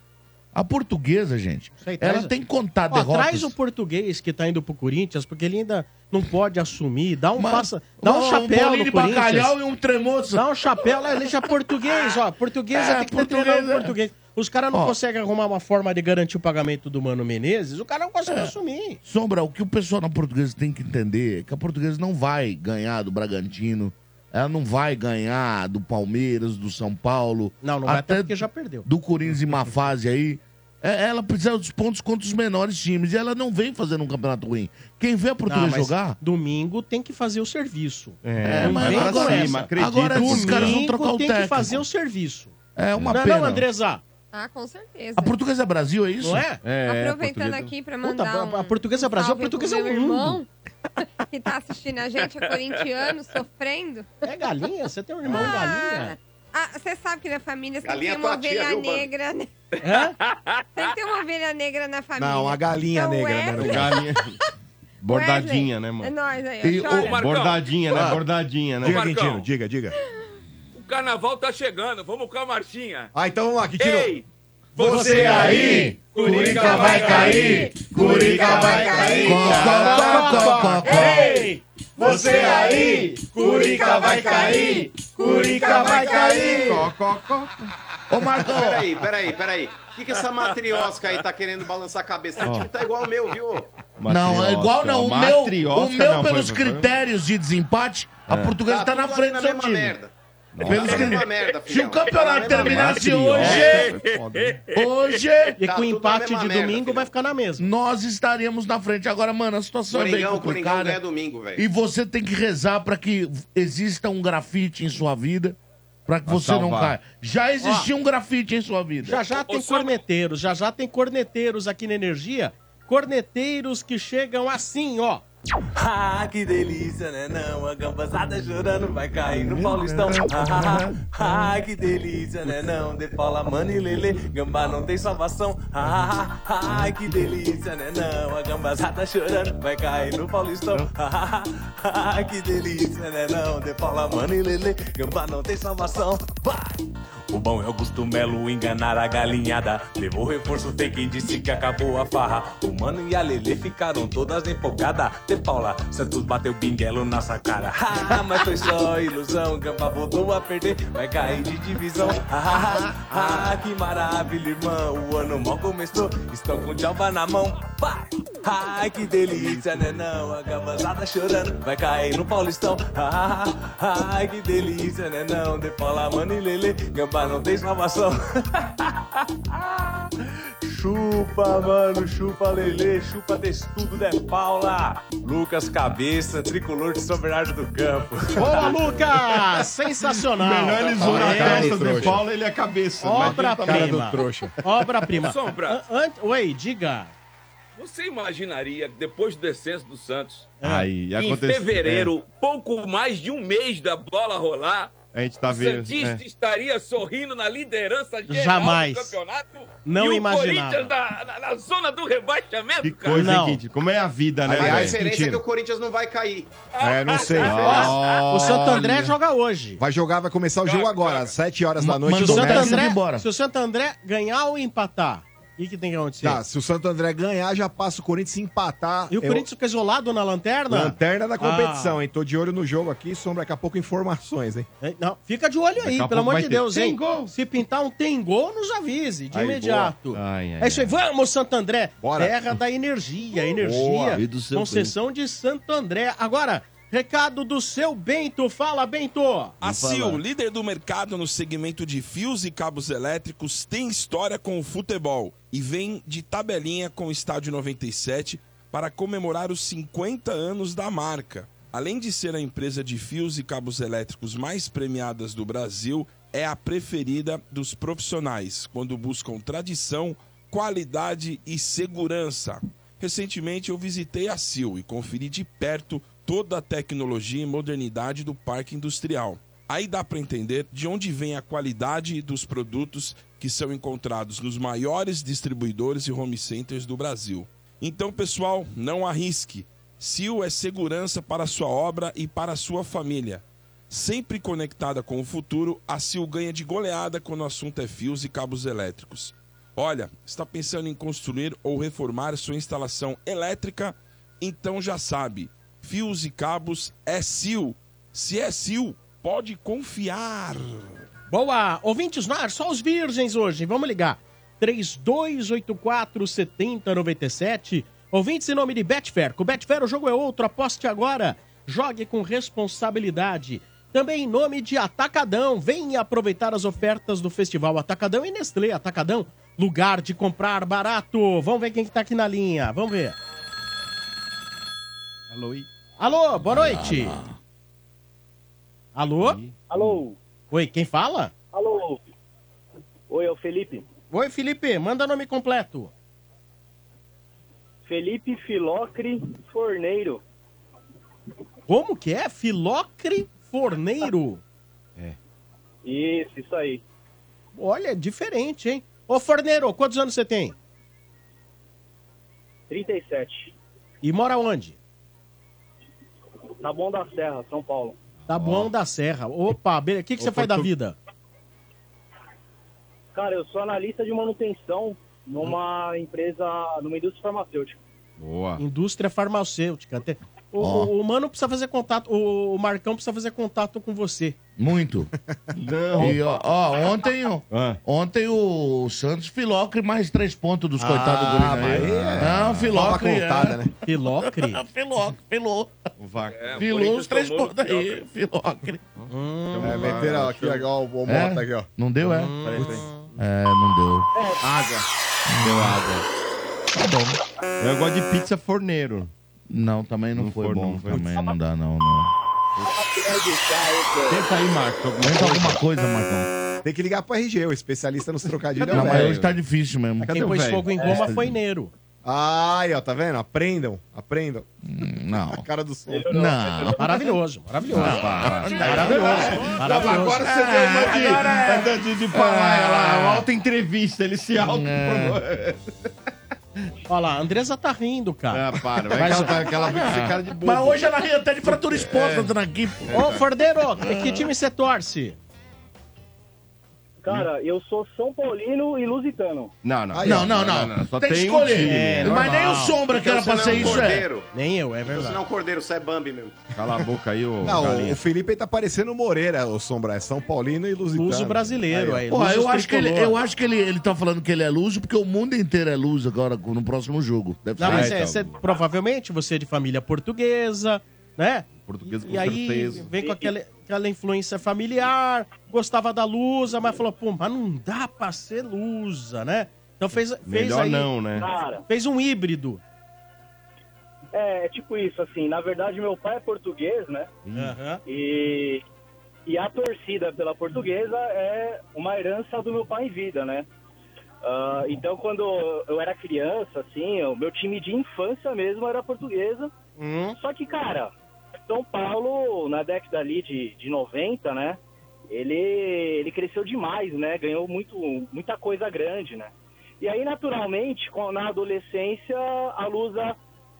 A portuguesa, gente. Sei, ela traz- tem que contar Ó, derrotas. traz o português que tá indo pro Corinthians, porque ele ainda não pode assumir. Dá um, passa, dá um um chapéu bolinho no de Corinthians. bacalhau e um tremoço. Dá um chapéu, lá, ele já é português, ó. Português É, tem que ter português, é. português. Os caras não conseguem arrumar uma forma de garantir o pagamento do Mano Menezes, o cara não consegue É. assumir. Sombra, o que o pessoal na portuguesa tem que entender é que a portuguesa não vai ganhar do Bragantino, ela não vai ganhar do Palmeiras, do São Paulo. Não, não vai até porque já perdeu. Do Corinthians em má fase aí. É, ela precisa dos pontos contra os menores times. E ela não vem fazendo um campeonato ruim. Quem vê a portuguesa Não, jogar. Domingo tem que fazer o serviço. É, Não mas agora- com essa. acredita. agora esses caras vão trocar o tem que técnico. fazer o serviço. É uma não, pena. Não, Andresa. Ah, com certeza. A portuguesa é Brasil, é isso? Não é? Aproveitando aqui pra mandar Puta, um a portuguesa é Brasil, a portuguesa é o meu mundo. irmão que tá assistindo a gente, é corintiano, sofrendo. É galinha? Você tem um irmão galinha? Ah, você sabe que na família sempre Galinha tem uma tia, ovelha viu, mano? negra, né? Hã? Sempre tem uma ovelha negra na família. Não, a galinha Então, negra, né? Galinha. Bordadinha, né, É mano? nóis aí, E. Marcão. Bordadinha, né? Ah. Bordadinha, né? Diga, Marcão. Quintino, diga, diga. O carnaval tá chegando, vamos com a marchinha. Ah, então vamos lá, Quintino. Ei, Você aí, Curica vai cair, Curica vai cair. Ei, você aí, Curica vai cair, Curica vai cair. Ô, Marcão. Peraí, peraí, peraí. O que, que essa matriosca aí tá querendo balançar a cabeça? O time tá igual ao meu, viu? Não, é igual não. O meu, o meu não, pelos critérios de desempate, a portuguesa tá, na frente do seu time. merda. Tá critérios. merda, Se o campeonato Tá na mesma terminasse merda. hoje, hoje, E Tá com o empate de merda, domingo filhão. vai ficar na mesma. nós estaríamos na frente. Agora, mano, a situação é bem Coringão, Coringão complicada. ganha domingo, velho. E você tem que rezar pra que exista um grafite em sua vida, pra que Pra você não salvar. caia. Já existia um grafite em sua vida. Já já tem corneteiros, já já tem corneteiros aqui na Energia. Corneteiros que chegam assim, ó. Ah, que delícia, né? Não, a gambazada chorando vai cair no Paulistão. Ah, ah, ah, que delícia, né? Não, de Paula, Mano e Lele, gambá não tem salvação. Ah, ah, ah, que delícia, né? Não, a gambazada chorando vai cair no Paulistão. Ah, ah, ah, que delícia, né? Não, de Paula, Mano e Lele, gambá não tem salvação. Vai! O bom é Augusto Melo enganar a galinhada. Levou reforço, tem quem disse que acabou a farra. O Mano e a Lele ficaram todas empolgadas. De Paula, Santos bateu pinguelo nessa cara. Ah, mas foi só ilusão. Gamba voltou a perder, vai cair de divisão. Ah, ah, ah, que maravilha, irmão. O ano mal começou, estão com tchauba na mão. Vai! Ai, que delícia, né? Não, a gambazada chorando, vai cair no Paulistão. Ai, que delícia, né? Não, de Paula, Mano e Lele, gamba não tem salvação. chupa, mano, chupa, Lele, chupa testudo de Paula. Lucas Cabeça, tricolor de São Bernardo do Campo. Boa, Lucas! Sensacional. Melhor ele zoar a É, testa do Paulo, ele é a cabeça. Obra-prima. Obra-prima. Sombra. An- Oi, diga. Você imaginaria que depois do descenso do Santos, Aí, em fevereiro, pouco mais de um mês da bola rolar, A gente tá o vendo. Santista é. estaria sorrindo na liderança geral Jamais. do campeonato Não e o imaginava. Corinthians na, na- na zona do rebaixamento, Que cara. coisa, Não. hein? Como é a vida, né, Mas a diferença é que o Corinthians não vai cair. É, não sei. O Santo André joga hoje. Vai jogar, vai começar o jogo agora, às 7 horas da noite. Se o Santo André, vai embora. se o Santo André ganhar ou empatar, o que, que tem que acontecer? Tá, se o Santo André ganhar, já passa o Corinthians se empatar. E o eu- Corinthians fica isolado na lanterna? Lanterna da competição, Ah. hein? Tô de olho no jogo aqui, sombra daqui a pouco informações, hein? Não, fica de olho aí, pelo amor de. Deus, Tem hein? gol. Se pintar um tem gol, nos avise, de Aí, imediato. Ai, ai, é isso aí, vamos, Santo André. Bora. Terra da energia, Boa. energia. Do seu Concessão de Santo André. Agora, recado do seu Bento. Fala, Bento. A Sil, líder do mercado no segmento de fios e cabos elétricos, tem história com o futebol e vem de tabelinha com o Estádio 97 para comemorar os 50 anos da marca. além de ser a empresa de fios e cabos elétricos mais premiadas do Brasil, é a preferida dos profissionais quando buscam tradição, qualidade e segurança. Recentemente eu visitei a Sil e conferi de perto toda a tecnologia e modernidade do parque industrial. Aí dá para entender de onde vem a qualidade dos produtos que são encontrados nos maiores distribuidores e home centers do Brasil. Então, pessoal, não arrisque. Sil é segurança para sua obra e para sua família. Sempre conectada com o futuro, a Sil ganha de goleada quando o assunto é fios e cabos elétricos. Olha, está pensando em construir ou reformar sua instalação elétrica? Então já sabe, fios e cabos é Sil. Se é Sil, pode confiar. Boa! Ouvintes no ar, só os virgens hoje. Vamos ligar. 3284 7097. Ouvintes em nome de Betfair. Com Betfair o jogo é outro. Aposte agora. Jogue com responsabilidade. Também em nome de Atacadão. Venha aproveitar as ofertas do Festival Atacadão e Nestlé Atacadão. Lugar de comprar barato. Vamos ver quem que tá aqui na linha. Vamos ver. Alô? Alô, boa noite. Alô? Alô? Oi, quem fala? Alô? Oi, é o Felipe. Oi, Felipe, manda nome completo. Felipe Filocre Forneiro. Como que é? Filocre Forneiro? Isso, isso aí. Olha, diferente, hein? Ô, Forneiro, quantos anos você tem? 37. E mora onde? Na Bom da Serra, São Paulo. Tá bom da Serra. Opa, beleza. O que, que você faz da vida? Cara, eu sou analista de manutenção numa empresa, numa indústria farmacêutica. Boa. Indústria farmacêutica. O, Ó. o- o Mano precisa fazer contato, o, o Marcão precisa fazer contato com você. Muito. Não. E, ó, ó, ontem, ó, ontem o Santos Filocre mais três pontos dos coitados do Ah, mas é- Não, Filocre. Toma contada, é. né? Filocre? Filocre, filou. É, Filou os três pontos aí, Filocre. É, meteram aqui, ó, o, o É? Aqui, ó. Não deu, é? Peraí, peraí. É, não deu. Água. Deu água. Tá bom. Eu gosto de pizza forneiro. Não, também não, Não foi foi, bom. não foi. Também não dá, não, não. Tenta aí, Marcos. Tenta alguma coisa, Marcão. Tem que ligar pro RG, o especialista nos trocadilhos. é Não, o mas hoje tá difícil mesmo. Quem pôs fogo em Roma foi Neiro. Ai, ó, tá vendo? Aprendam, aprendam. Não. A cara do som. Não. Maravilhoso, maravilhoso. Ah, Maravilhoso. Maravilhoso. Agora você deu uma de, Agora- de, de, de entrevista, ele se auto Olha lá, a Andresa tá rindo, cara. Ah, para, vai que ela tá- que ela fica cara de bobo. Mas hoje ela ri até de fratura exposta, dona aqui. Ô, Fordeiro, que time você torce? Cara, eu sou São Paulino e Lusitano. Não, não. Não, não, não. Só Tem que tem um escolher. time. É, Mas nem o normal. Sombra que era Então pra ser é um isso é. Nem eu, é Então verdade. você não é um cordeiro, você é Bambi mesmo. Cala a boca aí, ô Não, galinha. o Felipe aí tá parecendo o Moreira, o Sombra. É São Paulino e Lusitano. Luso brasileiro, Aí, aí. Porra, Luso eu acho, que ele, eu acho que ele, ele tá falando que ele é luso porque o mundo inteiro é luso agora no próximo jogo. Deve Não, ser. mas Ah, é, então. provavelmente você é de família portuguesa, né? Português com E aí certeza. vem com aquela, aquela influência familiar, gostava da lusa, mas falou, pô, mas não dá pra ser lusa, né? Então fez, fez Melhor aí, não, né? Cara, fez um híbrido. é, é tipo isso, assim. Na verdade, meu pai é português, né? Aham. E, e a torcida pela portuguesa é uma herança do meu pai em vida, né? Ah, então, quando eu era criança, assim, o meu time de infância mesmo era portuguesa. Hum. Só que, cara, São Paulo, na década ali de, de 90, né? Ele, ele cresceu demais, né? Ganhou muito, muita coisa grande, né? E aí, naturalmente, na adolescência, a Lusa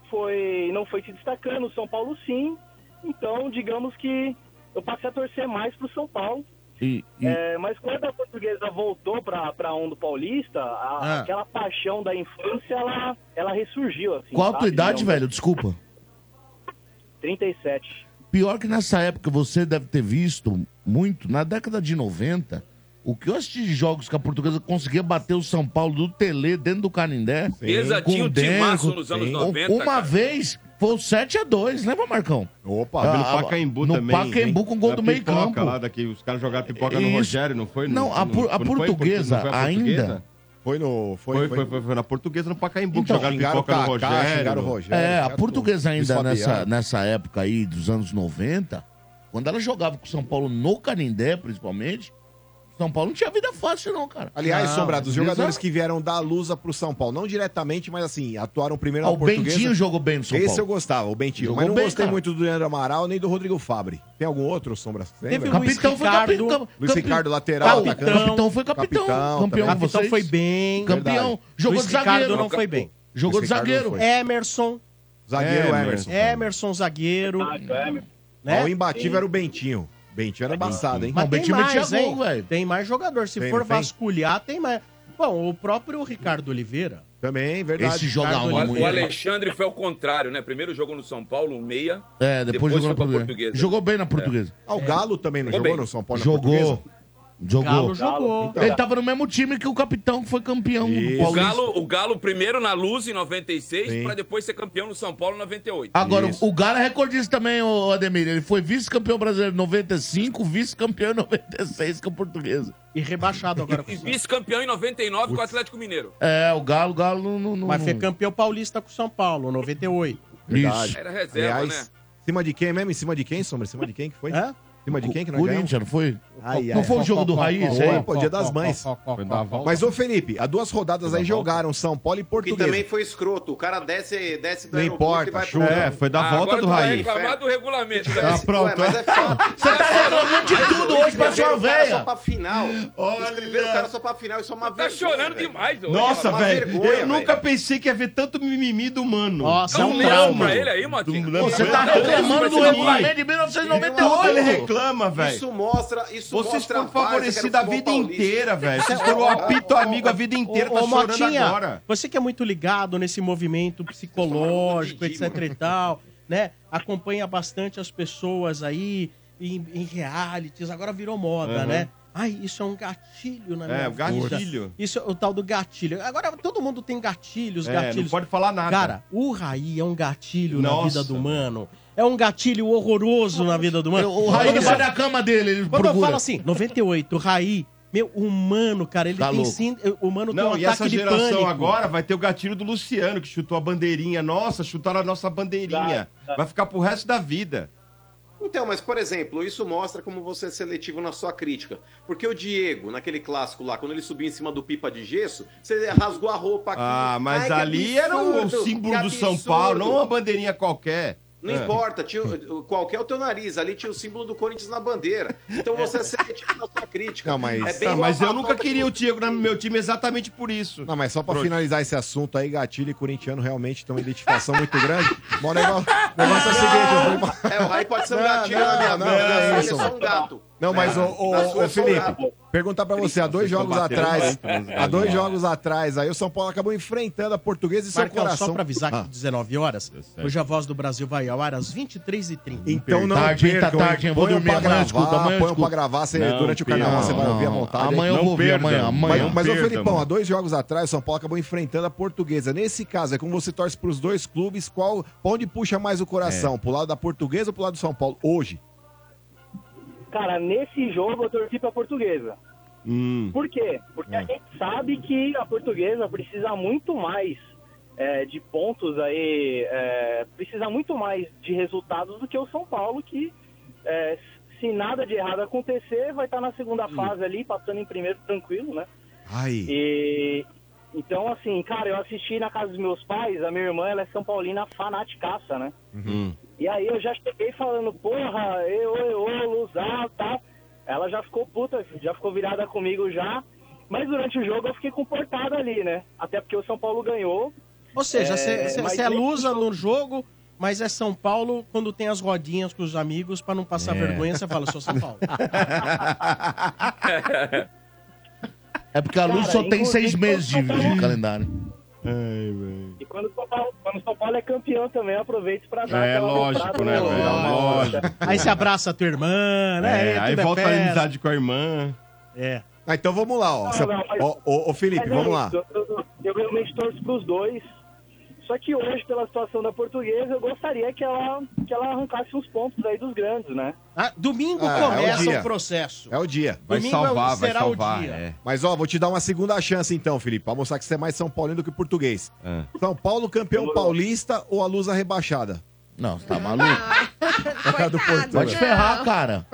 foi, não foi se destacando, o São Paulo sim. Então, digamos que eu passei a torcer mais pro São Paulo. E, e- É, mas quando a portuguesa voltou pra, pra onda paulista, a- Ah. aquela paixão da infância, ela, ela ressurgiu, assim. Qual a tua idade, Digamos, velho? Desculpa. 37. Pior que nessa época você deve ter visto muito, na década de 90, o que eu assisti de jogos que a portuguesa conseguia bater o São Paulo do Tele dentro do Canindé. Mesa com tinha o um timaço Denco. nos anos Um- 90, Uma cara. vez foi o 7x2, lembra, Marcão? Opa, Pelo Ah, Pacaembu no também. Pacaembu hein? com gol Da do meio campo. Lá daqui, os caras jogaram pipoca no. Rogério, não foi? Não, a, por- a não foi portuguesa não foi a ainda. Foi no. Foi, Foi, foi, foi, foi na portuguesa no Pacaembu, que Então, jogaram xingaram pipoca no Rogério. Rogério. É, a portuguesa ainda nessa, nessa época aí dos anos 90, quando ela jogava com o São Paulo no Canindé, principalmente, São Paulo não tinha vida fácil, não, cara. Aliás, Não, Sombra, dos às jogadores que vieram da Lusa pro São Paulo, não diretamente, mas assim, atuaram primeiro Ah, na o portuguesa. Bentinho jogou bem no São Esse Paulo. eu gostava, o Bentinho. Jogou mas não bem, gostei cara. muito do Leandro Amaral nem do Rodrigo Fabre. Tem algum outro, Sombra? Você Teve lembra? o Luiz Capitão foi Ricardo. capitão. Luiz Ricardo, lateral, Capitão, atacante. capitão foi capitão. Capitão campeão também. Capitão foi bem. Campeão. Verdade. Jogou Luiz de Ricardo zagueiro. não foi bem. Jogou de Luiz Ricardo zagueiro. não foi. Emerson. Zagueiro Emerson. Emerson. Zagueiro. Né? O imbatível era o Bentinho. Bentinho era embaçado, hein? Mas Não, tem Bentinho metia mais, gol, hein? velho. Tem mais jogador. Se Tem, for não tem? vasculhar, tem mais. Bom, o próprio Ricardo Oliveira. Também, verdade. Esse joga Ricardo. O. Alexandre foi ao contrário, né? Primeiro jogou no São Paulo, um meia. É, depois, Depois jogou na foi pra portuguesa. portuguesa. Jogou bem na portuguesa. Ah, o Galo também não Jogou jogou bem. no São Paulo na portuguesa? Jogou. Jogou. Galo jogou. Então. Ele tava no mesmo time que o capitão que foi campeão do Isso. O Paulista. Galo, o Galo primeiro na Luz em 96, Sim. pra depois ser campeão no São Paulo em 98. Agora, Isso. o Galo é recordista também, o Ademir. Ele foi vice-campeão brasileiro em 95, vice-campeão em 96 com a portuguesa. E rebaixado agora E o vice-campeão em 99 com o Atlético Mineiro. É, o Galo, o Galo não. não, não Mas foi campeão paulista com o São Paulo, 98. Isso. Era reserva, Aliás, né? em cima de quem mesmo? Em cima de quem, Sombra? Em cima de quem que foi? Em cima de quem que nós ganhamos? Corinthians, não foi? Ai, ai, não foi o jogo do Raiz, aí? pô, dia das mães. Mas, ô Felipe, há duas rodadas aí jogaram São Paulo e Que Portuguesa. também foi escroto. O cara desce, desce do Não importa, e pro... É, foi da Ah, volta agora do Raiz. reclamar do regulamento. Ah, né? pronto. Ué, mas é fato. Você tá reclamando de tudo hoje pra sua Escreveram o cara véia. Só pra final. Escreveram o cara só pra final. Isso é uma Tá vergonha, chorando velho. demais hoje. Nossa, velho. vergonha, Eu nunca pensei que ia ver tanto mimimi do mano. Nossa, Dá é um um trauma. pra ele aí. Você tá reclamando do regulamento de Ele 1998. reclama, velho. Isso mostra, isso Vocês foram favorecidos a vida inteira, velho. Vocês foram o apito amigo a vida inteira, Ô, tá ô, chorando Motinha, agora. Você que é muito ligado nesse movimento psicológico, etc e tal, né? Acompanha bastante as pessoas aí em, em realities, agora virou moda, Uhum. né? Ai, isso é um gatilho na É, minha o vida. gatilho. Isso é o tal do gatilho. Agora todo mundo tem gatilhos, É, gatilhos. não pode falar nada. Cara, o Raí é um gatilho na Nossa, vida do mano. É um gatilho horroroso na vida do mano. O Raí eu sai da cama dele, ele Quando eu procura. falo assim, 98, o Raí, meu, o mano, cara, ele Tá tem louco. sim, o mano Não, tem um e ataque essa de geração pânico. agora vai ter o gatilho do Luciano, que chutou a bandeirinha. Nossa, chutaram a nossa bandeirinha. Vai ficar pro resto da vida. Então, mas por exemplo, isso mostra como você é seletivo na sua crítica. Porque o Diego, naquele clássico lá, quando ele subiu em cima do pipa de gesso, você rasgou a roupa aqui. Ah, mas Ai, que ali era o absurdo, símbolo que do São absurdo. Paulo, não uma bandeirinha qualquer. Não É. importa, tinha, qualquer o teu nariz, ali tinha o símbolo do Corinthians na bandeira. Então você é seletivo na sua crítica. Não, mas- É bem Ah, mas eu a nunca queria o Diego no meu time exatamente por isso. Não, mas só pra Trouxa. finalizar esse assunto aí, Gatilho e Corintiano realmente tem uma identificação muito grande. Mas o negócio, o negócio é o seguinte, eu. É, o Raí pode ser um Não, gatinho não, na minha não, vida, não, sua é isso. é só um gato. Não, mas, É. ô, é só um Felipe, perguntar pra você, há dois jogos atrás, nos há dois jogos atrás, aí o São Paulo acabou enfrentando a Portuguesa e seu Marcão, coração... só pra avisar que Ah, 19 horas, hoje a Voz do Brasil vai ao ar às 23h30. Então não Tarde, tá percam, tarde, hein? Vou dormir, pra amanhã gravar, eu escuto, amanhã eu ponham pra gravar, você, Não durante o carnaval você vai ouvir não. vontade. Amanhã eu Não vou ouvir, perdam. amanhã, Mas, amanhã. mas ô perdam, Felipão, há dois jogos atrás, o São Paulo acabou enfrentando a portuguesa. Nesse caso, é como você torce pros dois clubes, qual, pra onde puxa mais o coração? Pro lado da portuguesa ou pro lado do São Paulo? Hoje. Cara, nesse jogo eu torci pra portuguesa. Hum. Por quê? Porque a gente sabe que a portuguesa precisa muito mais é, de pontos aí, é, precisa muito mais de resultados do que o São Paulo, que é, se nada de errado acontecer, vai estar na segunda fase ali, passando em primeiro tranquilo, né? Ai. E então, assim, cara, eu assisti na casa dos meus pais, a minha irmã, ela é São Paulina fanaticaça, né? Hum. E aí eu já cheguei falando, porra, eu, eu, eu, tal. Ela já ficou puta, já ficou virada comigo já. Mas durante o jogo eu fiquei comportado ali, né? Até porque o São Paulo ganhou. Ou seja, É, você mas é nesse lusa no jogo, mas é São Paulo quando tem as rodinhas com os amigos pra não passar vergonha, você fala, sou São Paulo. É porque a luz Cara, só tem seis meses de, Paulo- de calendário. E quando o São Paulo, quando o São Paulo é campeão também, eu aproveito pra dar É aquela lógico, né, velho? Lógico. Aí você abraça a tua irmã, né? É, aí tudo é volta a amizade com a irmã. É. Ah, então vamos lá, ó. Não, não, mas- Ó, ô, Felipe, Mas é vamos lá. isso, Eu, eu- eu realmente torço pros dois. Só que hoje, pela situação da portuguesa, eu gostaria que ela, que ela arrancasse uns pontos aí dos grandes, né? Ah, domingo Ah, é o começa dia. o processo. É o dia. Vai Domingo salvar, é o- vai será o salvar, dia. é. Mas ó, vou te dar uma segunda chance então, Felipe, pra mostrar que você é mais São Paulino do que português. São Paulo campeão paulista ou a Lusa rebaixada? Não, você tá maluco? do Porto. Vai te ferrar, cara.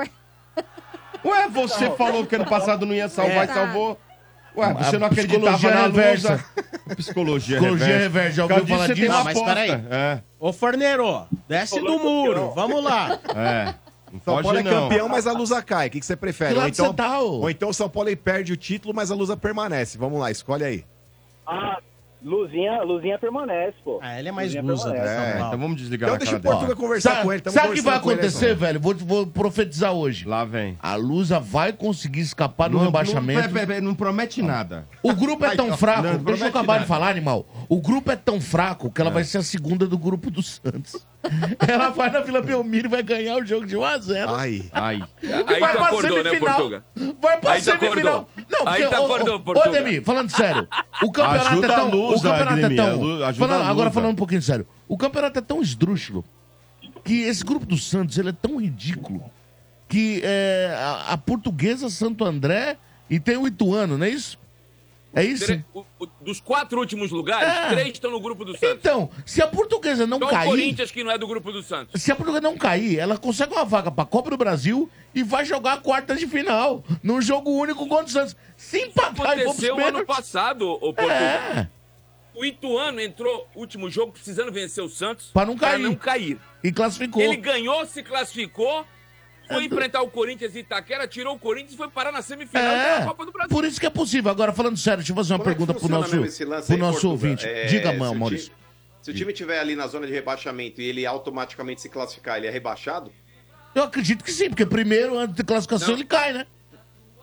Ué, você falou que ano passado não ia salvar É. e salvou. Ué, você não acreditava psicologia na reversa. Lusa. Psicologia, Psicologia reversa. reversa, já ouviu falar disso? Não, mas aposta. peraí. É. Ô, Forneiro, desce do muro. Vamos lá. É. Não São Paulo é não. campeão, mas a Lusa cai. O que, que você prefere? Que Ou então, tá, ou então o São Paulo perde o título, mas a Lusa permanece. Vamos lá, escolhe aí. Ah, Luzinha, Luzinha permanece, pô. Ah, ele é mais Luzinha lusa, permanece. né, Paulo. Então vamos desligar Então deixa cara o Portuga conversar Sabe, com ele. tamo sabe o que vai ele, acontecer, então. velho? Vou, vou profetizar hoje. Lá vem. A Lusa vai conseguir escapar do Não- rebaixamento. Não, pera, não promete nada. O grupo é tão fraco, Não, não deixa eu acabar de nada. falar, animal. O grupo é tão fraco que ela vai ser a segunda do grupo do Santos. ela vai na Vila Belmiro e vai ganhar o jogo de 1x0. Ai, ai. Aí vai tu pra acordou, né, semifinal. Portuga? Vai pra Aí tu semifinal. acordou. Não, Aí porque, tu ô, acordou, ô, ô, Portuga. Ademir, falando sério, o campeonato Ajuda é tão... a Lusa, o campeonato é tão... ajuda falando- agora falando um pouquinho sério, o campeonato é tão esdrúxulo que esse grupo do Santos, ele é tão ridículo que é, a, a portuguesa Santo André e tem o Ituano, não é isso? É isso? Tre- o- o- dos quatro últimos lugares, É. três estão no grupo do Santos. Então, se a portuguesa não Só o cair... Corinthians que não é do grupo do Santos. Se a Portugal não cair, ela consegue uma vaga pra Copa do Brasil e vai jogar a quarta de final. Num jogo único contra o Santos. Se empatar e pros Aconteceu ano pênaltis... passado, o Portugal. É, O Ituano entrou último jogo precisando vencer o Santos Pra não cair. não cair. e classificou. Ele ganhou, se classificou, foi enfrentar o Corinthians e Itaquera, tirou o Corinthians e foi parar na semifinal É, da Copa do Brasil. por isso que é possível. Agora, falando sério, deixa eu fazer uma Como é pergunta pro funciona nosso, mesmo pro nosso ouvinte. É, Diga, se mano, o ti- Maurício. Se o time estiver ali na zona de rebaixamento e ele automaticamente se classificar, ele é rebaixado? Eu acredito que sim, porque primeiro, antes da classificação, Não. ele cai, né?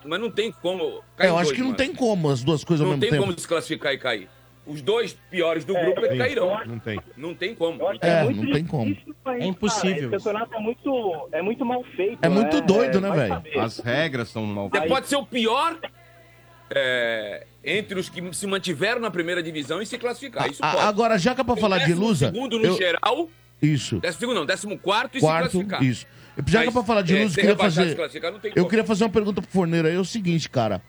Mas não tem como. É, cair eu acho dois, que não mano. tem como as duas coisas ao Não mesmo tem tempo. como se classificar e cair. Os dois piores do É, grupo eu- cairão. Não tem. Não tem como. Acho que É, muito não tem como. mas, É impossível Cara, esse campeonato é muito, é muito mal feito. É muito doido, né, vai velho? As regras são mal Você pode ser o pior é, entre os que se mantiveram na primeira divisão e se classificar. Isso A- pode. agora, já que é pra falar de Lusa... segundo no eu- geral, Isso. décimo segundo não, décimo quarto e Quarto, se classificar. isso. Já que é pra falar de é, Lusa, eu queria fazer... se classificar, não tem Eu como. queria fazer uma pergunta pro Forneiro aí, é o seguinte, cara.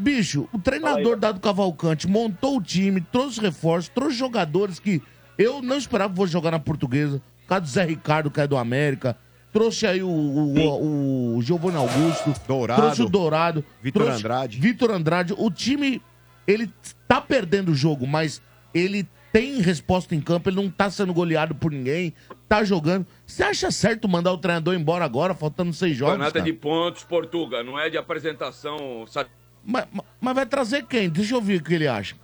Bicho, o treinador Dado Cavalcante montou o time, trouxe reforços, trouxe jogadores que eu não esperava que fosse jogar na portuguesa. O caso do Zé Ricardo, que é do América. Trouxe aí o, o, o, o Giovanni Augusto. Dourado. Trouxe o Dourado. Vitor Andrade. Vitor Andrade. O time, ele tá perdendo o jogo, mas ele tem resposta em campo, ele não tá sendo goleado por ninguém, tá jogando. Você acha certo mandar o treinador embora agora, faltando seis jogos? Campeonato é cara? de pontos, Portuga, não é de apresentação. sa- Mas, mas- vai trazer quem? Deixa eu ver o que ele acha.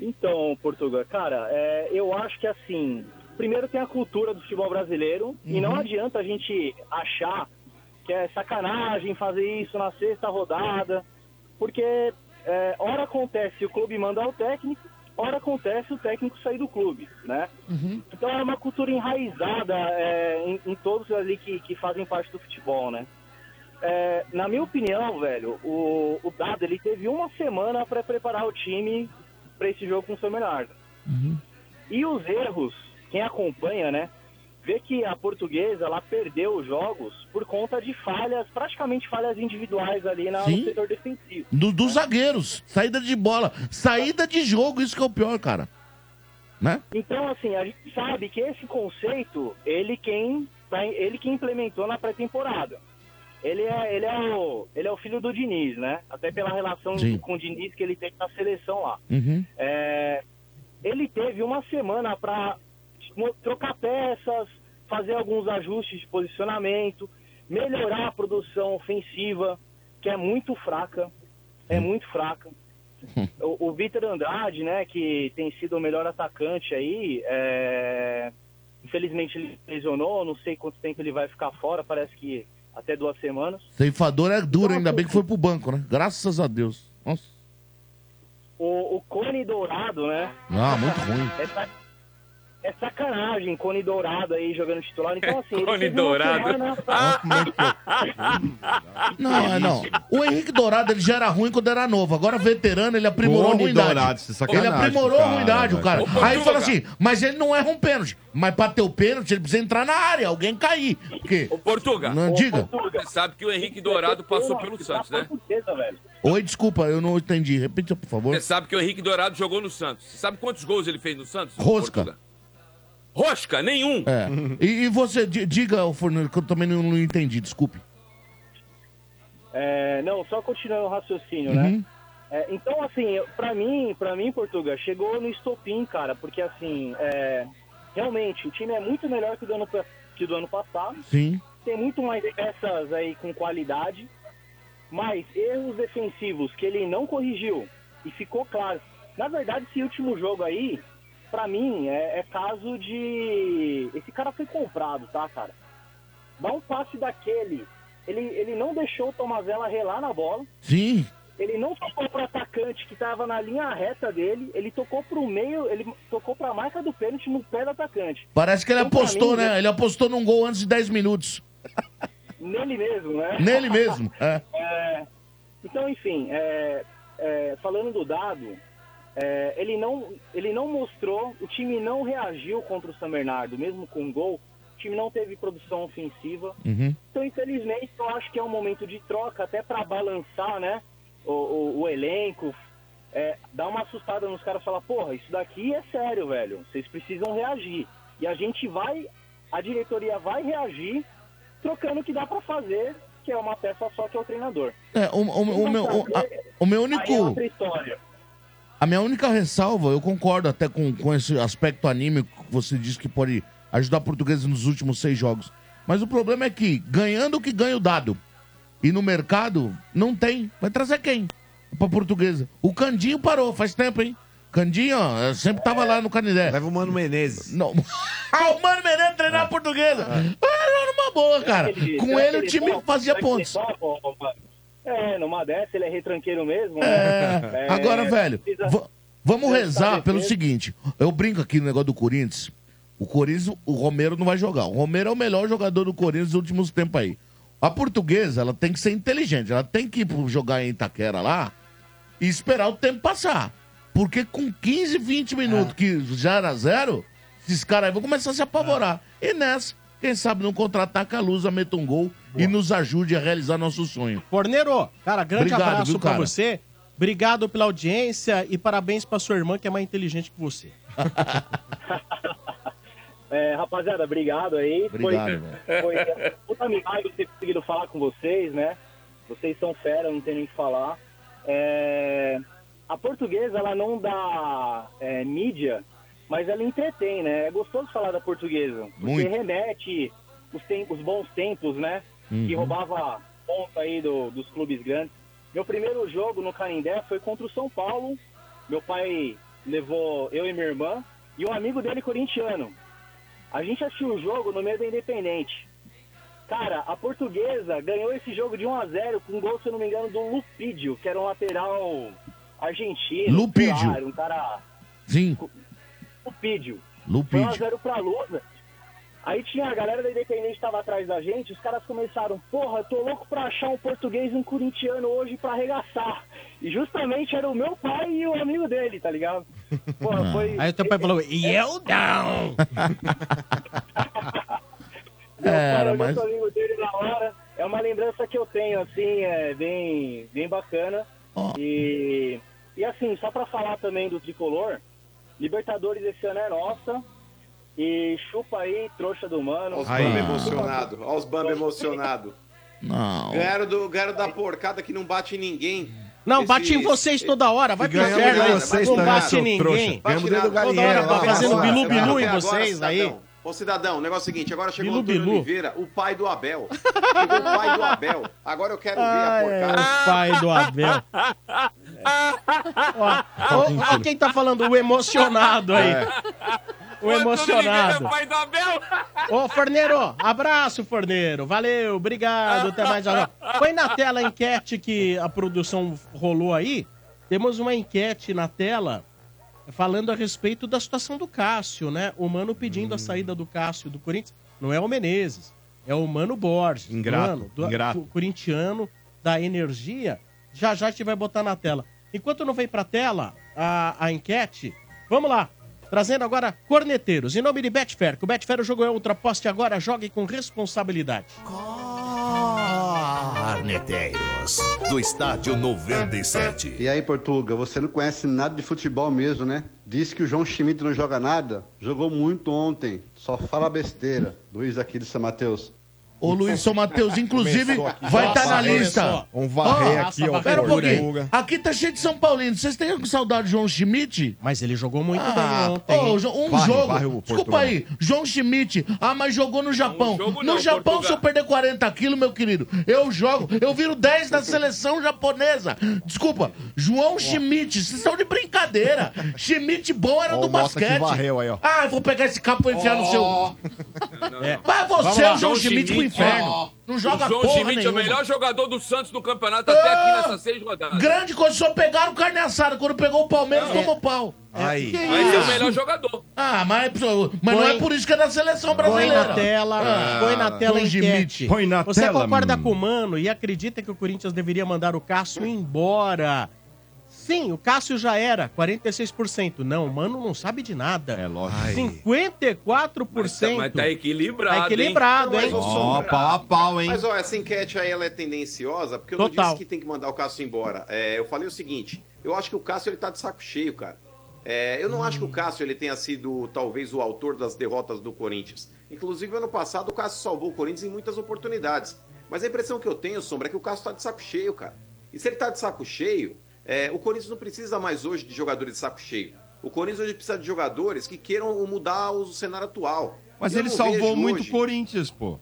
Então, Portugal, cara, é, eu acho que assim, primeiro tem a cultura do futebol brasileiro e não Uhum. adianta a gente achar que é sacanagem fazer isso na sexta rodada, porque é, hora acontece o clube mandar o técnico, hora acontece o técnico sair do clube, né? Então é uma cultura enraizada é, em, em todos ali que, que fazem parte do futebol, né? É, na minha opinião, velho, o, o Dado ele teve uma semana para preparar o time para esse jogo com o São Bernardo. E os erros, quem acompanha, né, vê que a portuguesa ela perdeu os jogos por conta de falhas, praticamente falhas individuais ali na, no setor defensivo. Do- dos zagueiros. Saída de bola. Saída de jogo, isso que é o pior, cara. Né? Então, assim, a gente sabe que esse conceito, ele quem, tá- ele que implementou na pré-temporada. Ele é, ele, é o, ele é o filho do Diniz, né? Até pela relação Sim. com o Diniz que ele tem na seleção lá. Uhum. É, ele teve uma semana para trocar peças, fazer alguns ajustes de posicionamento, melhorar a produção ofensiva, que é muito fraca, é muito fraca. O, o Vitor Andrade, né, que tem sido o melhor atacante aí, é, infelizmente ele lesionou, não sei quanto tempo ele vai ficar fora, parece que até duas semanas. Ceifador é duro, ainda bem que foi pro banco, né? Graças a Deus. Nossa. O, o Cone Dourado, né? Ah, muito ruim. Essa, é sacanagem, Cone Dourado aí jogando titular. Então, assim, Cone Dourado. semana- Não, não. O Henrique Dourado ele já era ruim quando era novo. Agora veterano, ele aprimorou Pô, a ruindade. Dourado, isso é ele aprimorou a cara, ruindade, o cara. Ô, Aí Portuga. fala assim, mas ele não erra um pênalti. Mas pra ter o pênalti, ele precisa entrar na área, alguém cair. Porque... Ô, Portuga. Não, diga. Você sabe que o Henrique Dourado passou pelo Santos, né? Oi, desculpa, eu não entendi. Repita, por favor. Você sabe que o Henrique Dourado jogou no Santos. Você sabe quantos gols ele fez no Santos? Rosca. Portuga? Rosca, nenhum. É. E, e você, di- diga, ô Forneiro, que eu também não, não entendi, desculpe. É, não, só continuando o raciocínio, Uhum. né? É, então, assim, pra mim, pra mim, Portuga, chegou no estopim, cara, porque assim, é, realmente, o time é muito melhor que o do ano, que o do ano passado. Sim. Tem muito mais peças aí com qualidade, mas erros defensivos que ele não corrigiu e ficou claro. Na verdade, esse último jogo aí, pra mim, é, é caso de. Esse cara foi comprado, tá, cara? Dá um passe daquele. Ele, ele não deixou o Tomazella relar na bola. Sim. Ele não tocou pro atacante que tava na linha reta dele. Ele tocou pro meio, ele tocou pra marca do pênalti no pé do atacante. Parece que ele Então, apostou, mim, né? Ele apostou num gol antes de 10 minutos. Nele mesmo, né? Nele mesmo, é. É, então, enfim, é, é, falando do dado, é, ele, não, ele não mostrou, o time não reagiu contra o São Bernardo, mesmo com um gol, o time não teve produção ofensiva. Uhum. Então, infelizmente, eu acho que é um momento de troca, até para balançar né, o, o- o elenco, é, dar uma assustada nos caras e falar, porra, isso daqui é sério, velho, vocês precisam reagir. E a gente vai, a diretoria vai reagir, trocando o que dá para fazer, que é uma peça só que é o treinador. É, o, o- o meu, o, a- o meu único. Aí é outra história. A minha única ressalva, eu concordo até com, com esse aspecto anímico que você disse que pode ajudar a portuguesa nos últimos seis jogos. Mas o problema é que, ganhando o que ganha o dado, e no mercado, não tem. Vai trazer quem? Pra portuguesa. O Candinho parou, faz tempo, hein? Candinho, ó, sempre tava lá no Canidé. Leva o Mano Menezes. Não. ah, o Mano Menezes treinar a portuguesa. Ah, era uma boa, cara. Com ele o time fazia Será que ele pontos. É, numa dessa ele é retranqueiro mesmo. né? É. É, Agora, velho, precisa- va- vamos rezar pelo seguinte. Eu brinco aqui no negócio do Corinthians. O Corinthians, o Romero não vai jogar. O Romero é o melhor jogador do Corinthians dos últimos tempos aí. A portuguesa, ela tem que ser inteligente. Ela tem que ir jogar em Itaquera lá e esperar o tempo passar. Porque com 15, 20 minutos que já era zero, esses caras aí vão começar a se apavorar. E nessa, quem sabe não contra-ataca a Lusa, meta um gol e nos ajude a realizar nosso sonho. Forneiro, cara, grande Obrigado, abraço viu, pra cara? você. Obrigado pela audiência e parabéns pra sua irmã, que é mais inteligente que você. É, rapaziada, obrigado aí. Obrigado, foi, foi puta milagre ter conseguido falar com vocês, né? Vocês são fera, não tem nem o que falar. É, a portuguesa, ela não dá é, mídia, mas ela entretém, né? É gostoso falar da portuguesa. Porque Muito. remete os, tempos, os bons tempos, né? Que Uhum. roubava ponta aí do- dos clubes grandes. Meu primeiro jogo no Canindé foi contra o São Paulo. Meu pai levou eu e minha irmã e um amigo dele corintiano. A gente assistiu o jogo no meio da Independente. Cara, a portuguesa ganhou esse jogo de 1 a 0 com um gol, se eu não me engano, do Lupídio, que era um lateral argentino. Lupídio. era um cara. Sim. Lupídio. Lupídio. Foi 1x0 pra Lusa. Aí tinha a galera da Independente que tava atrás da gente, os caras começaram, porra, eu tô louco pra achar um português e um corintiano hoje pra arregaçar. E justamente era o meu pai e o amigo dele, tá ligado? Porra, foi. Aí o teu pai falou, e eu não! Meu Era, pai, eu mas- sou amigo dele na hora. É uma lembrança que eu tenho, assim, é bem, bem bacana. E, e assim, só pra falar também do tricolor, Libertadores esse ano é nossa. E chupa aí, trouxa do mano. Olha os Bamba emocionado. Olha os Bamba emocionado. Não. Ganharam, do, ganharam da porcada que não bate em ninguém. Não, Esse- bate em vocês toda hora, vai pro inferno aí, vocês não bate em ninguém. dentro do Toda hora lá, fazendo bilu-bilu em Agora, vocês aí. cidadão. Ô, cidadão, o negócio é o seguinte, agora chegou o Bilu, Antônio bilu. Oliveira, o pai do Abel. Chegou o pai do Abel. Agora eu quero ver a porcada. é, o pai do Abel. Ó, ó, ó quem tá falando, o emocionado aí. É. O emocionado. pai do Abel. Ô, Forneiro, abraço, Forneiro. Valeu, obrigado. Até mais. Põe na tela a enquete que a produção rolou aí. Temos uma enquete na tela falando a respeito da situação do Cássio, né? O Mano pedindo a saída do Cássio do Corinthians. Não é o Menezes, é o Mano Borges. Ingrato, Mano, do, ingrato. do corintiano da energia. Já já a gente vai botar na tela. Enquanto não vem pra tela a, a enquete, vamos lá. Trazendo agora corneteiros. Em nome de Betfair, que o Betfair o jogo é ultraposte agora, jogue com responsabilidade. Arneteiros, do estádio 97. E aí, Portuga, você não conhece nada de futebol mesmo, né? Disse que o João Schmidt não joga nada. Jogou muito ontem. Só fala besteira. Luiz aqui de São Mateus. Ô Luiz São Mateus, inclusive, vai estar na Começou. lista. Vamos varrer Ó, aqui, ó, Pera um pouquinho. Aqui tá cheio de São Paulino. Vocês têm com saudade de João Schmidt? Mas ele jogou muito ah, bem ontem, um Varre, jogo. varre Desculpa aí. João Schmidt. Ah, mas jogou no Japão. jogo no não, Japão, Portugal. se eu perder 40 quilos, meu querido, eu jogo. Eu viro 10 da seleção japonesa. Desculpa. João Schmidt. Vocês estão de brincadeira. Schmidt bom era Ó, do basquete. varreu aí, ó. Ah, eu vou pegar esse capo e enfiar no seu... É. Vai você, João Schmidt, pro inferno. ó. Não joga o João porra Schmidt é o melhor jogador do Santos no campeonato até aqui nessas seis rodadas. Grande coisa, só pegaram carne assada. Quando pegou o Palmeiras, tomou pau. Aí. Que Mas é o isso? melhor jogador. Ah, mas, mas não Põe- é por isso que é da seleção Põe brasileira. na tela, Ah, põe na tela João enquete. Schmidt. Põe na Você tela, concorda hum. com o Mano e acredita que o Corinthians deveria mandar o Cássio embora? Sim, o Cássio já era, 46%. Não, o Mano não sabe de nada. É lógico. 54%. Mas tá, mas tá equilibrado, Tá equilibrado, hein? Ô, Ó, Sombra, pau a pau, hein? Mas, ó, essa enquete aí, ela é tendenciosa, porque eu Total. não disse que tem que mandar o Cássio embora. É, eu falei o seguinte, eu acho que o Cássio, ele tá de saco cheio, cara. É, eu não acho que o Cássio, ele tenha sido, talvez, o autor das derrotas do Corinthians. Inclusive, ano passado, o Cássio salvou o Corinthians em muitas oportunidades. Mas a impressão que eu tenho, Sombra, é que o Cássio tá de saco cheio, cara. E se ele tá de saco cheio, é, o Corinthians não precisa mais hoje de jogadores de saco cheio. O Corinthians hoje precisa de jogadores que queiram mudar o cenário atual. Mas Eu ele salvou muito hoje- o Corinthians, pô.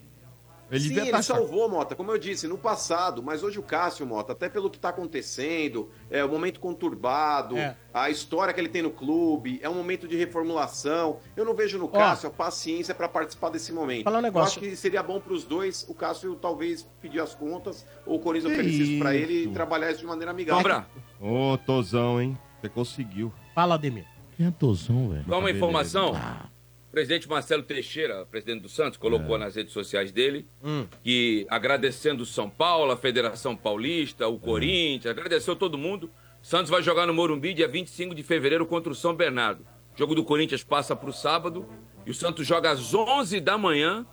Ele Sim, ele tá- salvou, Mota, como eu disse, no passado, mas hoje o Cássio, Mota, até pelo que tá acontecendo, é o momento conturbado, É. a história que ele tem no clube, é um momento de reformulação. Eu não vejo no Cássio a paciência para participar desse momento. Falar um negócio. Eu acho que seria bom para os dois, o Cássio talvez pedir as contas, ou o Corinthians Que oferecesse para ele e isso? trabalhar isso de maneira amigável. Ô, Tozão, hein? Você conseguiu. Fala, Ademir. Quem é Tozão, velho? Só uma informação. Ah. O presidente Marcelo Teixeira, presidente do Santos, colocou nas redes sociais dele Hum. que agradecendo o São Paulo, a Federação Paulista, o Corinthians, agradeceu todo mundo. Santos vai jogar no Morumbi dia 25 de fevereiro contra o São Bernardo. O jogo do Corinthians passa para o sábado e o Santos joga às 11 da manhã,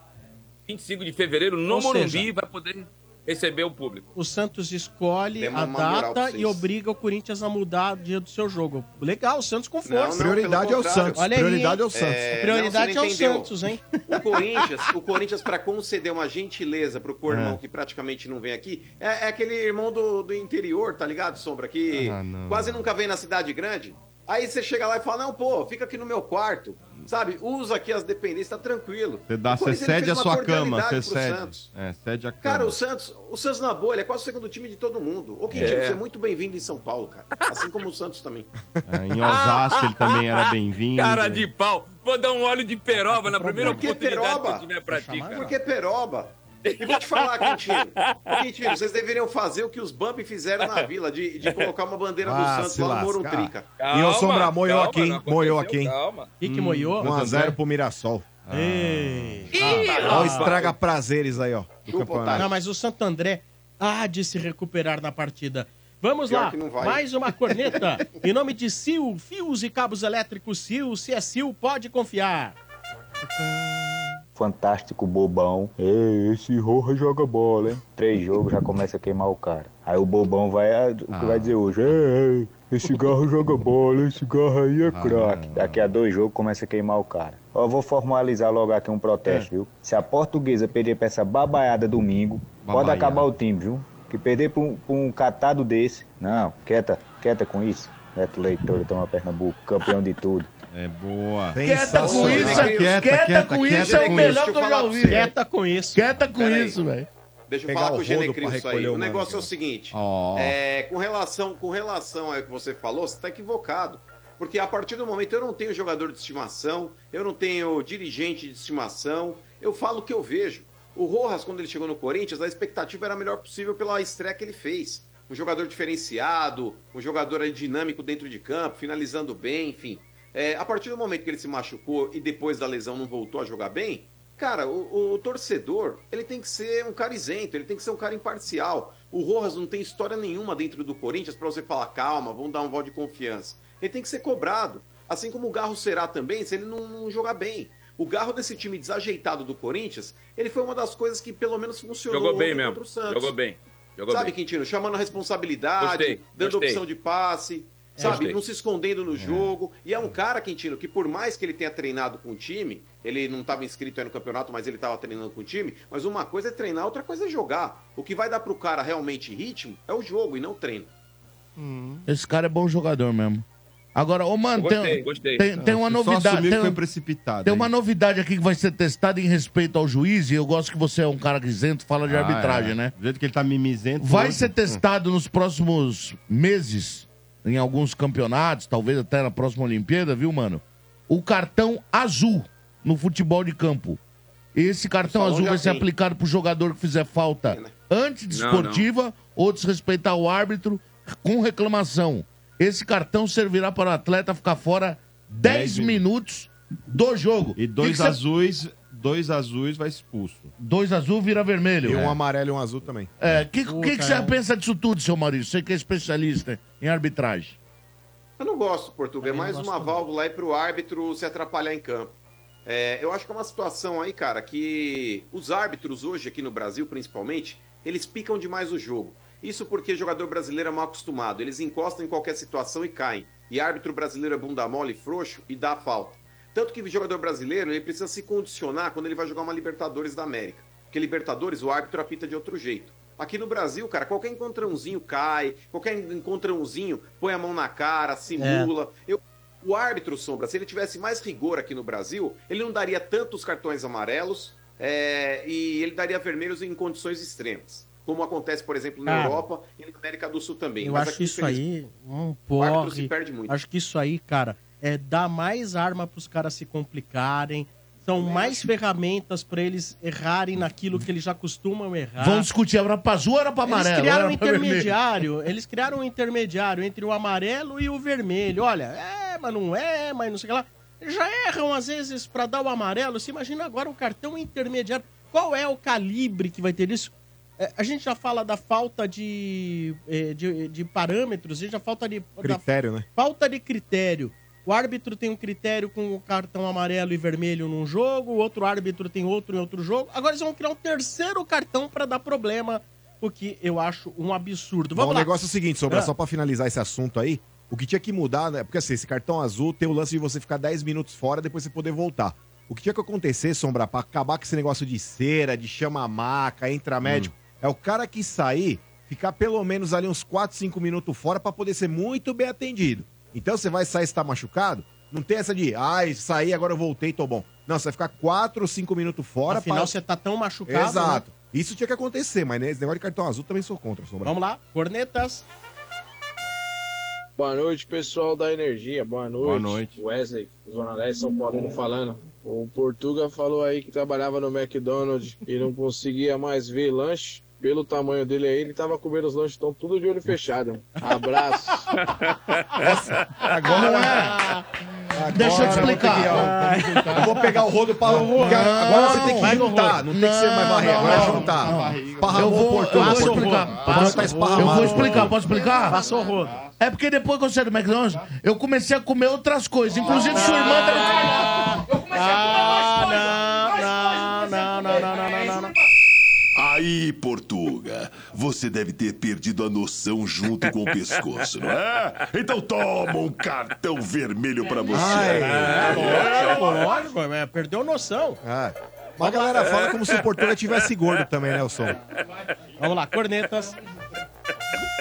25 de fevereiro, no Ou Morumbi, seja, vai poder receber o público. O Santos escolhe Demos a uma moral pra data vocês. e obriga o Corinthians a mudar o dia do seu jogo. Legal, o Santos com Não, força. não, Prioridade pelo é o contrário. Santos. Olha aí, Prioridade hein? é o Santos. É, Prioridade não, é o você entendeu. Santos, hein? O Corinthians, o Corinthians para conceder uma gentileza pro co-irmão É. que praticamente não vem aqui, é, é aquele irmão do, do interior, tá ligado, Sombra? Que Ah, não. quase nunca vem na cidade grande. Aí você chega lá e fala, não, pô, fica aqui no meu quarto, sabe? Usa aqui as dependências, tá tranquilo. Você dá, O você cede a sua cama, você cede. Santos. É, cede a cama. Cara, o Santos, o Santos na boa, ele é quase o segundo time de todo mundo. Ô, Quintino, É. você é muito bem-vindo em São Paulo, cara. Assim como o Santos também. É, em Osasco ele também era bem-vindo. Cara de pau. Vou dar um óleo de peroba na primeira Por que oportunidade que peroba? eu tiver pra ti, cara. Por que peroba? E vou te falar, Quintino. Ô, Quintino, vocês deveriam fazer o que os Bambi fizeram na vila, de, de colocar uma bandeira do Ah, Santos se lá no. Morumbica. E o Sombra moiou aqui, hein? Moiou aqui, hein? Calma. O que, que moiou? 1x0 pro Mirassol. Ei. Olha o estraga prazeres aí, ó. Do Chupa, campeonato. Não, mas o Santo André há de se recuperar na partida. Vamos Pior lá, mais uma corneta. em nome de Sil, fios e cabos elétricos Sil. Se é Sil, pode confiar. Fantástico bobão. Ei, esse Roja joga bola, hein? Três jogos já começa a queimar o cara. Aí o bobão vai, ah, o que vai dizer hoje? Ei, ei, esse garro joga bola, esse garro aí é craque. Daqui a dois jogos começa a queimar o cara. Ó, eu vou formalizar logo aqui um protesto, viu? Se a portuguesa perder pra essa babaiada domingo, pode Babaiada. acabar o time, viu? Que perder pra um, pra um catado desse. Não, quieta, quieta com isso. Neto Leitor, toma Pernambuco, campeão de tudo. É boa. Quieta com isso, Quieta, com isso é o melhor que eu já ouvi. Quieta com isso. Quieta com isso, velho. Deixa eu Pegar falar o com o Genecris isso aí. O o negócio é o seguinte. Ó. é, com, relação, com relação ao que você falou, você está equivocado. Porque a partir do momento eu não tenho jogador de estimação, eu não tenho dirigente de estimação, eu falo o que eu vejo. O Rojas, quando ele chegou no Corinthians, a expectativa era a melhor possível pela estreia que ele fez. um jogador diferenciado, um jogador dinâmico dentro de campo, finalizando bem, enfim. É, a partir do momento que ele se machucou e depois da lesão não voltou a jogar bem, cara, o, o torcedor, ele tem que ser um cara isento, ele tem que ser um cara imparcial. O Rojas não tem história nenhuma dentro do Corinthians para você falar, calma, vamos dar um voto de confiança. Ele tem que ser cobrado. Assim como o Garro será também, se ele não, não jogar bem. O Garro desse time desajeitado do Corinthians, ele foi uma das coisas que pelo menos funcionou Jogou bem mesmo. contra o Santos. Jogou bem. Jogou sabe, bem. Quintino? Chamando a responsabilidade, Gostei, dando gostei. opção de passe, sabe? gostei. Não se escondendo no jogo. E é um cara, Quintino, que por mais que ele tenha treinado com o time, ele não estava inscrito aí no campeonato, mas ele estava treinando com o time. Mas uma coisa é treinar, outra coisa é jogar. O que vai dar pro cara realmente ritmo é o jogo e não o treino. Esse cara é bom jogador mesmo. Agora, ô mano, Gostei, tem, gostei. tem, tem uma novidade. que Tem, foi precipitado, tem uma novidade aqui que vai ser testada em respeito ao juiz, e eu gosto que você é um cara isento, fala de Ah, arbitragem, é. né? Do jeito que ele tá mimizento. Vai hoje- ser testado nos próximos meses, em alguns campeonatos, talvez até na próxima Olimpíada, viu, mano? O cartão azul no futebol de campo. Esse cartão azul vai ser tem. aplicado pro jogador que fizer falta antidesportiva ou desrespeitar o árbitro com reclamação. Esse cartão servirá para o atleta ficar fora 10 Dez minutos do jogo. E dois Que que cê- azuis, dois azuis vai expulso. Dois azul vira vermelho. E um É. amarelo e um azul também. É, o que, que, que você é. pensa disso tudo, seu Maurício? Você que é especialista em arbitragem. Eu não gosto, Portugal. É Também mais uma gosto, válvula aí pro árbitro se atrapalhar em campo. É, eu acho que é uma situação aí, cara, que os árbitros hoje aqui no Brasil, principalmente, eles picam demais o jogo. Isso porque jogador brasileiro é mal acostumado. Eles encostam em qualquer situação e caem. E árbitro brasileiro é bunda mole e frouxo e dá a falta. Tanto que o jogador brasileiro ele precisa se condicionar quando ele vai jogar uma Libertadores da América. Porque Libertadores o árbitro apita de outro jeito. Aqui no Brasil, cara, qualquer encontrãozinho cai, qualquer encontrãozinho põe a mão na cara, simula. Eu, o árbitro, Sombra, se ele tivesse mais rigor aqui no Brasil, ele não daria tantos cartões amarelos é, e ele daria vermelhos em condições extremas. Como acontece, por exemplo, na Cara, Europa e na América do Sul também. Eu Mas acho aqui, isso aí um o árbitro se porre. perde muito. Acho que isso aí, cara, é dar mais arma pros caras se complicarem. São mais ferramentas pra eles errarem naquilo que eles já costumam errar. Vamos discutir, era pra azul ou era pra amarelo? Eles criaram um intermediário, eles criaram um intermediário entre o amarelo e o vermelho. Olha, é, mas não é, mas não sei o que lá. Eles já erram às vezes pra dar o amarelo. Você imagina agora um cartão intermediário. Qual é o calibre que vai ter isso? É, a gente já fala da falta de, eh, de, de parâmetros, a gente já falta de da Critério, né? falta de critério. O árbitro tem um critério com o cartão amarelo e vermelho num jogo, o outro árbitro tem outro em outro jogo. Agora eles vão criar um terceiro cartão pra dar problema, o que eu acho um absurdo. Bom, Vamos o lá. negócio é o seguinte, Sombra, Ah. só pra finalizar esse assunto aí, o que tinha que mudar, né? Porque assim, esse cartão azul tem o lance de você ficar 10 minutos fora, depois você poder voltar. O que tinha que acontecer, Sombra, pra acabar com esse negócio de cera, de chama a maca, entra médico, é o cara que sair, ficar pelo menos ali uns 4, 5 minutos fora pra poder ser muito bem atendido. Então você vai sair se tá machucado, não tem essa de, ai, saí, agora eu voltei, tô bom. Não, você vai ficar 4 ou 5 minutos fora Afinal, você tá tão machucado. Exato. né? Isso tinha que acontecer, mas nesse negócio de cartão azul também sou contra, Sombra. Vamos lá, cornetas. Boa noite, pessoal da Energia. Boa noite. Boa noite. Wesley, Zona Leste, São Paulo falando. O Portuga falou aí que trabalhava no McDonald's e não conseguia mais ver lanche. Pelo tamanho dele aí, ele tava comendo os lanches, estão tudo de olho fechado. Abraço. Agora. Deixa eu te explicar. Eu vou pegar o rodo pra. porque agora você tem que juntar. Não tem que ser mais varrer, agora é juntar. Eu Esparramou vou, o portão. eu vou explicar. O tá Eu vou explicar, posso explicar? Passou o rodo. É porque depois que eu saí do McDonald's, eu comecei a comer outras coisas. Inclusive, sua irmã tá. Eu comecei a comer mais coisas. Aí, Portuga, você deve ter perdido a noção junto com o pescoço, não é? Então toma um cartão vermelho pra você. É, lógico, lógico, é, perdeu noção. É. Mas a galera fala como se o Portuga tivesse gordo também, né, o som? Vamos lá, cornetas.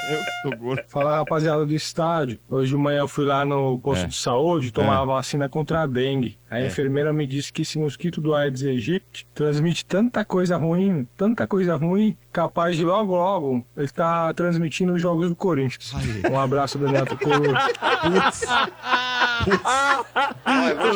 Eu tô gordo. Fala rapaziada do estádio. Hoje de manhã eu fui lá no posto É. de saúde tomar É. a vacina contra a dengue. A É. enfermeira me disse que esse mosquito do Aedes aegypti transmite tanta coisa ruim, tanta coisa ruim, capaz de logo logo ele tá transmitindo os jogos do Corinthians. Um abraço do Neto Coro. Vou te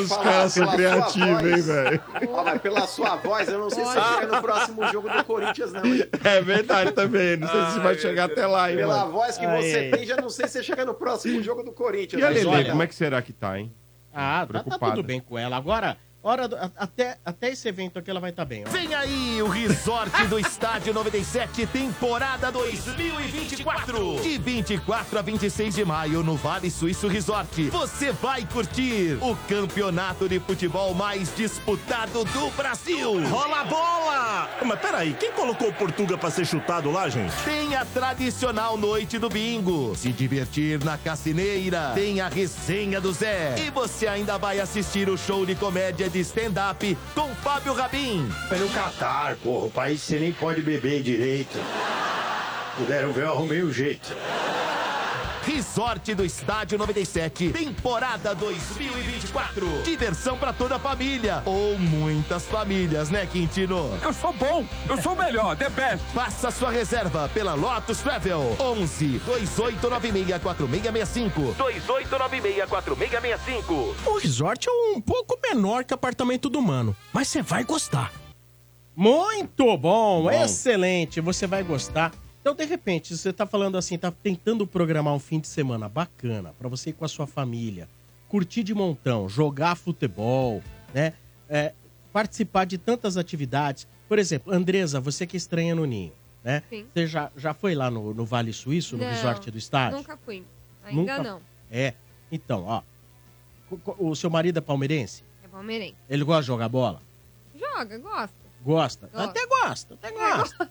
Os caras são criativos, hein, velho? Mas pela sua voz, eu não sei se você chega no próximo jogo do Corinthians, não. hein? É verdade também. Não sei se vai chegar até lá. Vai, Pela mano. voz que Aê. você tem, já não sei se você chega no próximo jogo do Corinthians. E a Lele, olha, como é que será que tá, hein? Ah, tá, tá tudo bem com ela. Agora, hora do- até, até esse evento aqui ela vai estar bem. ó. Vem aí o Resort do Estádio 97, temporada 2024. De 24 a 26 de maio, no Vale Suíço Resort, você vai curtir o campeonato de futebol mais disputado do Brasil. Rola a bola! Mas peraí, quem colocou o Portuga pra ser chutado lá, gente? Tem a tradicional noite do bingo, se divertir na cassineira, tem a resenha do Zé. E você ainda vai assistir o show de comédia de stand-up com Fábio Rabin. É no Catar, porra. O país você nem pode beber direito. Puderam ver, eu arrumei o jeito. Resort do Estádio 97, temporada 2024. Diversão pra toda a família. Ou muitas famílias, né, Quintino? Eu sou bom, eu sou o melhor, the best. Faça sua reserva pela Lotus Travel. 11 2896 4665. 2896 4665. O resort é um pouco menor que apartamento do mano, mas você vai gostar. Muito bom, Bom. excelente, você vai gostar. Então, de repente, você tá falando assim, tá tentando programar um fim de semana bacana pra você ir com a sua família, curtir de montão, jogar futebol, né? É, participar de tantas atividades. Por exemplo, Andresa, você que estranha no ninho, né? Sim. Você já, já foi lá no, no Vale Suíço, no Não, resort do estádio? Nunca fui. Ainda Nunca- não. É. Então, ó. O seu marido é palmeirense? É palmeirense. Ele gosta de jogar bola? Joga, gosta. Gosta? Gosta. Até gosta, até gosta.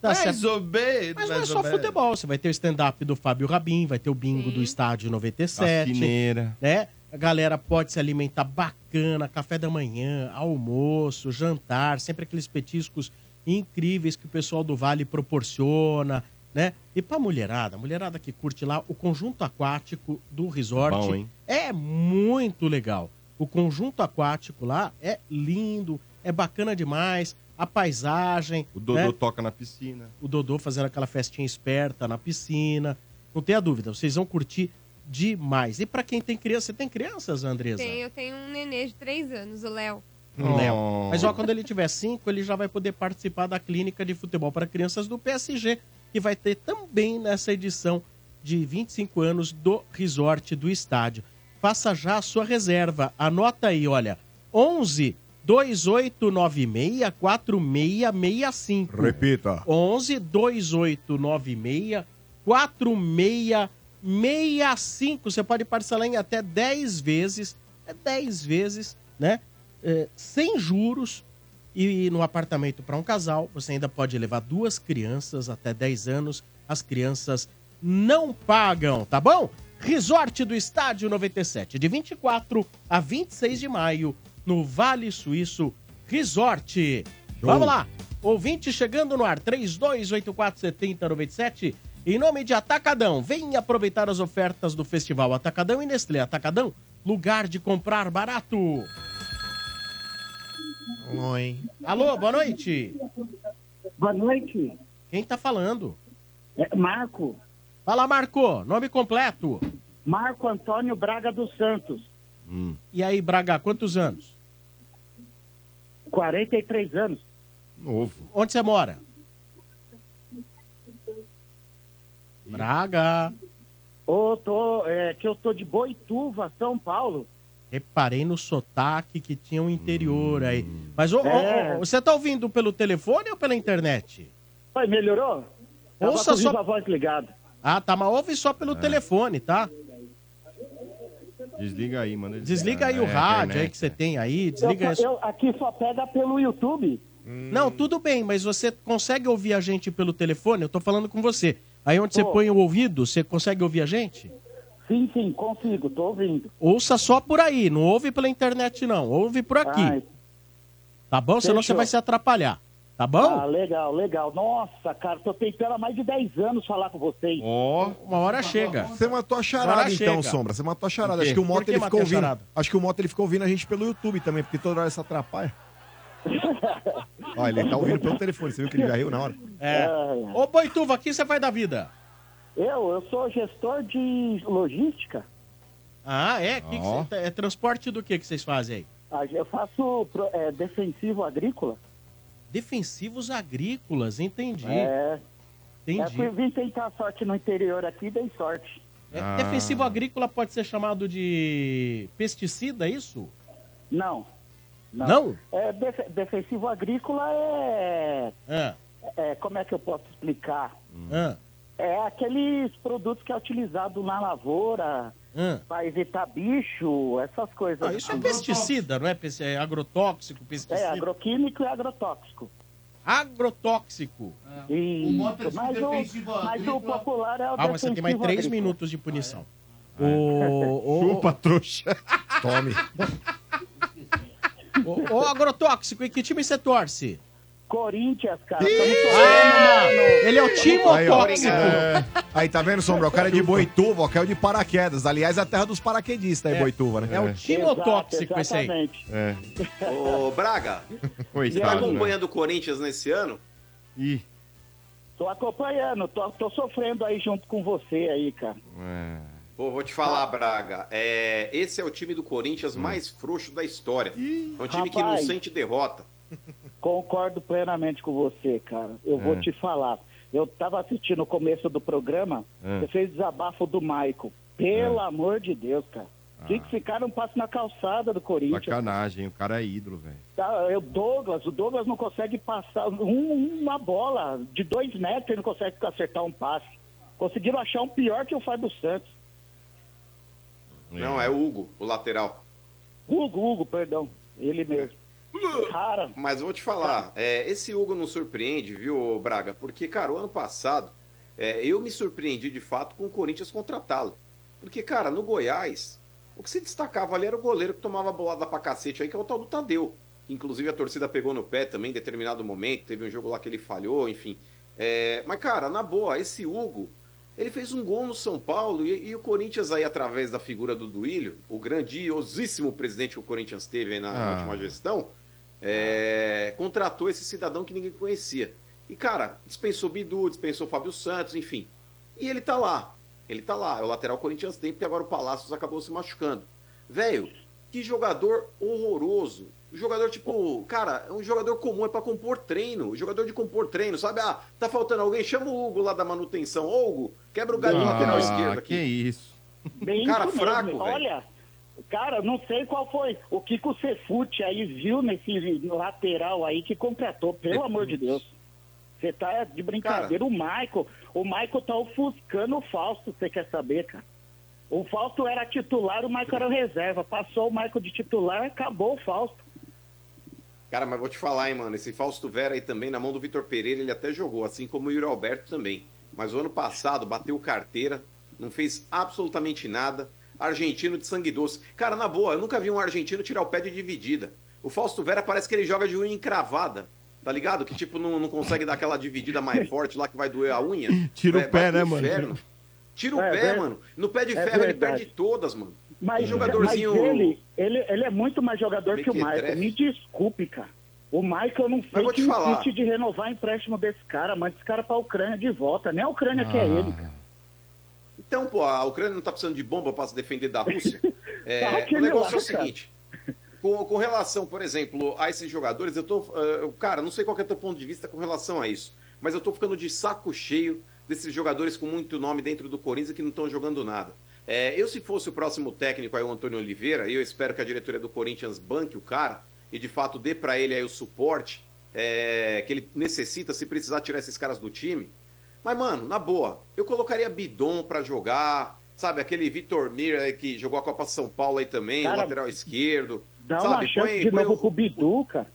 Tá Mais certo. ou menos, Mas não é só futebol. Você vai ter o stand-up do Fábio Rabin, vai ter o bingo do Estádio 97. Cassineira. Né? A galera pode se alimentar bacana, café da manhã, almoço, jantar, sempre aqueles petiscos incríveis que o pessoal do Vale proporciona, né? E pra mulherada, mulherada que curte lá, o conjunto aquático do resort Bom, é muito legal. O conjunto aquático lá é lindo, é bacana demais, a paisagem. O Dodô né? toca na piscina. o Dodô fazendo aquela festinha esperta na piscina. Não tenha dúvida, vocês vão curtir demais. E pra quem tem criança, você tem crianças, Andresa? Tem, eu tenho um nenê de três anos, o Léo. O Léo. Mas ó, quando ele tiver cinco, ele já vai poder participar da clínica de futebol para crianças do PSG, que vai ter também nessa edição de 25 anos do Resort do Estádio. Faça já a sua reserva. Anota aí, olha. 11 2896 4665. Repita. 11 2896 4665. Você pode parcelar em até 10 vezes. É 10 vezes, né? É, sem juros. E no apartamento para um casal, você ainda pode levar duas crianças até 10 anos. As crianças não pagam, tá bom? Resort do Estádio 97, de 24 a 26 de maio, no Vale Suíço Resort. Vamos lá! Ouvinte chegando no ar, 32847097. Em nome de Atacadão, venha aproveitar as ofertas do Festival Atacadão e Nestlé Atacadão, lugar de comprar barato. Oi. Alô, boa noite. Boa noite. Quem tá falando? É Marco. Fala, Marco. Nome completo. Marco Antônio Braga dos Santos. E aí, Braga, quantos anos? 43 anos. Novo. Onde você mora? Braga. Ô, tô, é, que eu tô de Boituva, São Paulo. Reparei no sotaque que tinha um interior aí. Mas ô, ô, É. ô, você tá ouvindo pelo telefone ou pela internet? Oi, melhorou? Tava Ouça com só- a voz ligada. Ah, tá, mas ouve só pelo telefone, tá? Desliga aí, manda Desliga aí o É, rádio aí que você tem aí, desliga eu, isso. eu- aqui só pega pelo YouTube. Não, tudo bem, mas você consegue ouvir a gente pelo telefone? Eu tô falando com você. Aí onde você põe o ouvido, você consegue ouvir a gente? Sim, sim, consigo, tô ouvindo. Ouça só por aí, não ouve pela internet não, ouve por aqui. Ai. Tá bom? Senão você Fechou. vai se atrapalhar. Tá bom? Ah, legal, legal. Nossa, cara, tô tentando há mais de 10 anos falar com vocês. Ó. Uma hora chega. Você matou a charada Agora então, chega. Sombra. Você matou a charada. Quê? Acho que o Por Mota que ele matei ficou a ouvindo. charada? Acho que o Mota ele ficou ouvindo a gente pelo YouTube também, porque toda hora se atrapalha. Ó, ele tá ouvindo pelo telefone. Você viu que ele já riu na hora? É. Ô, Boituva, aqui você faz da vida? Eu, eu sou gestor de logística. Ah, é? Que que Ó. cê- é transporte do que que vocês fazem aí? Ah, Eu faço pro- é, defensivo agrícola. Defensivos agrícolas, entendi. É. Entendi. É, fui- vim tentar sorte no interior aqui dei sorte. É, Defensivo agrícola pode ser chamado de pesticida, é isso? Não. Não? É, def- defensivo agrícola é, Ah, é. Como é que eu posso explicar? ah, É aqueles produtos que é utilizado na lavoura ah. para evitar bicho, essas coisas. Ah, isso é pesticida, não é? É agrotóxico, pesticida. É, agroquímico e agrotóxico. Agrotóxico. Isso, é mas, o, mas o popular é o Ah, mas você tem mais três agrícola. minutos de punição. O, o, Chupa, trouxa. Tome. o, o agrotóxico, em que time você torce? Corinthians, cara. Ah, ele é o time Aí, ó. tóxico. É. Aí, tá vendo, Sombra? O cara é de Boituva, ó, caiu de paraquedas. Aliás, é a terra dos paraquedistas aí, É. Boituva, né? É o time Exato, tóxico esse aí. exatamente. É. Ô, Braga, Oi, você tá acompanhando o Corinthians nesse ano? Ih, Tô acompanhando, tô, tô sofrendo aí junto com você aí, cara. é. Pô, vou te falar, Braga. É, esse é o time do Corinthians mais frouxo da história. É um time que não rapaz. sente derrota. Concordo plenamente com você, cara. Eu vou É. te falar. Eu tava assistindo o começo do programa, É. você fez desabafo do Maico. Pelo amor de Deus, cara. Ah. Tinha que ficar um passo na calçada do Corinthians. Sacanagem, o cara é ídolo, velho. Tá, o Douglas, o Douglas não consegue passar um- uma bola de dois metros, ele não consegue acertar um passe. Conseguiram achar um pior que o Fábio Santos. Não, é o Hugo, o lateral. Hugo, Hugo, perdão. Ele mesmo. Cara, Mas vou te falar, é, esse Hugo não surpreende, viu, Braga? Porque, cara, o ano passado, é, eu me surpreendi de fato com o Corinthians contratá-lo. Porque, cara, no Goiás, o que se destacava ali era o goleiro que tomava bolada pra cacete aí, que é o tal do Tadeu. Inclusive a torcida pegou no pé também em determinado momento, teve um jogo lá que ele falhou, enfim. É, mas, cara, na boa, esse Hugo, ele fez um gol no São Paulo e, e o Corinthians aí, através da figura do Duílio, o grandiosíssimo presidente que o Corinthians teve aí na, na Ah. última gestão, é, contratou esse cidadão que ninguém conhecia. E, cara, dispensou Bidu, dispensou Fábio Santos, enfim. E ele tá lá. Ele tá lá. É o lateral Corinthians tem, porque agora o Palácios acabou se machucando. Velho, que jogador horroroso. O jogador, tipo, cara, é um jogador comum, é pra compor treino. Jogador de compor treino, sabe? Ah, tá faltando alguém, chama o Hugo lá da manutenção. Ô, Hugo, quebra o galho do lateral esquerdo Ah, aqui. que isso. bem Cara isso fraco, velho. Olha, cara, não sei qual foi. O que o Cefute aí viu nesse lateral aí que contratou, pelo amor de Deus. Você tá de brincadeira. O Michael, o Michael tá ofuscando o Fausto, você quer saber, cara? O Fausto era titular, o Michael era reserva. Passou o Michael de titular, acabou o Fausto. Cara, mas vou te falar, hein, mano. Esse Fausto Vera aí também, na mão do Vitor Pereira, ele até jogou, assim como o Yuri Alberto também. Mas o ano passado bateu carteira, não fez absolutamente nada. Argentino de sangue doce. Cara, na boa, eu nunca vi um argentino tirar o pé de dividida. O Fausto Vera parece que ele joga de unha encravada. Tá ligado? Que tipo, não, não consegue dar aquela dividida mais forte lá que vai doer a unha. Tira o Vai- pé, né, pro mano? inferno. Tira o É, pé, ver- mano. No pé de é ferro ele verdade. perde todas, mano. Mas, Um jogadorzinho. mas ele, ele, ele é muito mais jogador que o Mequetrefe. Michael. Me desculpe, cara. O Michael não te que falar. de renovar empréstimo desse cara, manda esse cara pra Ucrânia de volta. Nem a Ucrânia Ah. quer ele, cara. Então, pô, a Ucrânia não tá precisando de bomba para se defender da Rússia? É, Tá, o aquele negócio é o seguinte. Com, com relação, por exemplo, a esses jogadores, eu tô. eh, cara, não sei qual é o teu ponto de vista com relação a isso. Mas eu tô ficando de saco cheio desses jogadores com muito nome dentro do Corinthians que não estão jogando nada. É, eu, se fosse o próximo técnico aí, o Antônio Oliveira, e eu espero que a diretoria do Corinthians banque o cara e de fato dê para ele aí o suporte é, que ele necessita se precisar tirar esses caras do time. Mas, mano, na boa, eu colocaria Bidon pra jogar, sabe? Aquele Vitor Mir que jogou a Copa São Paulo aí também, Cara, o lateral esquerdo. Dá sabe? uma chance de põe novo o- pro Bidu, cara.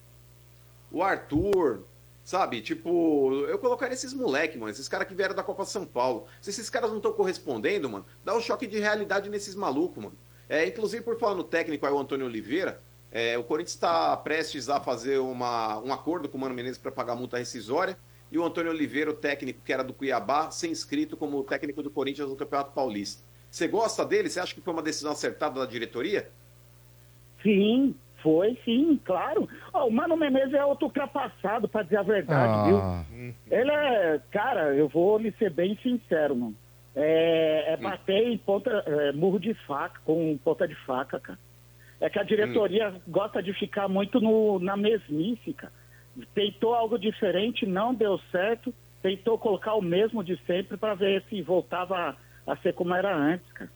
o Arthur, sabe? Tipo, eu colocaria esses moleque, mano, esses caras que vieram da Copa São Paulo. Se esses caras não estão correspondendo, mano, dá um choque de realidade nesses malucos, mano. É, inclusive, por falar no técnico aí, o Antônio Oliveira, é, o Corinthians está prestes a fazer uma, um acordo com o Mano Menezes para pagar multa rescisória. E o Antônio Oliveira, o técnico que era do Cuiabá, ser inscrito como técnico do Corinthians no Campeonato Paulista. Você gosta dele? Você acha que foi uma decisão acertada da diretoria? Sim, foi sim, claro. Ó, o Mano Menezes é outro ultrapassado, pra dizer a verdade, Ah. viu? Ele é, cara, eu vou lhe ser bem sincero, mano. É, é bater em ponta, é, murro de faca, com ponta de faca, cara. É que a diretoria gosta de ficar muito no, na mesmice, cara. Tentou algo diferente, não deu certo. tentou colocar o mesmo de sempre para ver se voltava a ser como era antes, cara.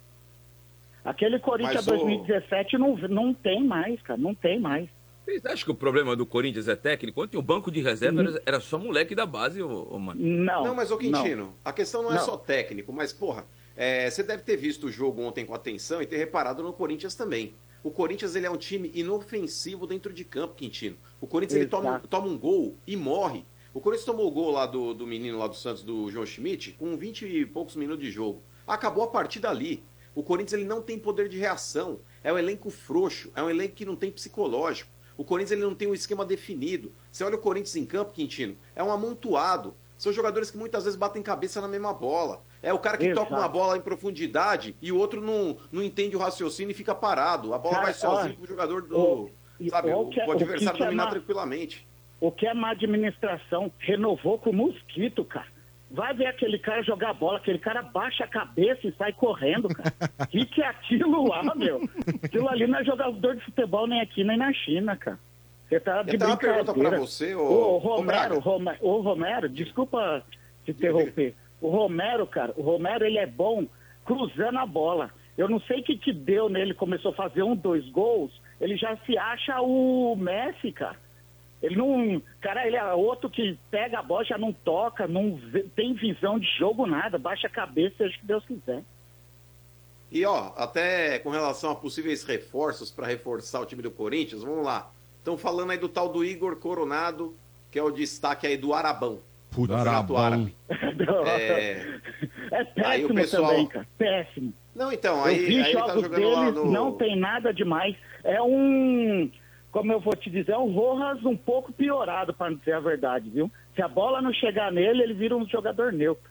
Aquele Corinthians Mas o- 2017 não, não tem mais, cara, não tem mais. Vocês acham que o problema do Corinthians é técnico? Ontem o banco de reserva era, era só moleque da base, ô, ô, mano. Não. Não, mas ô Quintino, a questão não é Não. só técnico, mas porra, é, você deve ter visto o jogo ontem com atenção e ter reparado no Corinthians também. O Corinthians ele é um time inofensivo dentro de campo, Quintino. O Corinthians ele toma, toma um gol e morre. O Corinthians tomou o gol lá do, do menino lá do Santos, do João Schmidt, com 20 e poucos minutos de jogo. Acabou a partida ali. O Corinthians ele não tem poder de reação. É um elenco frouxo, é um elenco que não tem psicológico. O Corinthians ele não tem um esquema definido. Você olha o Corinthians em campo, Quintino, é um amontoado. São jogadores que muitas vezes batem cabeça na mesma bola. É o cara que Exato. toca uma bola em profundidade e o outro não, não entende o raciocínio e fica parado. A bola Cara, vai sozinho olha, pro jogador do. o- sabe, o o, que é- o adversário o que é dominar ma- tranquilamente. O que é má administração? Renovou com o mosquito, cara. Vai ver aquele cara jogar bola, aquele cara baixa a cabeça e sai correndo, cara. O que, que é aquilo lá, meu? Aquilo ali não é jogador de futebol nem aqui, nem na China, cara. Você tá de Eu tenho uma brincadeira. pergunta pra você, ô- Ô, ô Romero, Braga. Romero, ô, Romero, desculpa te interromper. O Romero, cara, o Romero, ele é bom cruzando a bola. Eu não sei o que que deu nele, começou a fazer um, dois gols, ele já se acha o Messi, cara. Ele não. Cara, ele é outro que pega a bola, já não toca, não vê- tem visão de jogo, nada, baixa a cabeça, seja o que Deus quiser. E ó, até com relação a possíveis reforços para reforçar o time do Corinthians, vamos lá. Estão falando aí do tal do Igor Coronado, que é o destaque aí do Arabão. Puta. Árabe. É, É Aí o péssimo pessoal- também, cara. Péssimo. Não, então, Eu aí, vi aí ele tá jogos jogando lá deles, no. não tem nada demais. É um, como eu vou te dizer, é um Rojas um pouco piorado, para dizer a verdade, viu? Se a bola não chegar nele, ele vira um jogador neutro.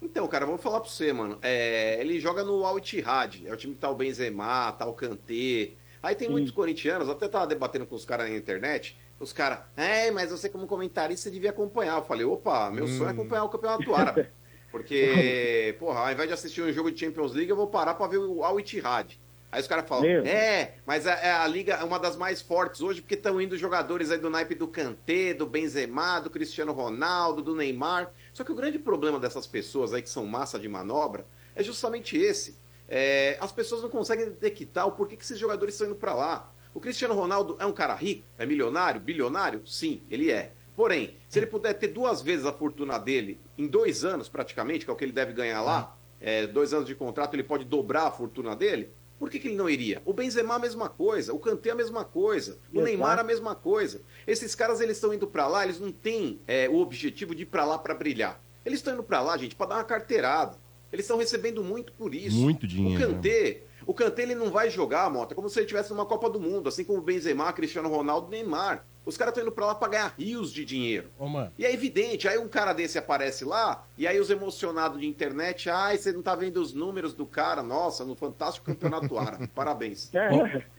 Então, cara, eu vou falar pra você, mano. É, ele joga no Al Ittihad, é o time que tá o Benzema, tá o Kanté. Aí tem muitos corintianos, até tava debatendo com os caras na internet. Os caras, é, mas você como comentarista devia acompanhar. Eu falei, opa, meu sonho é acompanhar o Campeonato Árabe. Porque, porra, ao invés de assistir um jogo de Champions League, eu vou parar pra ver o Al Ittihad. Aí os caras falam, Meu. é, mas a, é a liga é uma das mais fortes hoje, porque estão indo jogadores aí do naipe do Kanté, do Benzema, do Cristiano Ronaldo, do Neymar. Só que o grande problema dessas pessoas aí que são massa de manobra é justamente esse. É, as pessoas não conseguem detectar o porquê que esses jogadores estão indo pra lá. O Cristiano Ronaldo é um cara rico? É milionário? Bilionário? Sim, ele é. Porém, se ele puder ter duas vezes a fortuna dele em dois anos, praticamente, que é o que ele deve ganhar lá, é, dois anos de contrato, ele pode dobrar a fortuna dele, por que, que ele não iria? O Benzema a mesma coisa, o Kanté a mesma coisa, o. Neymar a mesma coisa. Esses caras, eles estão indo pra lá, eles não têm é, o objetivo de ir pra lá pra brilhar. Eles estão indo pra lá, gente, pra dar uma carteirada. Eles estão recebendo muito por isso. Muito dinheiro, O Kanté, o Kanté ele não vai jogar, Mota, como se ele estivesse numa Copa do Mundo, assim como o Benzema, Cristiano Ronaldo, Neymar. Os caras estão indo pra lá pra ganhar rios de dinheiro. Ô. E é evidente, aí um cara desse aparece lá, e aí os emocionados de internet, ai, você não tá vendo os números do cara, nossa, no fantástico campeonato árabe. Parabéns.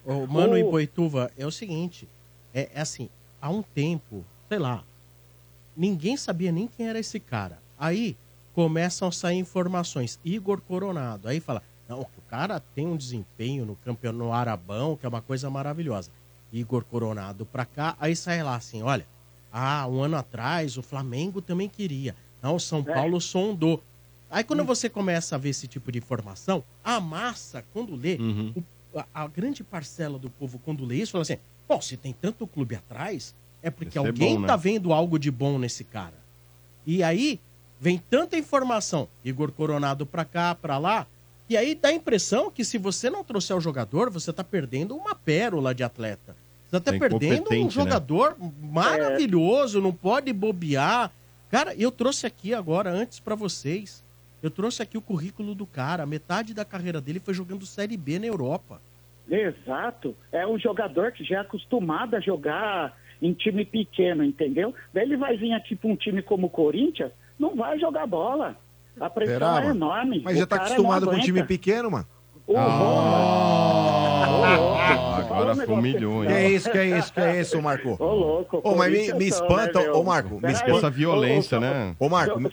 Ô, ô, mano, em Boituva, é o seguinte: é, é assim, há um tempo, sei lá, ninguém sabia nem quem era esse cara. Aí começam a sair informações. Igor Coronado. Aí fala: não, o cara tem um desempenho no campeonato arabão, que é uma coisa maravilhosa. Igor Coronado pra cá, aí sai lá assim: olha, ah, um ano atrás o Flamengo também queria. Não, o São Paulo sondou. Aí quando você começa a ver esse tipo de informação, a massa, quando lê, o- a, a grande parcela do povo, quando lê isso, fala assim: bom, se tem tanto clube atrás, é porque Deve ser alguém bom, né? tá vendo algo de bom nesse cara. E aí vem tanta informação, Igor Coronado pra cá, pra lá, e aí dá a impressão que se você não trouxer o jogador, você tá perdendo uma pérola de atleta. Você tá É perdendo um né? jogador maravilhoso, não pode bobear. Cara, eu trouxe aqui agora, antes pra vocês, eu trouxe aqui o currículo do cara. Metade da carreira dele foi jogando Série B na Europa. Exato. É um jogador que já é acostumado a jogar em time pequeno, entendeu? Daí ele vai vir aqui para um time como o Corinthians, não vai jogar bola. A pressão Será, é mano? enorme. Mas O já tá cara acostumado não com um time aguenta. pequeno, mano. Ô, Ah, agora um humilhou, Que é isso, que é isso, que é isso, Marco? Ô, louco. Ô, mas me, me são, espanta, né, meu? ô, Marco, me espanta. Essa violência, né? Ô, Marco, me,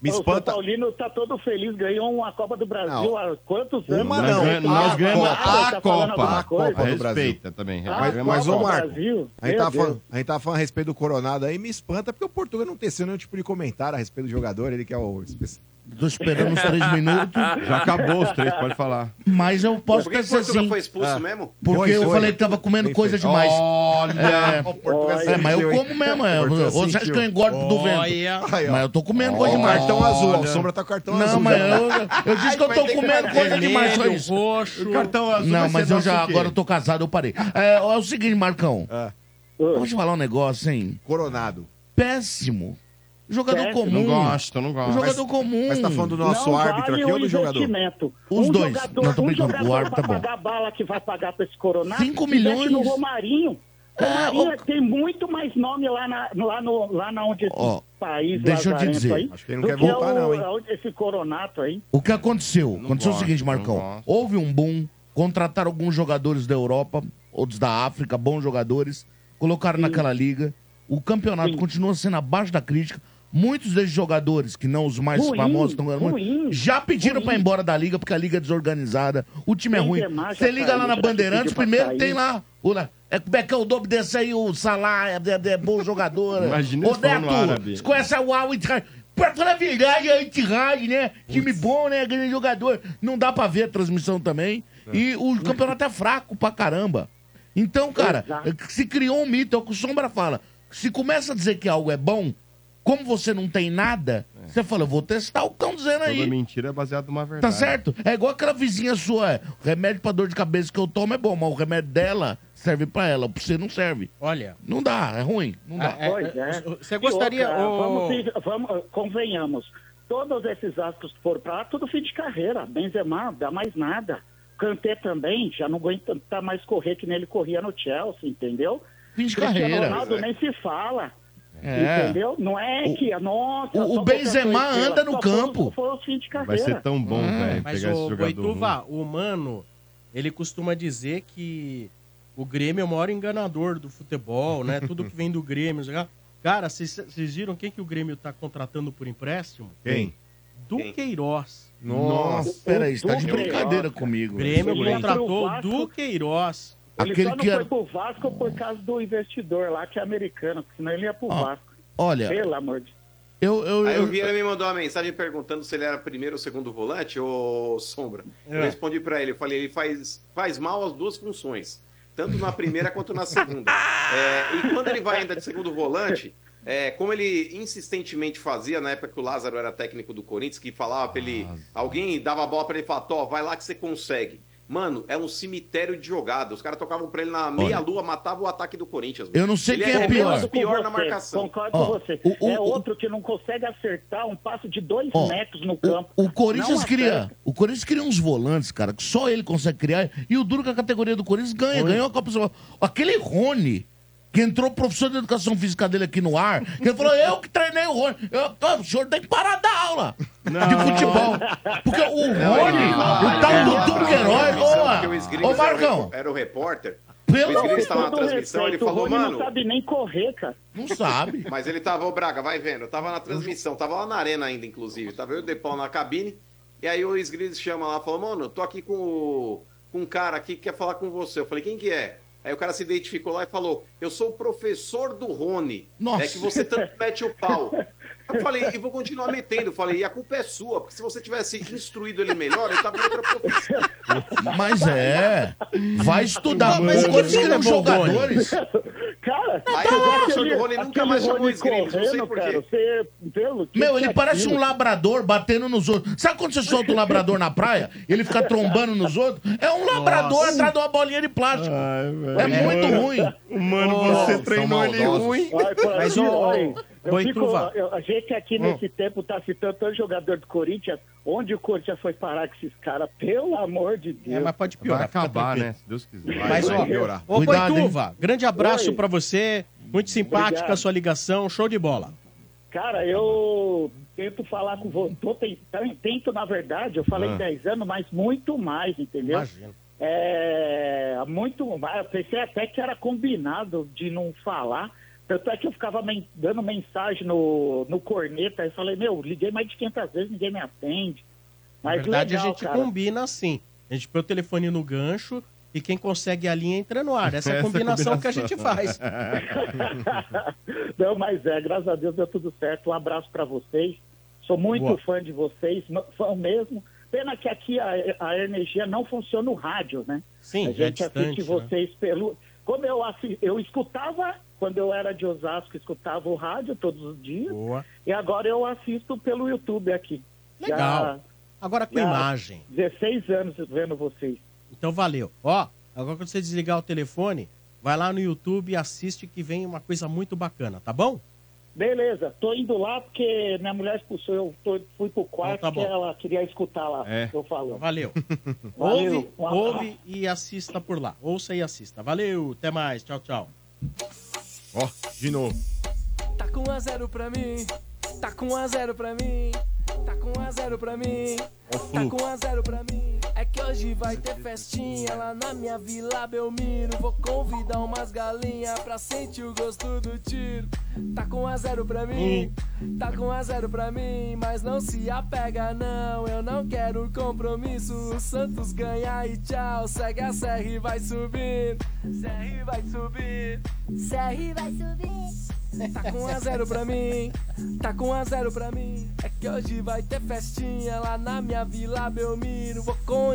Me O São espanta. Paulino tá todo feliz, ganhou uma Copa do Brasil Não. há quantos anos? Uma não. Nós, nós A ganhamos Copa. a Tá falando Copa. coisa? Copa do Brasil. Respeita também. Ah, Mas, Copa ô do Marco, Brasil? a gente, Meu tava falando, Deus. a gente tava falando a respeito do Coronado aí, me espanta porque o Portuga não teceu nenhum tipo de comentário a respeito do jogador, ele que é o especialista. Tô esperando os três minutos. Já acabou os três, pode falar. Mas eu posso Por que que dizer o Portuga assim. foi expulso Ah. mesmo? Porque Foi, eu foi. falei que tava comendo Bem coisa feito. demais. Olha! É, O é, mas eu sentiu, hein? como mesmo. É. O Você acha que eu engordo do vento? Olha. Aí, ó. Mas eu tô comendo Ó, coisa o demais. cartão azul, ó, o. Sombra tá com cartão Não, azul. mas já. eu, eu disse que eu tô comendo coisa demais, só Vermelho, isso. roxo. O cartão azul Não, mas eu já, nosso o quê? agora eu tô casado, eu parei. É, é o seguinte, Marcão. Ah, te falar um negócio, hein? Coronado. Péssimo. Jogador Péssimo. comum. Não gosto, não gosto. Jogador comum. Mas tá falando do nosso Não árbitro vale aqui o ou do jogador? investimento. Os um dois. Jogador, Não, tô um brincando, o jogador árbitro pra tá bom. pagar a bala que vai pagar pra esse Coronado. Cinco se tivesse milhões. no Romarinho. É, Romarinho tem muito mais nome lá, na, lá, no, lá na onde esse Ó, país deixa eu te lazarento dizer. aí, Acho que ele não do quer que voltar, o- não, hein? Esse Coronato aí. O que aconteceu? aconteceu gosto, o seguinte, Marcão. Houve um boom, contrataram alguns jogadores da Europa, outros da África, bons jogadores, colocaram naquela liga. O campeonato continua sendo abaixo da crítica. Muitos desses jogadores, que não os mais Ruim, famosos, estão ganhando muito, ruim, já pediram pra ir embora da liga, porque a liga é desorganizada, o time é ruim. Você liga lá na Bandeirantes, primeiro tem lá. O, é, como é que é o nome desse aí, o Salah, é, é, é bom jogador. Imagina falando Neto, árabe. você conhece a Uau? Pra falar a verdade, a Itihad, né? Time bom, né? Grande jogador. Não dá pra ver a transmissão também. E o campeonato é fraco pra caramba. Então, cara, se criou um mito, é o que o Sombra fala. Se começa a dizer que algo é bom, como você não tem nada, você fala, eu vou testar o que estão dizendo Toda aí. mentira é baseada numa Tá verdade. certo? É igual aquela vizinha sua, é. O remédio pra dor de cabeça que eu tomo é bom, mas o remédio dela serve pra ela, pra você não serve. Olha. Não dá, é ruim. Não dá. É, Pois é. Você E gostaria. outra, vamos, vamos, convenhamos. Todos esses astros que foram pra lá, tudo fim de carreira. Benzema, dá mais nada. Kanté também, já não aguenta tá mais correr que nem ele corria no Chelsea, entendeu? Fim de Cristiano carreira. Ronaldo nem se fala. É. Entendeu? Não é que, nossa... o- o Benzema anda no campo. Foi, foi o fim de carreira. Vai ser tão bom, É. velho, Mas pegar esse o jogador. Boituva, o Mano, ele costuma dizer que o Grêmio é o maior enganador do futebol, né? Tudo que vem do Grêmio. Cara, vocês viram quem que o Grêmio tá contratando por empréstimo? Quem? Duqueiroz. Nossa, peraí, você tá de brincadeira comigo. O Grêmio contratou o. Duqueiroz. Ele Aquele só não que era- foi pro Vasco por causa do investidor lá, que é americano, porque senão ele ia pro Ó, Vasco. Olha, Pelo amor de eu, eu, Aí eu- o Vieira me mandou uma mensagem perguntando se ele era primeiro ou segundo volante, ou Sombra. Eu É. respondi pra ele, eu falei, ele faz, faz mal as duas funções, tanto na primeira quanto na segunda. É, e quando ele vai ainda de segundo volante, é, como ele insistentemente fazia na época que o Lázaro era técnico do Corinthians, que falava pra ele, alguém dava a bola pra ele e falava, vai lá que você consegue. Mano, é um cemitério de jogada. Os caras tocavam pra ele na meia-lua, matava o ataque do Corinthians. Eu não sei Ele quem é o pior. menos pior na marcação. Concordo Ó, com você. o- o- é o- outro que não consegue acertar um passo de dois Ó, metros no campo. O, o Corinthians cria, o Corinthians cria uns volantes, cara, que só ele consegue criar. E o duro que a categoria do Corinthians ganha, ganhou a Copa São Paulo. Aquele Rony, que entrou professor de educação física dele aqui no ar, que ele falou, eu que treinei o Rony. Eu, "Ô, o senhor tem que parar da aula de futebol. Porque o Rony, o tal do Duqueiroz, o ô, ô era o Marcão, Era o repórter. Pelo o amor estava na Com todo transmissão, ele respeito, falou, o Rony mano. não sabe nem correr, cara. não sabe. Mas ele tava, ô Braga, vai vendo. Eu tava na transmissão, tava lá na arena ainda, inclusive. Tava eu e o Depão na cabine. E aí o Sgrids chama lá, falou, mano, eu tô aqui com, o- com um cara aqui que quer falar com você. Eu falei, quem que é? Aí o cara se identificou lá e falou, eu sou o professor do Rony. Nossa. É que você tanto mete o pau. Eu falei, e vou continuar metendo. Eu falei, e a culpa é sua, porque se você tivesse instruído ele melhor, ele tava em outra profissão. Mas é, vai estudar. Mas Mas quando que Rony? jogadores... Cara, Aí você o professor do Rony nunca mais chamou Rony Sgrids, não sei Meu, ele é parece um labrador batendo nos outros. Sabe quando você solta um labrador na praia e ele fica trombando nos outros? É um labrador atrás de uma bolinha de plástico. é muito ruim. Mano, você treinou ele ruim. Mas, olha, eu fico- eu- a gente aqui nesse tempo tá citando todo jogador do Corinthians. Onde o Corinthians foi parar com esses caras? Pelo amor de Deus. É, mas pode Vai piorar. fica acabar, né? Se Deus quiser. Mas, vai ó, piorar. ô Cuidado, Boituva, grande abraço pra você. Muito simpática Obrigado. a sua ligação. Show de bola. Cara, eu tento falar com você. Tô tentando, tento, na verdade, eu falei Ah. 10 anos, mas muito mais, entendeu? Imagina. É, muito mais. Eu pensei até que era combinado de não falar, Tanto é que eu ficava men- dando mensagem no, no corneta, aí falei, meu, liguei mais de 500 vezes, ninguém me atende. Na Mas verdade, legal, a gente cara. combina assim. A gente põe o telefone no gancho e quem consegue a linha entra no ar. Essa é a é a combinação que a combinação. gente faz. Não, mas é, graças a Deus deu tudo certo. Um abraço pra vocês. Sou muito Boa. fã de vocês, fã mesmo. Pena que aqui a, a energia não funciona no rádio, né? Sim, a é gente assiste distante, né? vocês pelo. Como eu, eu escutava, quando eu era de Osasco, escutava o rádio todos os dias. Boa. E agora eu assisto pelo YouTube aqui. Legal. Já- Agora com imagem. 16 anos vendo vocês. Então valeu. Ó, agora quando você desligar o telefone, vai lá no YouTube e assiste que vem uma coisa muito bacana, tá bom? Beleza, tô indo lá porque minha mulher expulsou, eu tô, fui pro quarto Então tá bom. que ela queria escutar lá. É. Eu falo. Valeu. Valeu. Ouve, Um abraço. ouve e assista por lá. Ouça e assista. Valeu, até mais. Tchau, tchau. Ó, de novo. Tá com 1 a 0 pra mim. Tá com 1 a 0 pra mim. Tá com 1 a 0 pra mim. Tá com 1 a 0 pra mim. É que hoje vai ter festinha lá na minha Vila Belmiro. Vou convidar umas galinhas pra sentir o gosto do tiro. Tá com 1 a 0 pra mim. Tá com 1 a 0 pra mim. Mas não se apega, não. Eu não quero compromisso. O Santos ganha e tchau. Segue a e vai subir. Serra vai subir. Serra vai subir. Tá com 1 a 0 pra mim, tá com 1 a 0 pra mim. É que hoje vai ter festinha lá na minha Vila Belmiro. Vou com.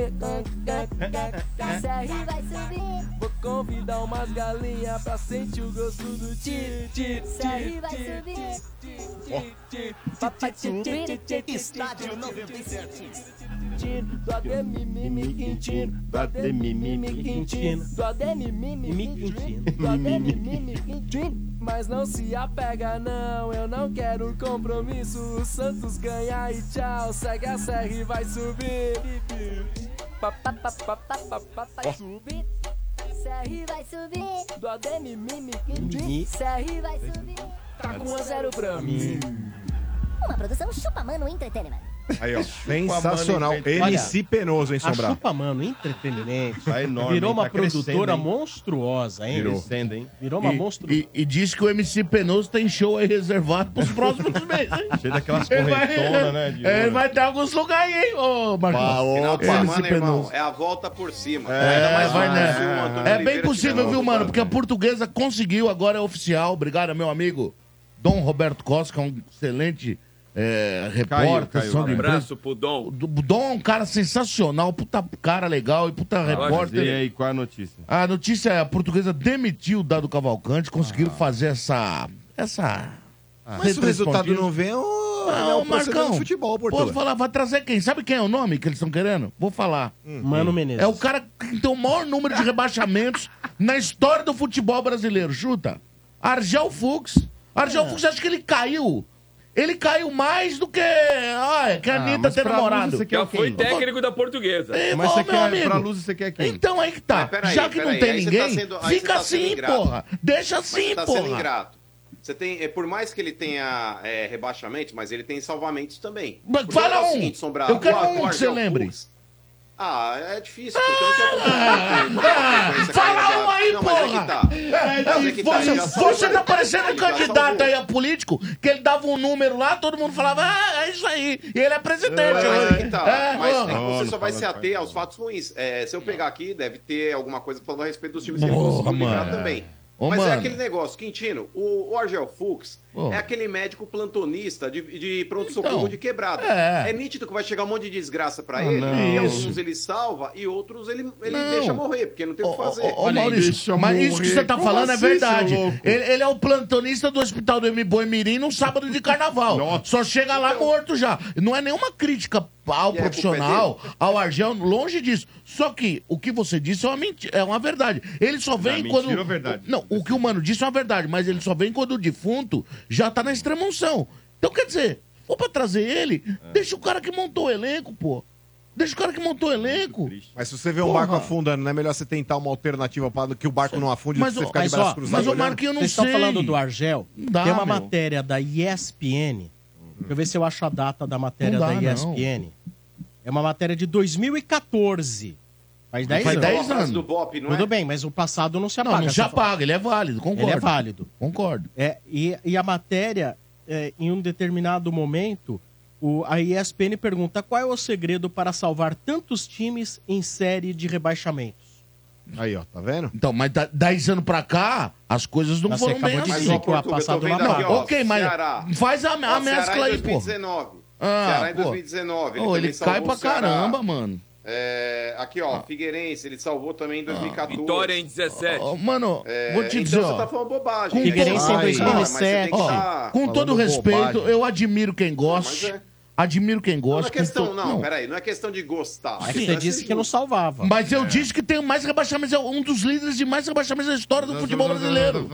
Serra vai subir. Vou convidar umas galinhas pra sentir o gosto do tiro. tiro, Serra vai subir. Estádio 97. Do Ademir Mimi Quintino. Do Ademir Mimi Quintino. Do Ademir Mimi Quintino. Do Ademir Mimi Quintino. Mas não se apega, não. Eu não quero compromisso. O Santos ganha e tchau. Segue a serra e vai subir. Vai subir. Serra vai subir. Do Ademir Mimi. Serra vai subir. Tá com 1 a 0 pra mim. Uma produção Chupa Mano Entertainment. Aí, ó. Sensacional. MC Penoso, hein, A Sombrar? Chupa Mano Entretenimento Tá enorme, virou hein? uma Tá crescendo, produtora hein? monstruosa, hein? Virou. Crescendo, hein? Virou uma E- monstruosa. E, e diz que o MC Penoso tem show aí reservado pros próximos meses. Cheio daquelas Ele vai- corretonas, né? de É, Ele ouro. vai ter alguns lugares aí, hein, ô Marcos. Final de MC semana, irmão, Penoso. é a volta por cima. É, Ainda mais vai se o nessa. Antônio É bem Oliveira possível, viu, mano? Porque a portuguesa conseguiu, agora é oficial. Obrigado, meu amigo Dom Roberto Costa, que é um excelente é, repórter. caiu. de Um abraço pro Dom. O Dom é um cara sensacional, puta cara legal e puta repórter. E aí, qual é a notícia? A notícia é a portuguesa demitiu o Dado Cavalcante, conseguiram fazer essa. essa. Mas se o resultado não vem, o- Ah, é o Marcão, futebol, Portugal. Vou falar, vai trazer quem? Sabe quem é o nome que eles estão querendo? Vou falar. Mano Menezes. É o cara que tem o maior número de rebaixamentos na história do futebol brasileiro. Chuta. Argel Fux. Argel Fux, acho que ele caiu. Ele caiu mais do que, ah, que a Anitta mas pra namorado. Luz, você quer Já foi técnico da portuguesa. É, Mas ô, você meu quer, amigo. pra Luz você quer quem? Então aí que tá. Peraí, Já que peraí, não tem aí você ninguém, tá sendo- aí fica tá sendo assim, ingrato. porra. Deixa Mas assim, você tá sendo porra. ingrato. Você tem, é, por mais que ele tenha é, rebaixamento, mas ele tem salvamentos também. Mas Porque fala é o um. seguinte, Sombra, Eu quero um que você Argel lembre. Ah, é difícil, porque eu não quero acompanhar com- com a frequência que ele Fala um aí, Não, mas é porra! que tá. É, Mas é que tá, você, tá parecendo um candidato aí a político, que ele dava um número lá, todo mundo falava, ah, é isso aí. E ele é presidente. Mas hoje. é que tá. É, mas é que você só vai se ater aos fatos ruins. É, se eu pegar aqui, deve ter alguma coisa falando a respeito dos times que Porra, ele conseguiu também. Ô, Mas é mano. aquele negócio, Quintino, o, o Argel Fux Pô. é aquele médico plantonista de, de pronto-socorro Então, de quebrada. é. nítido que vai chegar um monte de desgraça pra Ah, ele, não. e Isso. alguns ele salva e outros ele, ele Não. deixa morrer, porque não tem o que fazer. Ô, Maurício, mas isso que você tá Como falando é assim, verdade. seu louco? Ele, ele é o plantonista do hospital do M. Boi Mirim num sábado de carnaval. Só chega lá morto já. Não é nenhuma crítica ao E é profissional, culpa ao Argel, longe disso. Só que o que você disse é uma mentira, é uma verdade. Ele só vem Não, quando. mentira ou verdade? Não, o que o mano disse é uma verdade, mas ele só vem quando o defunto já tá na extrema-unção. Então, quer dizer, for pra trazer ele, É. deixa o cara que montou o elenco, pô. Deixa o cara que montou o elenco. Mas se você vê um Porra. barco afundando, não é melhor você tentar uma alternativa para que o barco não afunde do Mas que você o- ficar de braço cruzado mas, olhando? Marquinhos, não Vocês estão sei. falando do Argel? Dá, Tem uma meu. matéria da ESPN. Deixa eu ver se eu acho a data da matéria Não dá, da não. ESPN. É uma matéria de 2014. Faz 10 Faz anos. 10 anos. do Bop, não é? Tudo bem, mas o passado não se Não, apaga. não se Só- apaga, ele é válido, concordo. Ele é válido. Concordo. É, e, e a matéria, é, em um determinado momento, o, a ESPN pergunta qual é o segredo para salvar tantos times em série de rebaixamentos. Aí, ó, tá vendo? Então, mas da- 10 anos pra cá, as coisas não Mas você foram bem acabou de assim. dizer que o Portuga, passado eu tô vendo não aqui, apaga. ó, Ok, mas Ceará. faz a, a Ó, Ceará mescla em aí, pô. 2019. Ah, Ceará em pô. 2019. Ô, também ele salvou cai pra o Ceará. caramba, mano. É, aqui, ó, Figueirense, ele salvou também em 2014. Vitória em 17. Ó, mano, É, vou te então dizer, você ó. tá falando bobagem. Com Figueirense em Aí, 2007. ó, tá com todo respeito, eu admiro quem gosta. É. Admiro quem Não gosta. é questão, to- não, peraí, não é questão de gostar. É que você disse que não salvava. Mas eu É. disse que tem mais rebaixamentos, é um dos líderes de mais rebaixamentos da história do futebol brasileiro.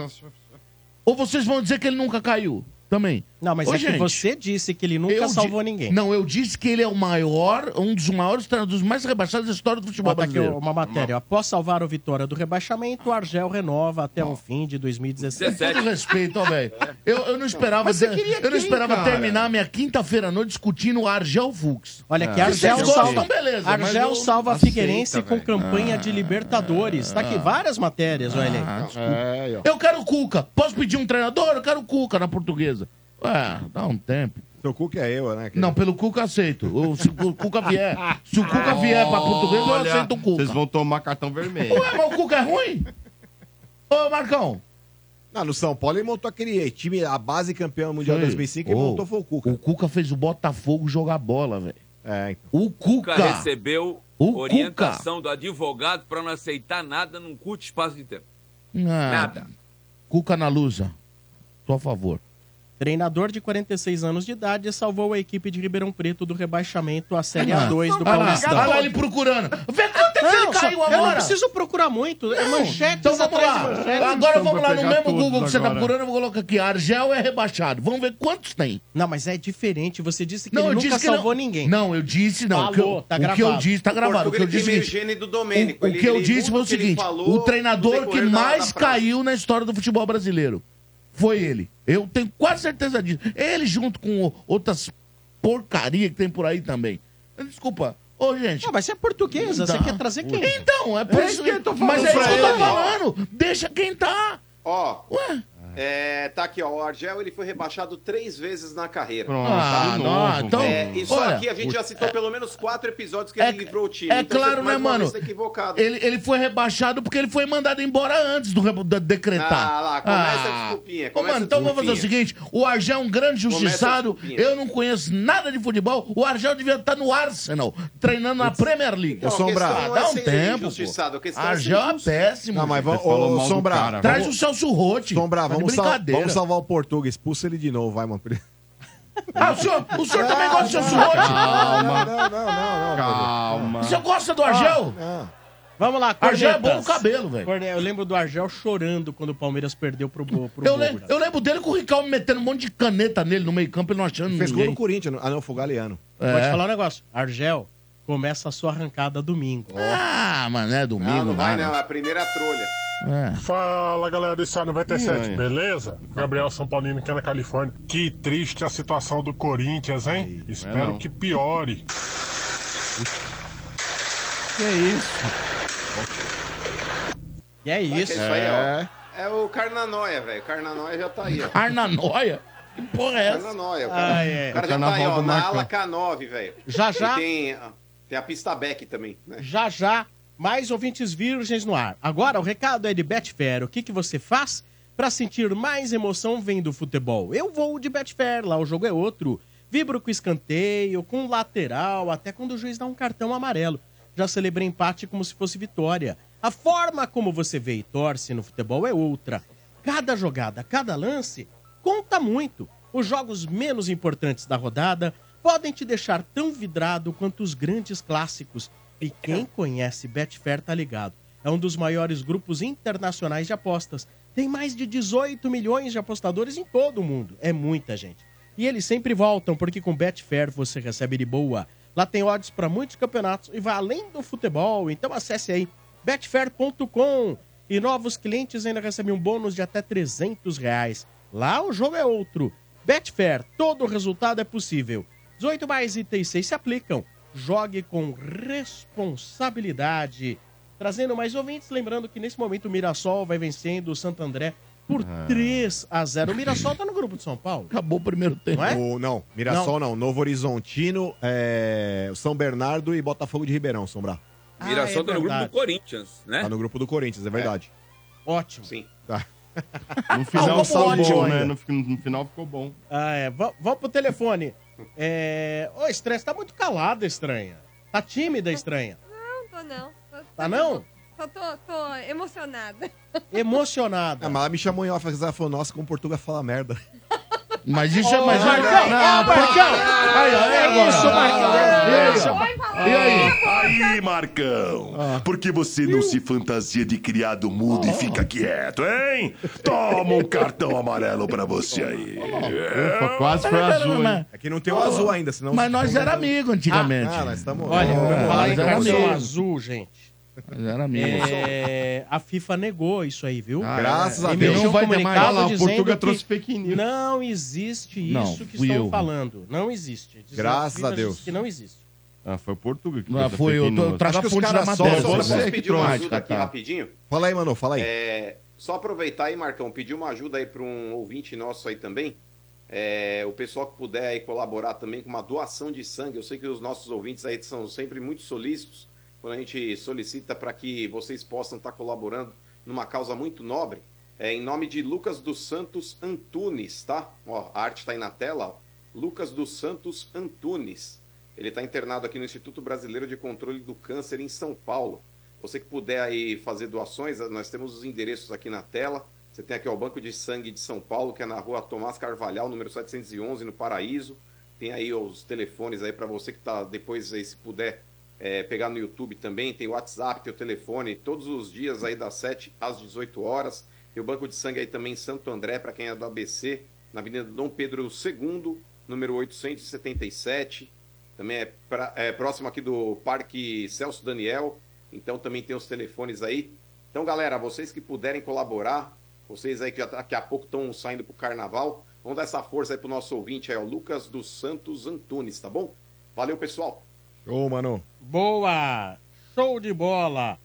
Ou vocês vão dizer que ele nunca caiu? Também. Não, mas Ô, é gente, que você disse que ele nunca di- salvou ninguém. Não, eu disse que ele é o maior, um dos maiores treinadores mais rebaixados da história do futebol Bota aqui brasileiro. uma matéria. Após salvar o Vitória do rebaixamento, o Argel renova até o fim de 2017. Com todo respeito, ó, velho. Eu, eu não esperava, ter- queria eu não esperava cara? terminar minha quinta-feira à noite discutindo o Argel Fux. Olha É. aqui, Argel Vocês salva, gostam, beleza, Argel eu- salva Aceita, Figueirense com velho. campanha Ah. de Libertadores. Tá aqui várias matérias, olha aí. Ah, desculpa. Eu quero o Cuca. Posso pedir um treinador? Eu quero o Cuca na portuguesa. Ué, dá um tempo. Seu Cuca é eu, né? Não, pelo Cuca aceito. Ou Se o Cuca vier, se o Cuca vier pra portuguesa, eu Olha, aceito o Cuca. Vocês vão tomar cartão vermelho. Ué, mas o Cuca é ruim? Ô, Marcão. Não, no São Paulo ele montou aquele time, a base campeão mundial Sei. 2005, ele Ô, montou foi o Cuca. O Cuca fez o Botafogo jogar bola, velho. É, então. O O Cuca. Cuca recebeu O orientação do advogado para não aceitar nada num curto espaço de tempo. Nada. Cuca na lusa. Tô a favor. Treinador de 46 anos de idade salvou a equipe de Ribeirão Preto do rebaixamento à Série Ah, A2 do olha lá, Paulistão. olha lá ele procurando. Vê quanto é que ele caiu agora. Eu não preciso procurar muito. É Não, manchetes Então vamos lá. manchetes. Agora vamos lá no mesmo Google que você tá agora. procurando, eu vou colocar aqui. Argel é rebaixado. Vamos ver quantos tem. Não, mas é diferente. Você disse que Não, ele eu nunca disse que salvou não. ninguém. Não, eu disse não. Falou, o que eu, tá o que eu gravado. disse, tá gravado. O que eu disse o do o, que eu disse foi o seguinte: o treinador que mais caiu na história do futebol brasileiro foi ele. Eu tenho quase certeza disso. Ele junto com outras porcaria que tem por aí também. Desculpa. Ô, gente. Não, mas você é portuguesa, você quer trazer quem? Então, é por É isso que eu tô Mas é falando isso que eu tô falando. Deixa quem tá. Ó, Ué. É, tá aqui, ó. O Argel ele foi rebaixado três vezes na carreira. Pronto, Ah, não, novo, então, É, só olha, aqui a gente já citou pelo menos quatro episódios que É- ele livrou o time. É Então claro, né, mano? tá. Ele, ele foi rebaixado porque ele foi mandado embora antes do, da- decretar. Ah, lá, começa a desculpinha, Ô, começa mano, a então vamos fazer o seguinte: o Argel é um grande justiçado. Eu não conheço nada de futebol. O Argel devia estar no Arsenal, treinando na Premier League. Então, a Sombra, questão não dá é um ser tempo. é Argel é péssimo. Não, mas vamos, ô, do Sombra. Traz vamos- o Celso Rotti. Sombra, Tá de vamos, sal- brincadeira. vamos salvar o Portuga. Expulsa ele de novo, vai, mano. Ah, o senhor, o senhor também gosta do Celso Rotti? Calma. Não, não, não, não. Calma. O senhor gosta do Argel? Vamos lá, Argel é bom cornetas. no cabelo, velho. Corne- Eu lembro do Argel chorando quando o Palmeiras perdeu pro, pro Eu, eu lembro dele com o Ricardo metendo um monte de caneta nele no meio campo e não achando Fez gol ninguém. no Corinthians. Ah, não, foi o Galeano. É. falar um negócio. Argel, começa a sua arrancada domingo. Ah, mano, é domingo, Não, não vai não, é a primeira trolha. É. Fala galera do Estado 97, Ih, beleza? Gabriel São Paulino aqui na Califórnia. Que triste a situação do Corinthians, hein? Espero não. que piore. Que isso? E é Isso, isso. isso aí, ó. É o Carnanóia, velho. Carnanóia já tá aí, ó. Arnanóia? Que porra é essa? Carnanóia. O cara, Ah, é. o cara O já tá aí, ó, na ala K9, velho. Já, já. Tem, tem a pista back também, né? Já já, mais ouvintes virgens no ar. Agora, o recado é de Betfair. O que, que você faz para sentir mais emoção vendo futebol? Eu vou de Betfair, lá o jogo é outro. Vibro com escanteio, com lateral, até quando o juiz dá um cartão amarelo. Já celebrei empate como se fosse vitória. A forma como você vê e torce no futebol é outra. Cada jogada, cada lance conta muito. Os jogos menos importantes da rodada podem te deixar tão vidrado quanto os grandes clássicos. E quem conhece Betfair tá ligado. É um dos maiores grupos internacionais de apostas. Tem mais de 18 milhões de apostadores em todo o mundo. É muita gente. E eles sempre voltam, porque com Betfair você recebe de boa. Lá tem odds para muitos campeonatos e vai além do futebol. Então acesse aí betfair.com e novos clientes ainda recebem um bônus de até 300 reais. Lá o jogo é outro. Betfair, todo resultado é possível. 18 mais itens 6 se aplicam. Jogue com responsabilidade. trazendo mais ouvintes. Lembrando que nesse momento o Mirassol vai vencendo o Santo André por 3 a 0 O Mirassol tá no grupo de São Paulo. Acabou o primeiro tempo. Não é? O- não, Mirassol não. Novo Horizontino, é, São Bernardo e Botafogo de Ribeirão, Sombrar. Mirassol tá no grupo do Corinthians, né? Tá no grupo do Corinthians, é verdade. Ótimo. Sim. Tá. No final ótimo bom, né? No, no final ficou bom. Ah, é. Va- Vamos pro telefone. É... Ô, Estranha, você tá muito calada, Estranha. Tá tímida, Estranha. Não, tô não. Tô- Tá não? Só tô, tô emocionada. Emocionada. Ah, mas ela me chamou em off, ela falou, nossa, como Portugal fala merda. Mas isso é mais... Marcão, Não, ô, Marcão. Aí, ó, é agora. Isso, Marcão. E aí, ó? E aí? Aí, Marcão, por que você não se fantasia de criado mudo e fica quieto, hein? Toma um cartão amarelo pra você aí. Quase foi azul, hein? É que não tem o azul ainda, senão... Mas nós era amigo antigamente. Ah, nós estamos... Olha, É, falar em cartão amigo. azul, gente. Era amigo. É, a FIFA negou isso aí, viu? Ah, Graças a Emitiu Deus. Não vai ter mais. comunicado Olha lá, o Portuga que trouxe news. Não existe isso Não, que fui estão eu. falando. Não existe. Diz Graças FIFA a diz Deus. Que não existe. Ah, foi o Portuga que Não, trouxe a foi, eu tô- trago Acho a que os fonte da caras matéria. Posso você. pedir uma ajuda aqui Catar. rapidinho? Fala aí, mano, fala aí. É, só aproveitar aí, Marcão, pedir uma ajuda aí para um ouvinte nosso aí também. É, o pessoal que puder aí colaborar também com uma doação de sangue. Eu sei que os nossos ouvintes aí são sempre muito solícitos quando a gente solicita para que vocês possam estar colaborando numa causa muito nobre. É, em nome de Lucas dos Santos Antunes, tá? Ó, a arte está aí na tela. Ó. Lucas dos Santos Antunes. Ele está internado aqui no Instituto Brasileiro de Controle do Câncer em São Paulo. Você que puder aí fazer doações, nós temos os endereços aqui na tela. Você tem aqui ó, o Banco de Sangue de São Paulo, que é na rua Tomás Carvalhal, número 711, no Paraíso. Tem aí os telefones aí para você que tá depois aí, se puder é, pegar no YouTube também. Tem o WhatsApp, tem o telefone, todos os dias aí das 7 às 18 horas. Tem o Banco de Sangue aí também em Santo André, para quem é do ABC, na Avenida Dom Pedro II, número 877. Também é, pra- é próximo aqui do Parque Celso Daniel. Então também tem os telefones aí. Então, galera, vocês que puderem colaborar, vocês aí que já- daqui a pouco estão saindo pro carnaval, vamos dar essa força aí pro nosso ouvinte aí, ó, Lucas dos Santos Antunes, tá bom? Valeu, pessoal. Ô, mano. Boa! Show de bola!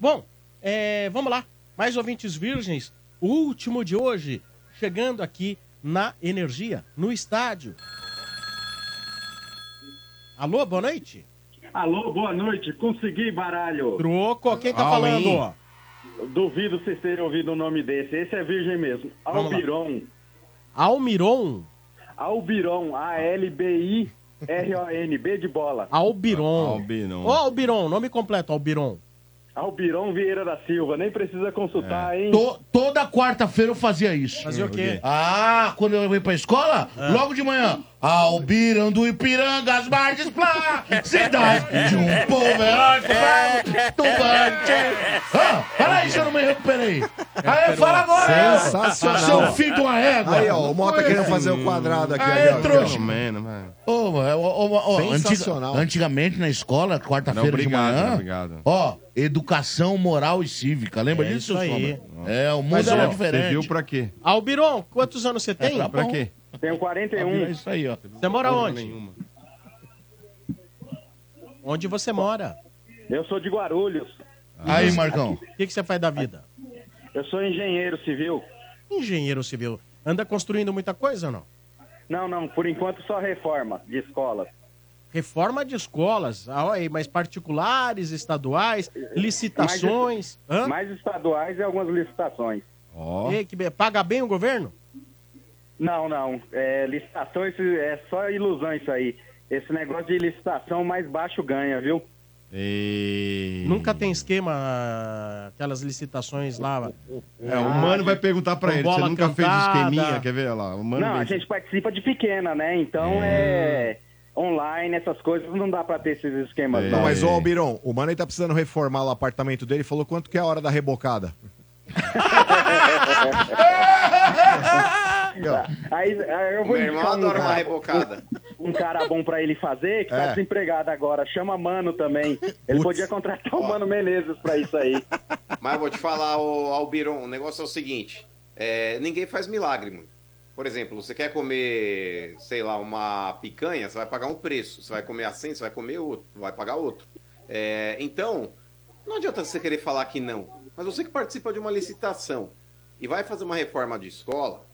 Bom, é, vamos lá. Mais ouvintes virgens. O último de hoje, chegando aqui na Energia, no estádio. Alô, boa noite. Alô, boa noite. Consegui baralho. Troco, quem tá All falando? in. Duvido vocês terem ouvido o nome desse. Esse é virgem mesmo. Vamos lá. Albiron. Almiron? Albiron. A-L-B-I-R-O-N. B de bola. Albiron. Albiron. Ô, Albiron, nome completo, Albiron. Albiron Vieira da Silva. Nem precisa consultar, hein? To- toda quarta-feira eu fazia isso. Fazia o quê? Ah, quando eu ia pra escola, logo de manhã. Albirão do Ipiranga, as margens plá, cidade de um povo heróico, bravo, tubante. Ah, fala aí se eu não me recuperei. Aí, fala agora. Sensacional. Seu filho de uma égua. Aí, ó, o Mota querendo fazer o quadrado aqui. Aí, trouxa. Mano, mano. Ô, ô, Sensacional. antiga- antigamente na escola, quarta-feira de manhã, obrigado. ó, educação moral e cívica. Lembra É disso, isso aí. É, o mundo era ó, diferente. Você viu pra quê? Albiron, quantos anos você tem? pra Pra bom. quê? Tenho É 41. isso aí, ó. Você mora onde? nenhuma. Onde você mora? Eu sou de Guarulhos. Aí, Marcão. O que, que você faz da vida? Eu sou engenheiro civil. Engenheiro civil. Anda construindo muita coisa ou não? Não, não. Por enquanto só reforma de escolas. Reforma de escolas, ah, olha aí, mas particulares, estaduais, licitações. Hã? Mais estaduais e algumas licitações. Ó. Ei, que be- Paga bem o governo? Não, não. É, licitação isso é só ilusão isso aí. Esse negócio de licitação mais baixo ganha, viu? E... Nunca tem esquema, aquelas licitações lá. É, o mano vai perguntar pra ele. Você nunca fez cantada. esqueminha? Quer ver lá? O mano não, a vem- gente participa de pequena, né? Então é online, essas coisas, não dá pra ter esses esquemas. É. não. Mas, ô, Albiron, o mano aí tá precisando reformar o apartamento dele. Falou quanto que é a hora da rebocada. Aí, aí eu vou Meu irmão um adora uma cara, rebocada. um cara bom pra ele fazer, que tá É. desempregado agora. Chama Mano também. Ele Putz. podia contratar o Mano Menezes pra isso aí. Mas eu vou te falar, ô, Albiron, o negócio é o seguinte: é, ninguém faz milagre, mano. Por exemplo, você quer comer, sei lá, uma picanha, você vai pagar um preço. Você vai comer assim, você vai comer outro, vai pagar outro. É, então, Não adianta você querer falar que não. Mas você que participa de uma licitação e vai fazer uma reforma de escola,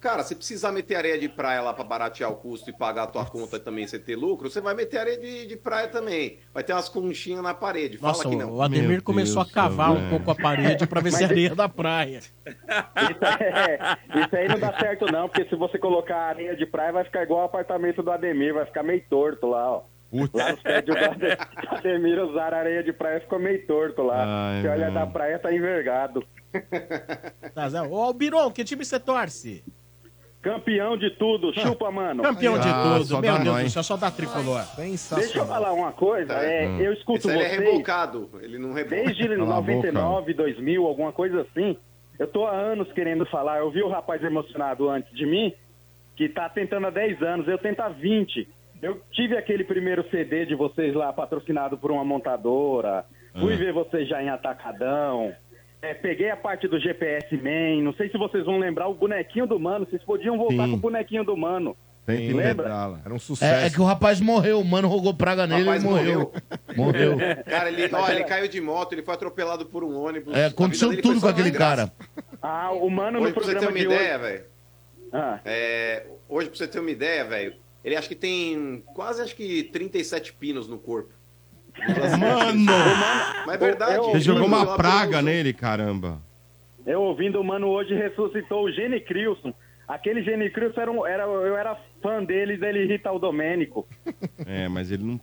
cara, se precisar meter areia de praia lá pra baratear o custo e pagar a tua conta e também você ter lucro, você vai meter areia de, de praia também. Vai ter umas conchinhas na parede. Fala Nossa, que não. o Ademir começou a cavar um pouco a parede pra ver se é areia da praia. É, isso aí não dá certo não, porque se você colocar areia de praia vai ficar igual o apartamento do Ademir, vai ficar meio torto lá, ó. Lá os prédios do Ade- do Ademir usaram areia de praia ficou meio torto lá. Ai, Você olha da praia, tá envergado. Tá, Zé. Ô, Albiron, que time você torce? Campeão de tudo, chupa, mano. Campeão de Ah, tudo, só meu dá Deus nós. do céu, só dá tricolor. Deixa eu falar uma coisa, é, Hum. eu escuto Esse aí ele é vocês... rebocado. Ele não reboca. Desde 99, 2000, alguma coisa assim. Eu tô há anos querendo falar. Eu vi o rapaz emocionado antes de mim, que tá tentando há 10 anos, eu tento há 20. Eu tive aquele primeiro CD de vocês lá, patrocinado por uma montadora. Fui Ah. ver vocês já em Atacadão. É, peguei a parte do GPS Man. Não sei se vocês vão lembrar o bonequinho do Mano. Vocês podiam voltar Sim. com o bonequinho do Mano. Tem que Lembra? lembrá-la. Era um É, é que o rapaz morreu, o mano rogou praga nele e Rapaz morreu. Morreu. Cara, ele, ó, ele caiu de moto, ele foi atropelado por um ônibus. É, aconteceu tudo com aquele cara. Ah, o Mano Hoje, no pra você ter programa uma de ideia, hoje... velho. Ah. É, hoje, pra você ter uma ideia, velho, ele acho que tem quase acho que 37 pinos no corpo. Mano! Mas é verdade. Você jogou uma praga nele, caramba. Eu ouvindo o mano hoje ressuscitou o Gene Crilson. Aquele Gene Crilson era, um- era eu era fã dele, dele irritar o Domênico. É, mas ele não.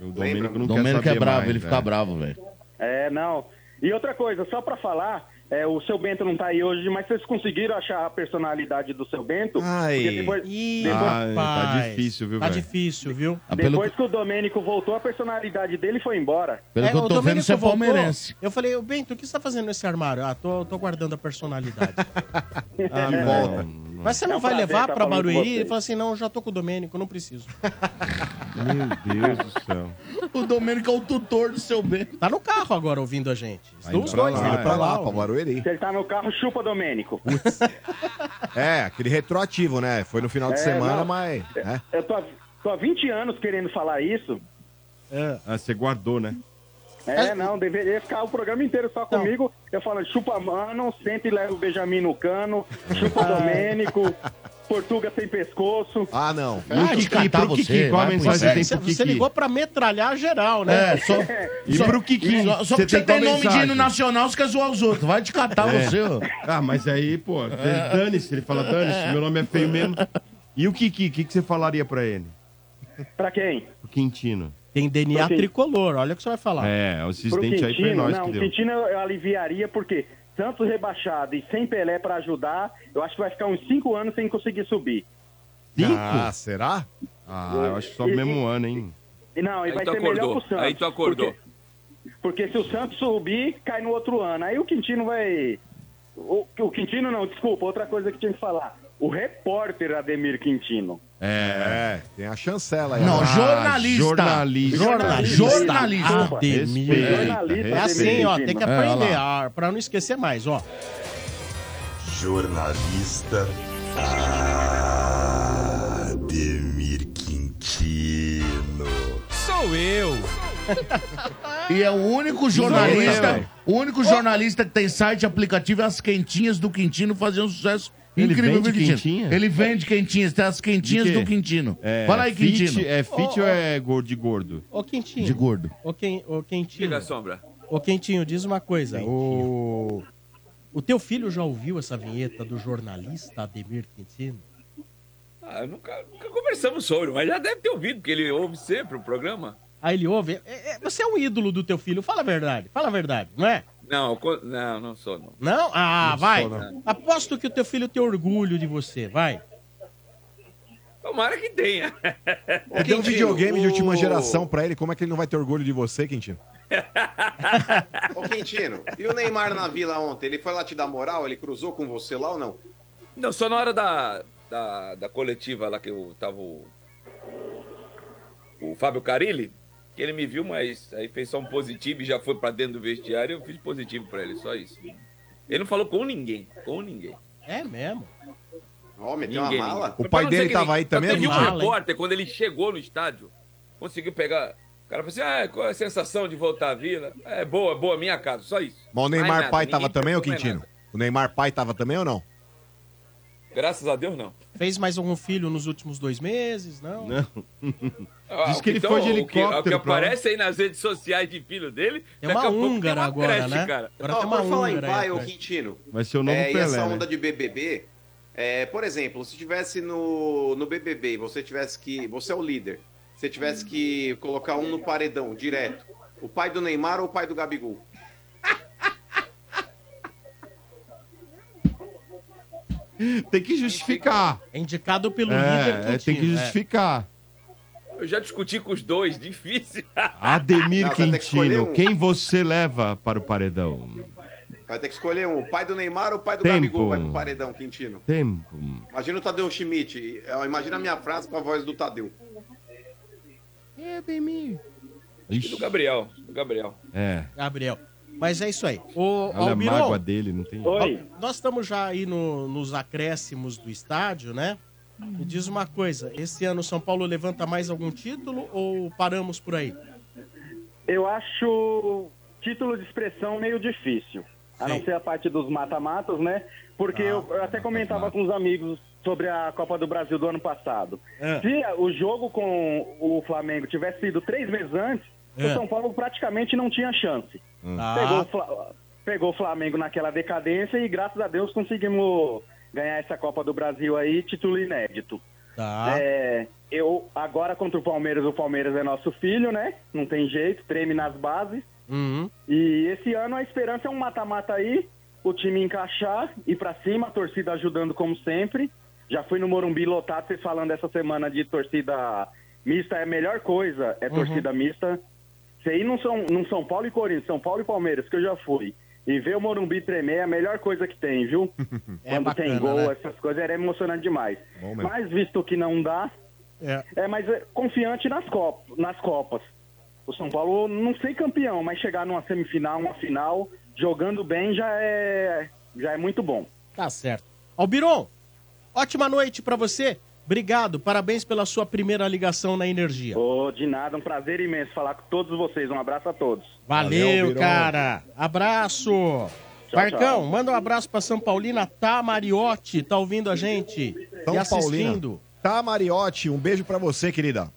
O Domênico não Domênico quer é saber bravo, mais, ele fica bravo, velho. É, não. E outra coisa, só pra falar, é, o seu Bento não tá aí hoje, mas vocês conseguiram achar a personalidade do seu Bento? Ai. Depois, Ih, depois, Ai, tá difícil, viu, Tá velho? difícil, viu? depois que o Domênico voltou, a personalidade dele foi embora. Pelo É, que eu o tô vendo, você é voltou, palmeirense. Eu falei, ô Bento, o que você tá fazendo nesse armário? Ah, tô, tô guardando a personalidade. Ah, não. volta. Mas você É não um vai prazer levar com Barueri? Ele falou assim, não, já tô com o Domênico, não preciso. Meu Deus do céu. O Domênico é o tutor do seu bem. Tá no carro agora ouvindo a gente. Vai Os pra dois, lá, né? vai pra lá, pra Barueri. Se ele tá no carro, chupa Domênico. É, aquele retroativo, né? Foi no final de É, semana, não. mas. né? Eu tô, há- tô há 20 anos querendo falar isso. Ah, você guardou, né? É, não, deveria ficar o programa inteiro só comigo. Eu falo, chupa mano, senta e leva o Benjamin no cano, chupa Domênico, Portuga sem pescoço. Ah, não. E o Kiki, pro Kiki, qual a mensagem você tem Você, pro você Kiki? ligou pra metralhar geral, né? É, só. E só- pro Kiki? Só, só Você porque você tem nome de hino nacional, você quer zoar os outros. Vai te catar É. você, ó. Ah, mas aí, pô, dane-se. Ele fala, dane-se, meu nome é feio mesmo. E o Kiki, o que, que você falaria pra ele? Pra quem? O Quintino. Tem DNA Pro quê? tricolor, olha o que você vai falar. É, esses Pro dentes aí foi nós não, que o. Quintino eu, eu aliviaria porque Santos rebaixado e sem Pelé pra ajudar, eu acho que vai ficar uns 5 anos sem conseguir subir. Ah, será? Ah, eu acho que só no mesmo ano, hein? E não, e vai ser melhor acordou, pro Santos. aí tu acordou. Porque, porque se o Santos subir, cai no outro ano. Aí o Quintino vai. O, o Quintino não, desculpa, outra coisa que tinha que falar. O repórter Ademir Quintino. É, tem a chancela aí. Não, Ah, jornalista. jornalista. Jornalista. Jornalista. Respeita, Jornalista, É assim, ó, tem que É, olha aprender, lá. ah, pra não esquecer mais, ó. Jornalista Ademir Quintino. Sou eu. E é o único jornalista, o único jornalista que tem site aplicativo, é as quentinhas do Quintino fazendo sucesso Ele incrível. vende Quintino? quentinha? Ele vende quentinhas, tem as quentinhas De quê? do Quintino. É, Fala aí, fit, Quintino. É fit ou é gordo de gordo? Ô, Quentinho. De gordo. Ô, Quen- ô, Quentinho. Diga, Sombra. Ô, Quentinho, diz uma coisa. O... o teu filho já ouviu essa vinheta do jornalista Ademir Quintino? Ah, nunca, nunca conversamos sobre, mas já deve ter ouvido, porque ele ouve sempre o programa. Aí ele ouve. É- é- você é um ídolo do teu filho, fala a verdade. Fala a verdade, não é? Não, co- não, não sou, não. Não? Ah, Não vai. sou, não. Aposto que o teu filho tem orgulho de você, vai. Tomara que tenha. É, deu um videogame de última geração pra ele. Como é que ele não vai ter orgulho de você, Quintino? Ô, Quintino, e o Neymar na vila ontem? Ele foi lá te dar moral? Ele cruzou com você lá ou não? Não, só na hora da, da, da coletiva lá que eu tava o, o Fábio Carilli, que ele me viu, mas aí fez só um positivo e já foi pra dentro do vestiário, eu fiz positivo pra ele, só isso. Ele não falou com ninguém, com ninguém. É mesmo. Ó, meteu uma Ninguém, mala. ninguém. O pai dele que tava aí só também, Teve um Mala, hein? repórter, quando ele chegou no estádio, conseguiu pegar cara fala assim: ah, qual é a sensação de voltar à vila? É boa, boa, minha casa, só isso. Mas o Neymar nada, pai tava também, ô Quintino? nada. O Neymar pai tava também ou não? Graças a Deus, não. Fez mais algum filho nos últimos dois meses? Não. Não. Diz o que ele então, foi de o que- helicóptero O que, pra lá. aparece aí nas redes sociais de filho dele. Daqui uma húngara agora, creche, né? Cara. Agora Ó, tem uma falar em pai, ô atrás. Quintino. Vai ser o novo é, e Pelé, essa né? onda de BBB, é, por exemplo, se tivesse no, no BBB e você tivesse que. Você é o líder. Se tivesse que colocar um no paredão, direto. O pai do Neymar ou o pai do Gabigol? Tem que justificar. É indicado pelo líder É, Quintino. é, tem que justificar. Eu já discuti com os dois, difícil. Ademir Não, ter que Quintino, um. quem você leva para o paredão? Vai ter que escolher um. O pai do Neymar ou o pai do Tempo. Gabigol vai pro paredão, Quintino? Tempo. Imagina o Tadeu Schmidt. eh, Imagina a minha frase com a voz do Tadeu. É, Ademir. E do Gabriel. Do Gabriel. É. Gabriel. Mas é isso aí. Ô, Olha a mágoa dele, não tem. Nós estamos já aí no- nos acréscimos do estádio, né? Me diz uma coisa, esse ano o São Paulo levanta mais algum título ou paramos por aí? Eu acho título de expressão meio difícil. A não ser a parte dos mata-matas, né? Porque eu, eu até comentava com os amigos sobre a Copa do Brasil do ano passado. É. Se o jogo com o Flamengo tivesse sido três meses antes, É. o São Paulo praticamente não tinha chance. Ah. Pegou, o Fla- pegou o Flamengo naquela decadência e graças a Deus conseguimos ganhar essa Copa do Brasil aí, título inédito. Tá. É, eu agora contra o Palmeiras, o Palmeiras é nosso filho, né? Não tem jeito, treme nas bases. Uhum. E esse ano a esperança é um mata-mata aí, o time encaixar, ir pra cima, a torcida ajudando como sempre. Já fui no Morumbi lotado, vocês falando essa semana de torcida mista é a melhor coisa, é Uhum. torcida mista. Você ir num São, num São Paulo e Corinthians, São Paulo e Palmeiras, que eu já fui, e ver o Morumbi tremer é a melhor coisa que tem, viu? É Quando bacana, tem gol, né? essas coisas, era emocionante demais. Bom. Mas visto que não dá, É. é, mas é confiante nas, cop nas Copas. O São Paulo não sei campeão, mas chegar numa semifinal, uma final, jogando bem já é, já é muito bom. Tá certo. Albiron, ótima noite pra você. Obrigado, parabéns pela sua primeira ligação na Energia. Ô, de nada, um prazer imenso falar com todos vocês. Um abraço a todos. Valeu, cara. Abraço. Marcão, tchau. manda um abraço pra São Paulina Tamariotti, tá ouvindo a gente São e assistindo. Paulina. Tá, Mariotti, um beijo pra você, querida.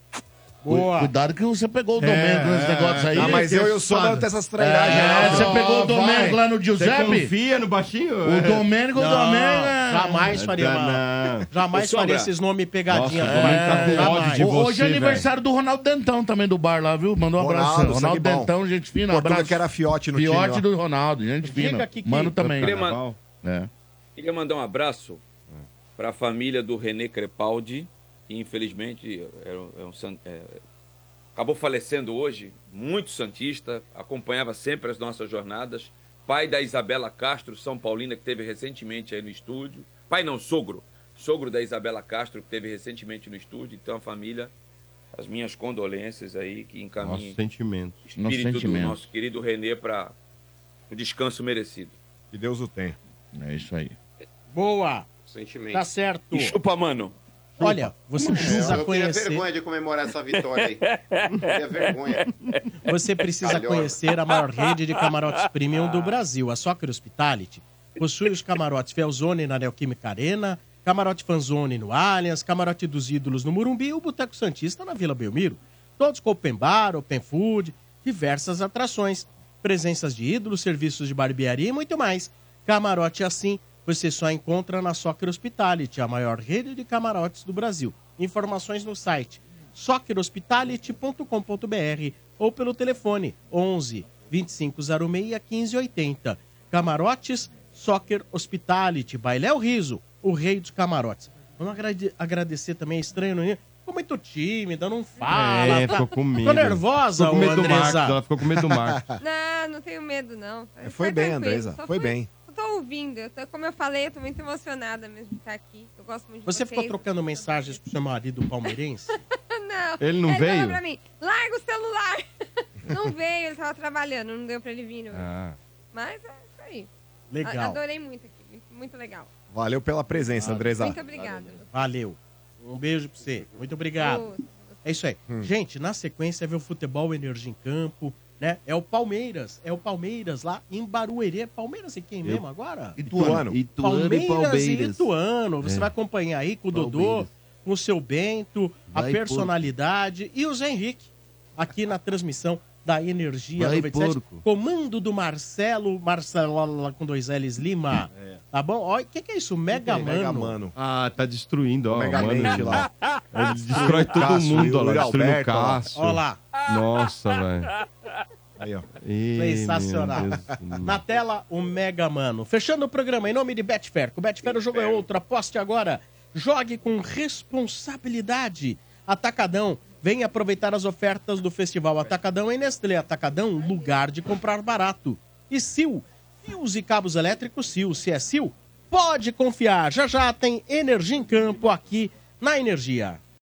Boa. Cuidado que você pegou o Domênico nesse negócio aí. Ah, mas eu, eu sou da- dessas trairagens. É, você pegou o vai. lá no Giuseppe? Você confia no baixinho? O Domênico, o é- Jamais faria mal. Jamais faria esses nomes pegadinha. Nossa, de Hoje é aniversário do Ronaldo Dentão também do bar lá, viu? Mandou um abraço. Ronaldo. Dentão, gente fina, Portuga abraço. que era fiote no Fiote time, ó. do Ronaldo, gente Fica fina. aqui que- Mano também. Queria man- É. Queria mandar um abraço para a família do René Crepaldi, que infelizmente é um- é um é, acabou falecendo hoje, muito santista, acompanhava sempre as nossas jornadas. Pai da Isabela Castro, São Paulina, que teve recentemente aí no estúdio. Pai não, sogro. Sogro da Isabela Castro, que teve recentemente no estúdio. Então, a família, as minhas condolências aí, que encaminhem Nossos sentimentos. o espírito do sentimento. nosso querido Renê para o descanso merecido. Que Deus o tenha. É isso aí. Boa. Sentimento. Tá certo. E chupa, mano. Olha, você precisa eu conhecer. teria vergonha de comemorar essa vitória aí. teria vergonha. Você precisa conhecer a maior rede de camarotes premium do Brasil, a Soccer Hospitality. Possui os camarotes Felzone na Neoquímica Arena, camarote Fanzone no Allianz, camarote dos Ídolos no Murumbi e o Boteco Santista na Vila Belmiro. Todos com open bar, open food, diversas atrações, presenças de ídolos, serviços de barbearia e muito mais. Camarote assim você só encontra na Soccer Hospitality, a maior rede de camarotes do Brasil. Informações no site soccerhospitality.com.br ou pelo telefone 11 2506 1580. Camarotes Soccer Hospitality, Bailéu Riso, o rei dos camarotes. Vamos agrade- agradecer também a estranho, não é? Ficou muito tímida, não fala. É, tá- ficou com medo. Ficou nervosa, Ficou com medo do Marcos, ela ficou com medo do Marcos. Não, não tenho medo, não. Foi Fica bem, Andresa, foi fui- bem. Tô ouvindo. Eu tô- como eu falei, eu tô muito emocionada mesmo de estar aqui. Eu gosto muito de Você vocês. ficou trocando mensagens com seu marido palmeirense? Não. Ele não veio? falou pra mim, larga o celular. não veio, ele tava trabalhando, não deu pra ele vir. Não. Ah. Mas é isso aí. Legal. A- Adorei muito aqui, muito, muito legal. Valeu pela presença, Andresa. Muito obrigada. Valeu. Um beijo pra você. Muito obrigado. É isso aí. Gente, na sequência vê o futebol Energia em Campo, né? É o Palmeiras, é o Palmeiras lá em Barueri. É Palmeiras e quem mesmo agora? Ituano. Ituano e Palmeiras e Palmeiras. Ituano. Você É. vai acompanhar aí com o Dodô, Palmeiras. com o seu Bento, a Vai, personalidade e o Zé Henrique aqui na transmissão da Energia Vai, 97. porco. Comando do Marcelo, Marcelo lá com dois L's Lima. Tá bom? Olha, o que, que é isso? Mega Mega Mano. Mano. Ah, tá destruindo, ó. Megamente mano, lá. Ele destrói todo Cássio, mundo, ó lá. Destruindo o. Cássio. Ó lá. Nossa, velho. Aí, ó. Ih, Sensacional. Na tela, o Mega Mano. Fechando o programa, em nome de Betfair. Com o Betfair o jogo é outro. Aposte agora. Jogue com responsabilidade. Atacadão. Venha aproveitar as ofertas do Festival Atacadão em Nestlé. Atacadão, lugar de comprar barato. E Sil. Fios e cabos elétricos Sil. Se é Sil, pode confiar. Já já tem energia em campo aqui na Energia.